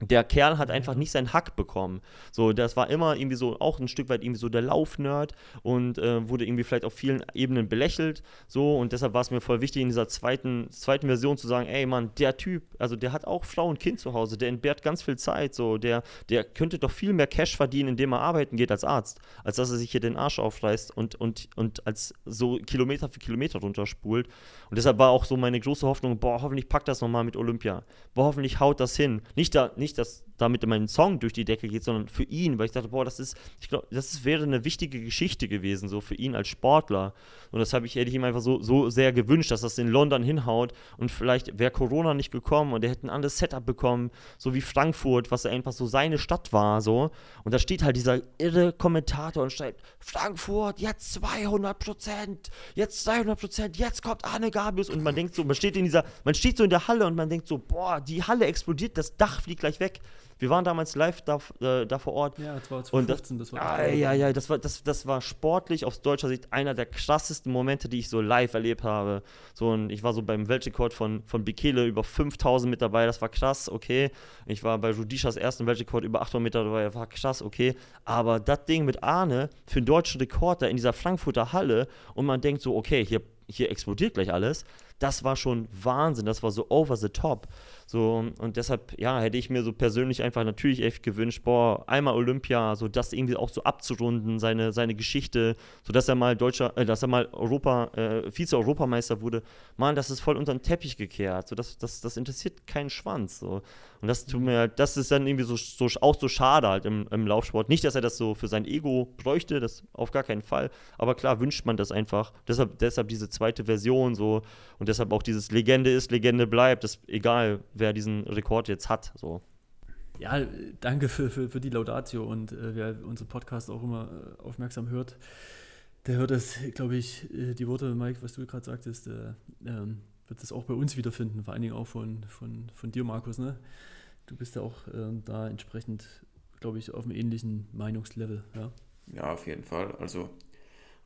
der Kerl hat einfach nicht seinen Hack bekommen. So, das war immer irgendwie so, auch ein Stück weit irgendwie so der Laufnerd und äh, wurde irgendwie vielleicht auf vielen Ebenen belächelt. So, und deshalb war es mir voll wichtig, in dieser zweiten, zweiten Version zu sagen, ey Mann, der Typ, also der hat auch Frau und Kind zu Hause, der entbehrt ganz viel Zeit, so, der, der könnte doch viel mehr Cash verdienen, indem er arbeiten geht als Arzt, als dass er sich hier den Arsch aufreißt und, und, und als so Kilometer für Kilometer runterspult. Und deshalb war auch so meine große Hoffnung, boah, hoffentlich packt das nochmal mit Olympia. Boah, hoffentlich haut das hin. Nicht, da, nicht dass damit mein Song durch die Decke geht, sondern für ihn, weil ich dachte, boah, das ist, ich glaube, das wäre eine wichtige Geschichte gewesen, so für ihn als Sportler. Und das habe ich, hätte ich ihm einfach so, so sehr gewünscht, dass das in London hinhaut und vielleicht wäre Corona nicht gekommen und er hätte ein anderes Setup bekommen, so wie Frankfurt, was einfach so seine Stadt war, so. Und da steht halt dieser irre Kommentator und schreibt, Frankfurt, jetzt 200 Prozent, jetzt 200 Prozent, jetzt kommt Arne Gabius und man denkt so, man steht in dieser, man steht so in der Halle und man denkt so, boah, die Halle explodiert, das Dach fliegt gleich weg. Wir waren damals live da, äh, da vor Ort. Ja, das war 2015, das, das war. Ah, ja, ja, das war, das, das war sportlich aus deutscher Sicht einer der krassesten Momente, die ich so live erlebt habe. So, und ich war so beim Weltrekord von, von Bekele über 5000 mit dabei, das war krass, okay. Ich war bei Rudishas ersten Weltrekord über 800 Meter dabei, das war krass, okay. Aber das Ding mit Arne für einen deutschen Rekord da in dieser Frankfurter Halle und man denkt so, okay, hier, hier explodiert gleich alles. Das war schon Wahnsinn, das war so over the top. So, und deshalb, ja, hätte ich mir so persönlich einfach natürlich echt gewünscht, boah, einmal Olympia, so das irgendwie auch so abzurunden, seine, seine Geschichte, so dass er mal Deutscher, äh, dass er mal Europa, äh, Vize-Europameister wurde. Mann, das ist voll unter den Teppich gekehrt. So, das, das, das interessiert keinen Schwanz. So. Und das tut mir, das ist dann irgendwie so, so auch so schade halt im, im Laufsport. Nicht, dass er das so für sein Ego bräuchte, das auf gar keinen Fall. Aber klar wünscht man das einfach. Deshalb, deshalb diese zweite Version so und deshalb auch dieses Legende ist, Legende bleibt, das egal wer diesen Rekord jetzt hat. So. Ja, danke für, für, für die Laudatio und äh, wer unseren Podcast auch immer äh, aufmerksam hört, der hört das, glaube ich, äh, die Worte, Mike, was du gerade sagtest, äh, ähm, wird das auch bei uns wiederfinden, vor allen Dingen auch von, von, von dir, Markus. Ne? Du bist ja auch ähm, da entsprechend, glaube ich, auf einem ähnlichen Meinungslevel. Ja? ja, auf jeden Fall. Also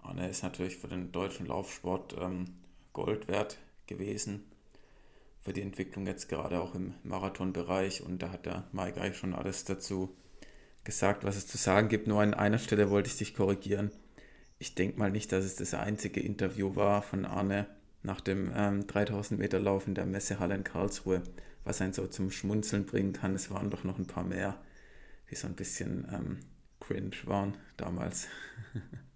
Arne ist natürlich für den deutschen Laufsport ähm, Gold wert gewesen für die Entwicklung jetzt gerade auch im Marathonbereich. Und da hat der Mike eigentlich schon alles dazu gesagt, was es zu sagen gibt. Nur an einer Stelle wollte ich dich korrigieren. Ich denke mal nicht, dass es das einzige Interview war von Arne nach dem ähm, 3000 Meter Lauf in der Messehalle in Karlsruhe, was einen so zum Schmunzeln bringen kann. Es waren doch noch ein paar mehr, die so ein bisschen ähm, cringe waren damals. [LAUGHS]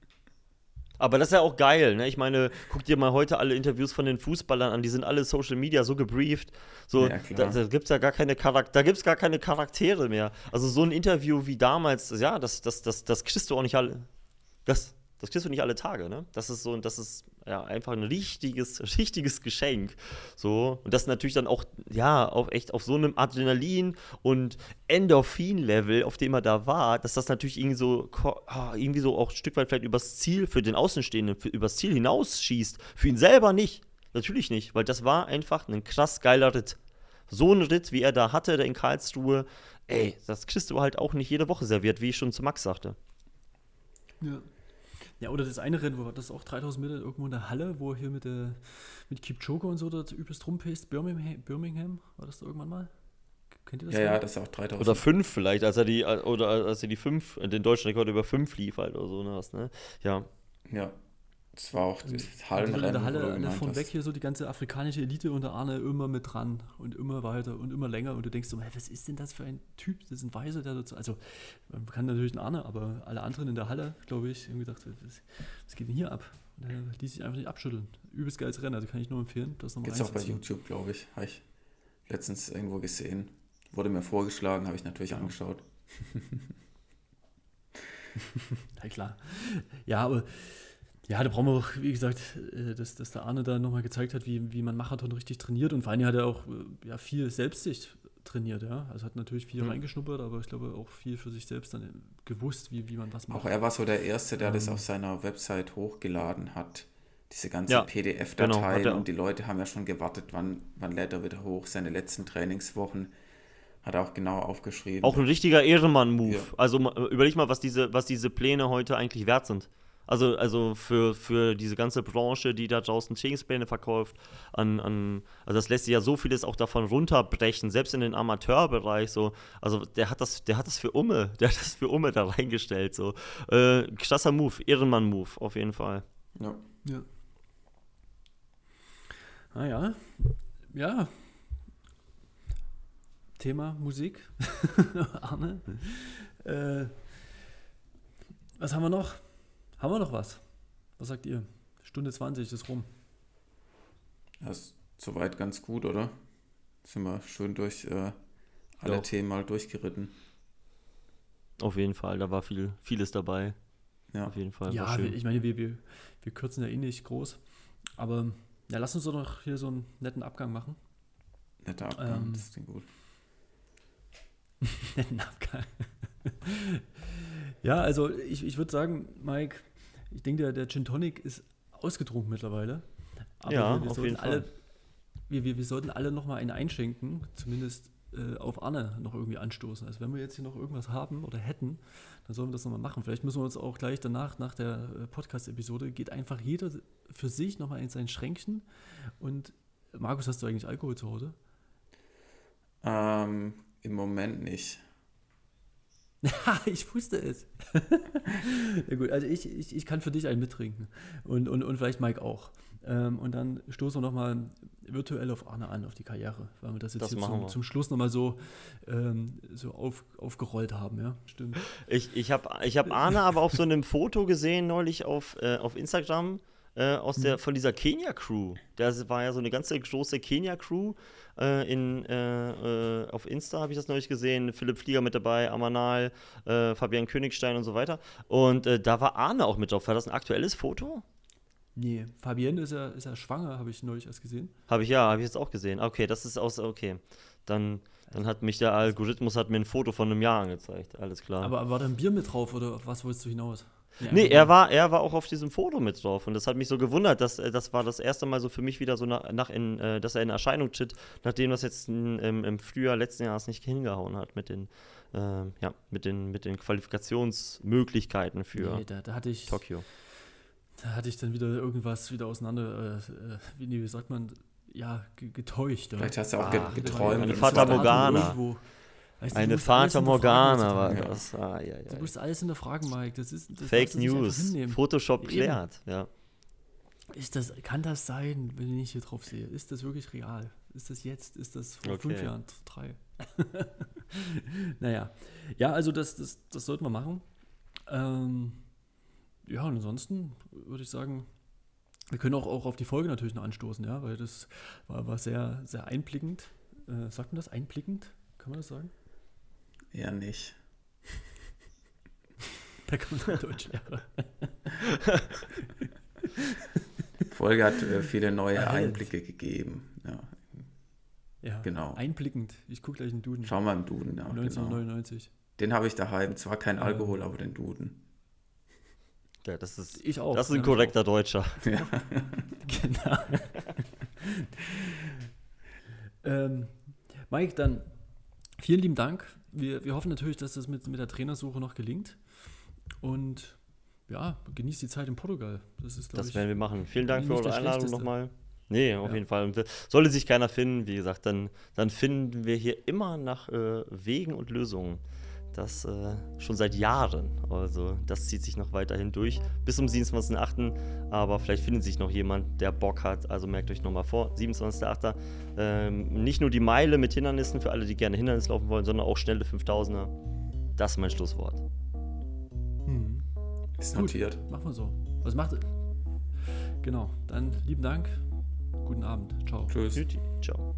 Aber das ist ja auch geil, ne? Ich meine, guck dir mal heute alle Interviews von den Fußballern an, die sind alle Social Media so gebrieft. So, ja, da, da gibt es ja gar keine Charakter da gibt's gar keine Charaktere mehr. Also so ein Interview wie damals, ja, das, das, das, das kriegst du auch nicht alle. Das, das kriegst du nicht alle Tage, ne? Das ist so, das ist ja einfach ein richtiges, [LAUGHS] richtiges Geschenk. So, und das natürlich dann auch, ja, auf echt auf so einem Adrenalin und Endorphin-Level, auf dem er da war, dass das natürlich irgendwie so, ah, irgendwie so auch ein Stück weit vielleicht übers Ziel für den Außenstehenden, für, übers Ziel hinausschießt. Für ihn selber nicht. Natürlich nicht, weil das war einfach ein krass geiler Ritt. So ein Ritt, wie er da hatte, der in Karlsruhe, ey, das kriegst du halt auch nicht jede Woche serviert, wie ich schon zu Max sagte. Ja. Ja, oder das eine Rennen, wo das auch 3000 Meter irgendwo in der Halle, wo hier mit, der, mit Kipchoge und so da übelst rumpest, Birmingham, Birmingham, war das da irgendwann mal? Kennt ihr das? Ja, ja, das ist auch 3000. Oder 5 vielleicht, als er die, oder als er die 5, den deutschen Rekord über 5 lief halt oder so, ne? Ja. Ja, das war auch das Hallenrennen. In der Halle ne, von weg hier so die ganze afrikanische Elite und der Arne immer mit dran und immer weiter und immer länger und du denkst so, hey, was ist denn das für ein Typ? Das ist ein Weiser, der dazu. Also, man kann natürlich einen Arne, aber alle anderen in der Halle, glaube ich, haben gedacht, was, was geht denn hier ab? Und der ließ sich einfach nicht abschütteln. Übelst geiles Rennen, also kann ich nur empfehlen. Das nochmal Gibt's auch bei YouTube, glaube ich. Habe ich letztens irgendwo gesehen. Wurde mir vorgeschlagen, habe ich natürlich angeschaut. [LAUGHS] ja, klar. Ja, aber ja, da brauchen wir auch, wie gesagt, äh, dass, dass der Arne da nochmal gezeigt hat, wie, wie man Marathon richtig trainiert. Und vor allem hat er auch äh, ja, viel Selbstsicht trainiert, ja. Also hat natürlich viel mhm. reingeschnuppert, aber ich glaube auch viel für sich selbst dann gewusst, wie, wie man was macht. Auch er war so der Erste, der ähm, das auf seiner Website hochgeladen hat. Diese ganzen ja, PDF-Dateien genau, und die Leute haben ja schon gewartet, wann, wann lädt er wieder hoch, seine letzten Trainingswochen Hat er auch genau aufgeschrieben. Auch ein richtiger Ehrenmann-Move. Ja. Also überleg mal, was diese, was diese Pläne heute eigentlich wert sind. Also, also für, für diese ganze Branche, die da draußen Trainingspläne verkauft, an, an, also das lässt sich ja so vieles auch davon runterbrechen, selbst in den Amateurbereich so. Also der hat das, der hat das für Umme, [LAUGHS] der hat das für Umme da reingestellt. So. Äh, krasser Move, Ehrenmann-Move, auf jeden Fall. Ja. Ja. Ah ja. Ja. Thema Musik. [LAUGHS] Arne. Äh, was haben wir noch? Haben wir noch was? Was sagt ihr? Stunde 20 ist rum. Das ist soweit ganz gut, oder? Sind wir schön durch äh, alle ja. Themen mal durchgeritten. Auf jeden Fall, da war viel, vieles dabei. Ja, auf jeden Fall. Ja, ich meine, wir, wir, wir kürzen ja eh nicht groß. Aber ja, lass uns doch noch hier so einen netten Abgang machen. Netter Abgang, ähm, das klingt gut. [LAUGHS] netten Abgang. Ja, also ich, ich würde sagen, Mike, ich denke, der, der Gin Tonic ist ausgetrunken mittlerweile. Aber ja, wir, wir auf jeden alle, Fall. Wir, wir, wir sollten alle nochmal einen einschenken, zumindest äh, auf Anne noch irgendwie anstoßen. Also wenn wir jetzt hier noch irgendwas haben oder hätten, dann sollen wir das nochmal machen. Vielleicht müssen wir uns auch gleich danach, nach der äh, Podcast-Episode, geht einfach jeder für sich nochmal in sein Schränkchen. Und Markus, hast du eigentlich Alkohol zu Hause? Ähm, Im Moment nicht. [LAUGHS] ich wusste es. [LAUGHS] ja gut, also ich, ich, ich kann für dich einen mittrinken. Und, und, und vielleicht Mike auch. Ähm, und dann stoßen wir nochmal virtuell auf Arne an, auf die Karriere, weil wir das jetzt das hier zum, zum, Schluss nochmal so, ähm, so auf, aufgerollt haben, ja, stimmt. Ich, ich habe ich hab Arne aber auf so einem Foto gesehen neulich auf, äh, auf Instagram äh, aus der, mhm. von dieser Kenia-Crew. Das war ja so eine ganze große Kenia-Crew. Äh, äh, äh, auf Insta habe ich das neulich gesehen. Philipp Flieger mit dabei, Amanal, äh, Fabian Königstein und so weiter. Und da war Arne auch mit drauf. War das ein aktuelles Foto? Nee, Fabienne ist ja, ist ja schwanger, habe ich neulich erst gesehen. Habe ich ja, habe ich jetzt auch gesehen. Okay, das ist aus, okay. Dann, dann hat mich der Algorithmus hat mir ein Foto von einem Jahr angezeigt, alles klar. Aber war da ein Bier mit drauf oder auf was wolltest du hinaus? Nee, nee er, war, er war auch auf diesem Foto mit drauf und das hat mich so gewundert, dass äh, das war das erste Mal so für mich wieder so nach, nach in, äh, dass er in Erscheinung tritt, nachdem das jetzt in, im, im Frühjahr letzten Jahres nicht hingehauen hat mit den, äh, ja, mit den, mit den Qualifikationsmöglichkeiten für nee, da, da hatte ich, Tokio. Da hatte ich dann wieder irgendwas wieder auseinander, äh, äh wie, wie sagt man, ja, getäuscht. Vielleicht hast du auch ah, geträumt. Eine Fata Morgana. Weißt eine Fata Morgana war das. Ah, ja, ja. Du musst alles in der Frage, Mike. Das ist, das Fake News. Photoshop klärt. Ja. Ist das, kann das sein, wenn ich hier drauf sehe? Ist das wirklich real? Ist das jetzt? Ist das vor okay. fünf Jahren? Drei? [LAUGHS] naja. Ja, also das, das, das sollten wir machen. Ähm, ja, und ansonsten würde ich sagen, wir können auch, auch auf die Folge natürlich noch anstoßen, ja, weil das war, war sehr, sehr einblickend. Äh, sagt man das? Einblickend? Kann man das sagen? Ja, nicht. [LAUGHS] da kommt ein Deutschlehrer. Folge hat äh, viele neue Einblicke gegeben. Ja. ja. genau. Einblickend. Ich gucke gleich in den Duden. Schau mal im Duden, ja. 1999. Genau. Den habe ich daheim. Zwar kein Alkohol, aber den Duden. Ja, das ist, ich auch, das ist ein korrekter Deutscher. [LAUGHS] Ja. genau. [LAUGHS] ähm, Mike, dann vielen lieben Dank. Wir, wir hoffen natürlich, dass das mit, mit der Trainersuche noch gelingt. Und ja, genießt die Zeit in Portugal. Das, ist, das ich, werden wir machen. Vielen Dank für eure Einladung nochmal. Nee, auf ja. jeden Fall. Sollte sich keiner finden, wie gesagt, dann, dann finden wir hier immer nach äh, Wegen und Lösungen. Das äh, schon seit Jahren. Also das zieht sich noch weiterhin durch bis zum 27.08. Aber vielleicht findet sich noch jemand, der Bock hat. Also merkt euch nochmal vor, 27.08. Ähm, nicht nur die Meile mit Hindernissen für alle, die gerne Hindernis laufen wollen, sondern auch schnelle 5000er. Das ist mein Schlusswort. Hm. Ist notiert. Machen wir so. Was macht Genau, dann lieben Dank. Guten Abend. Ciao. Tschüss. Ciao.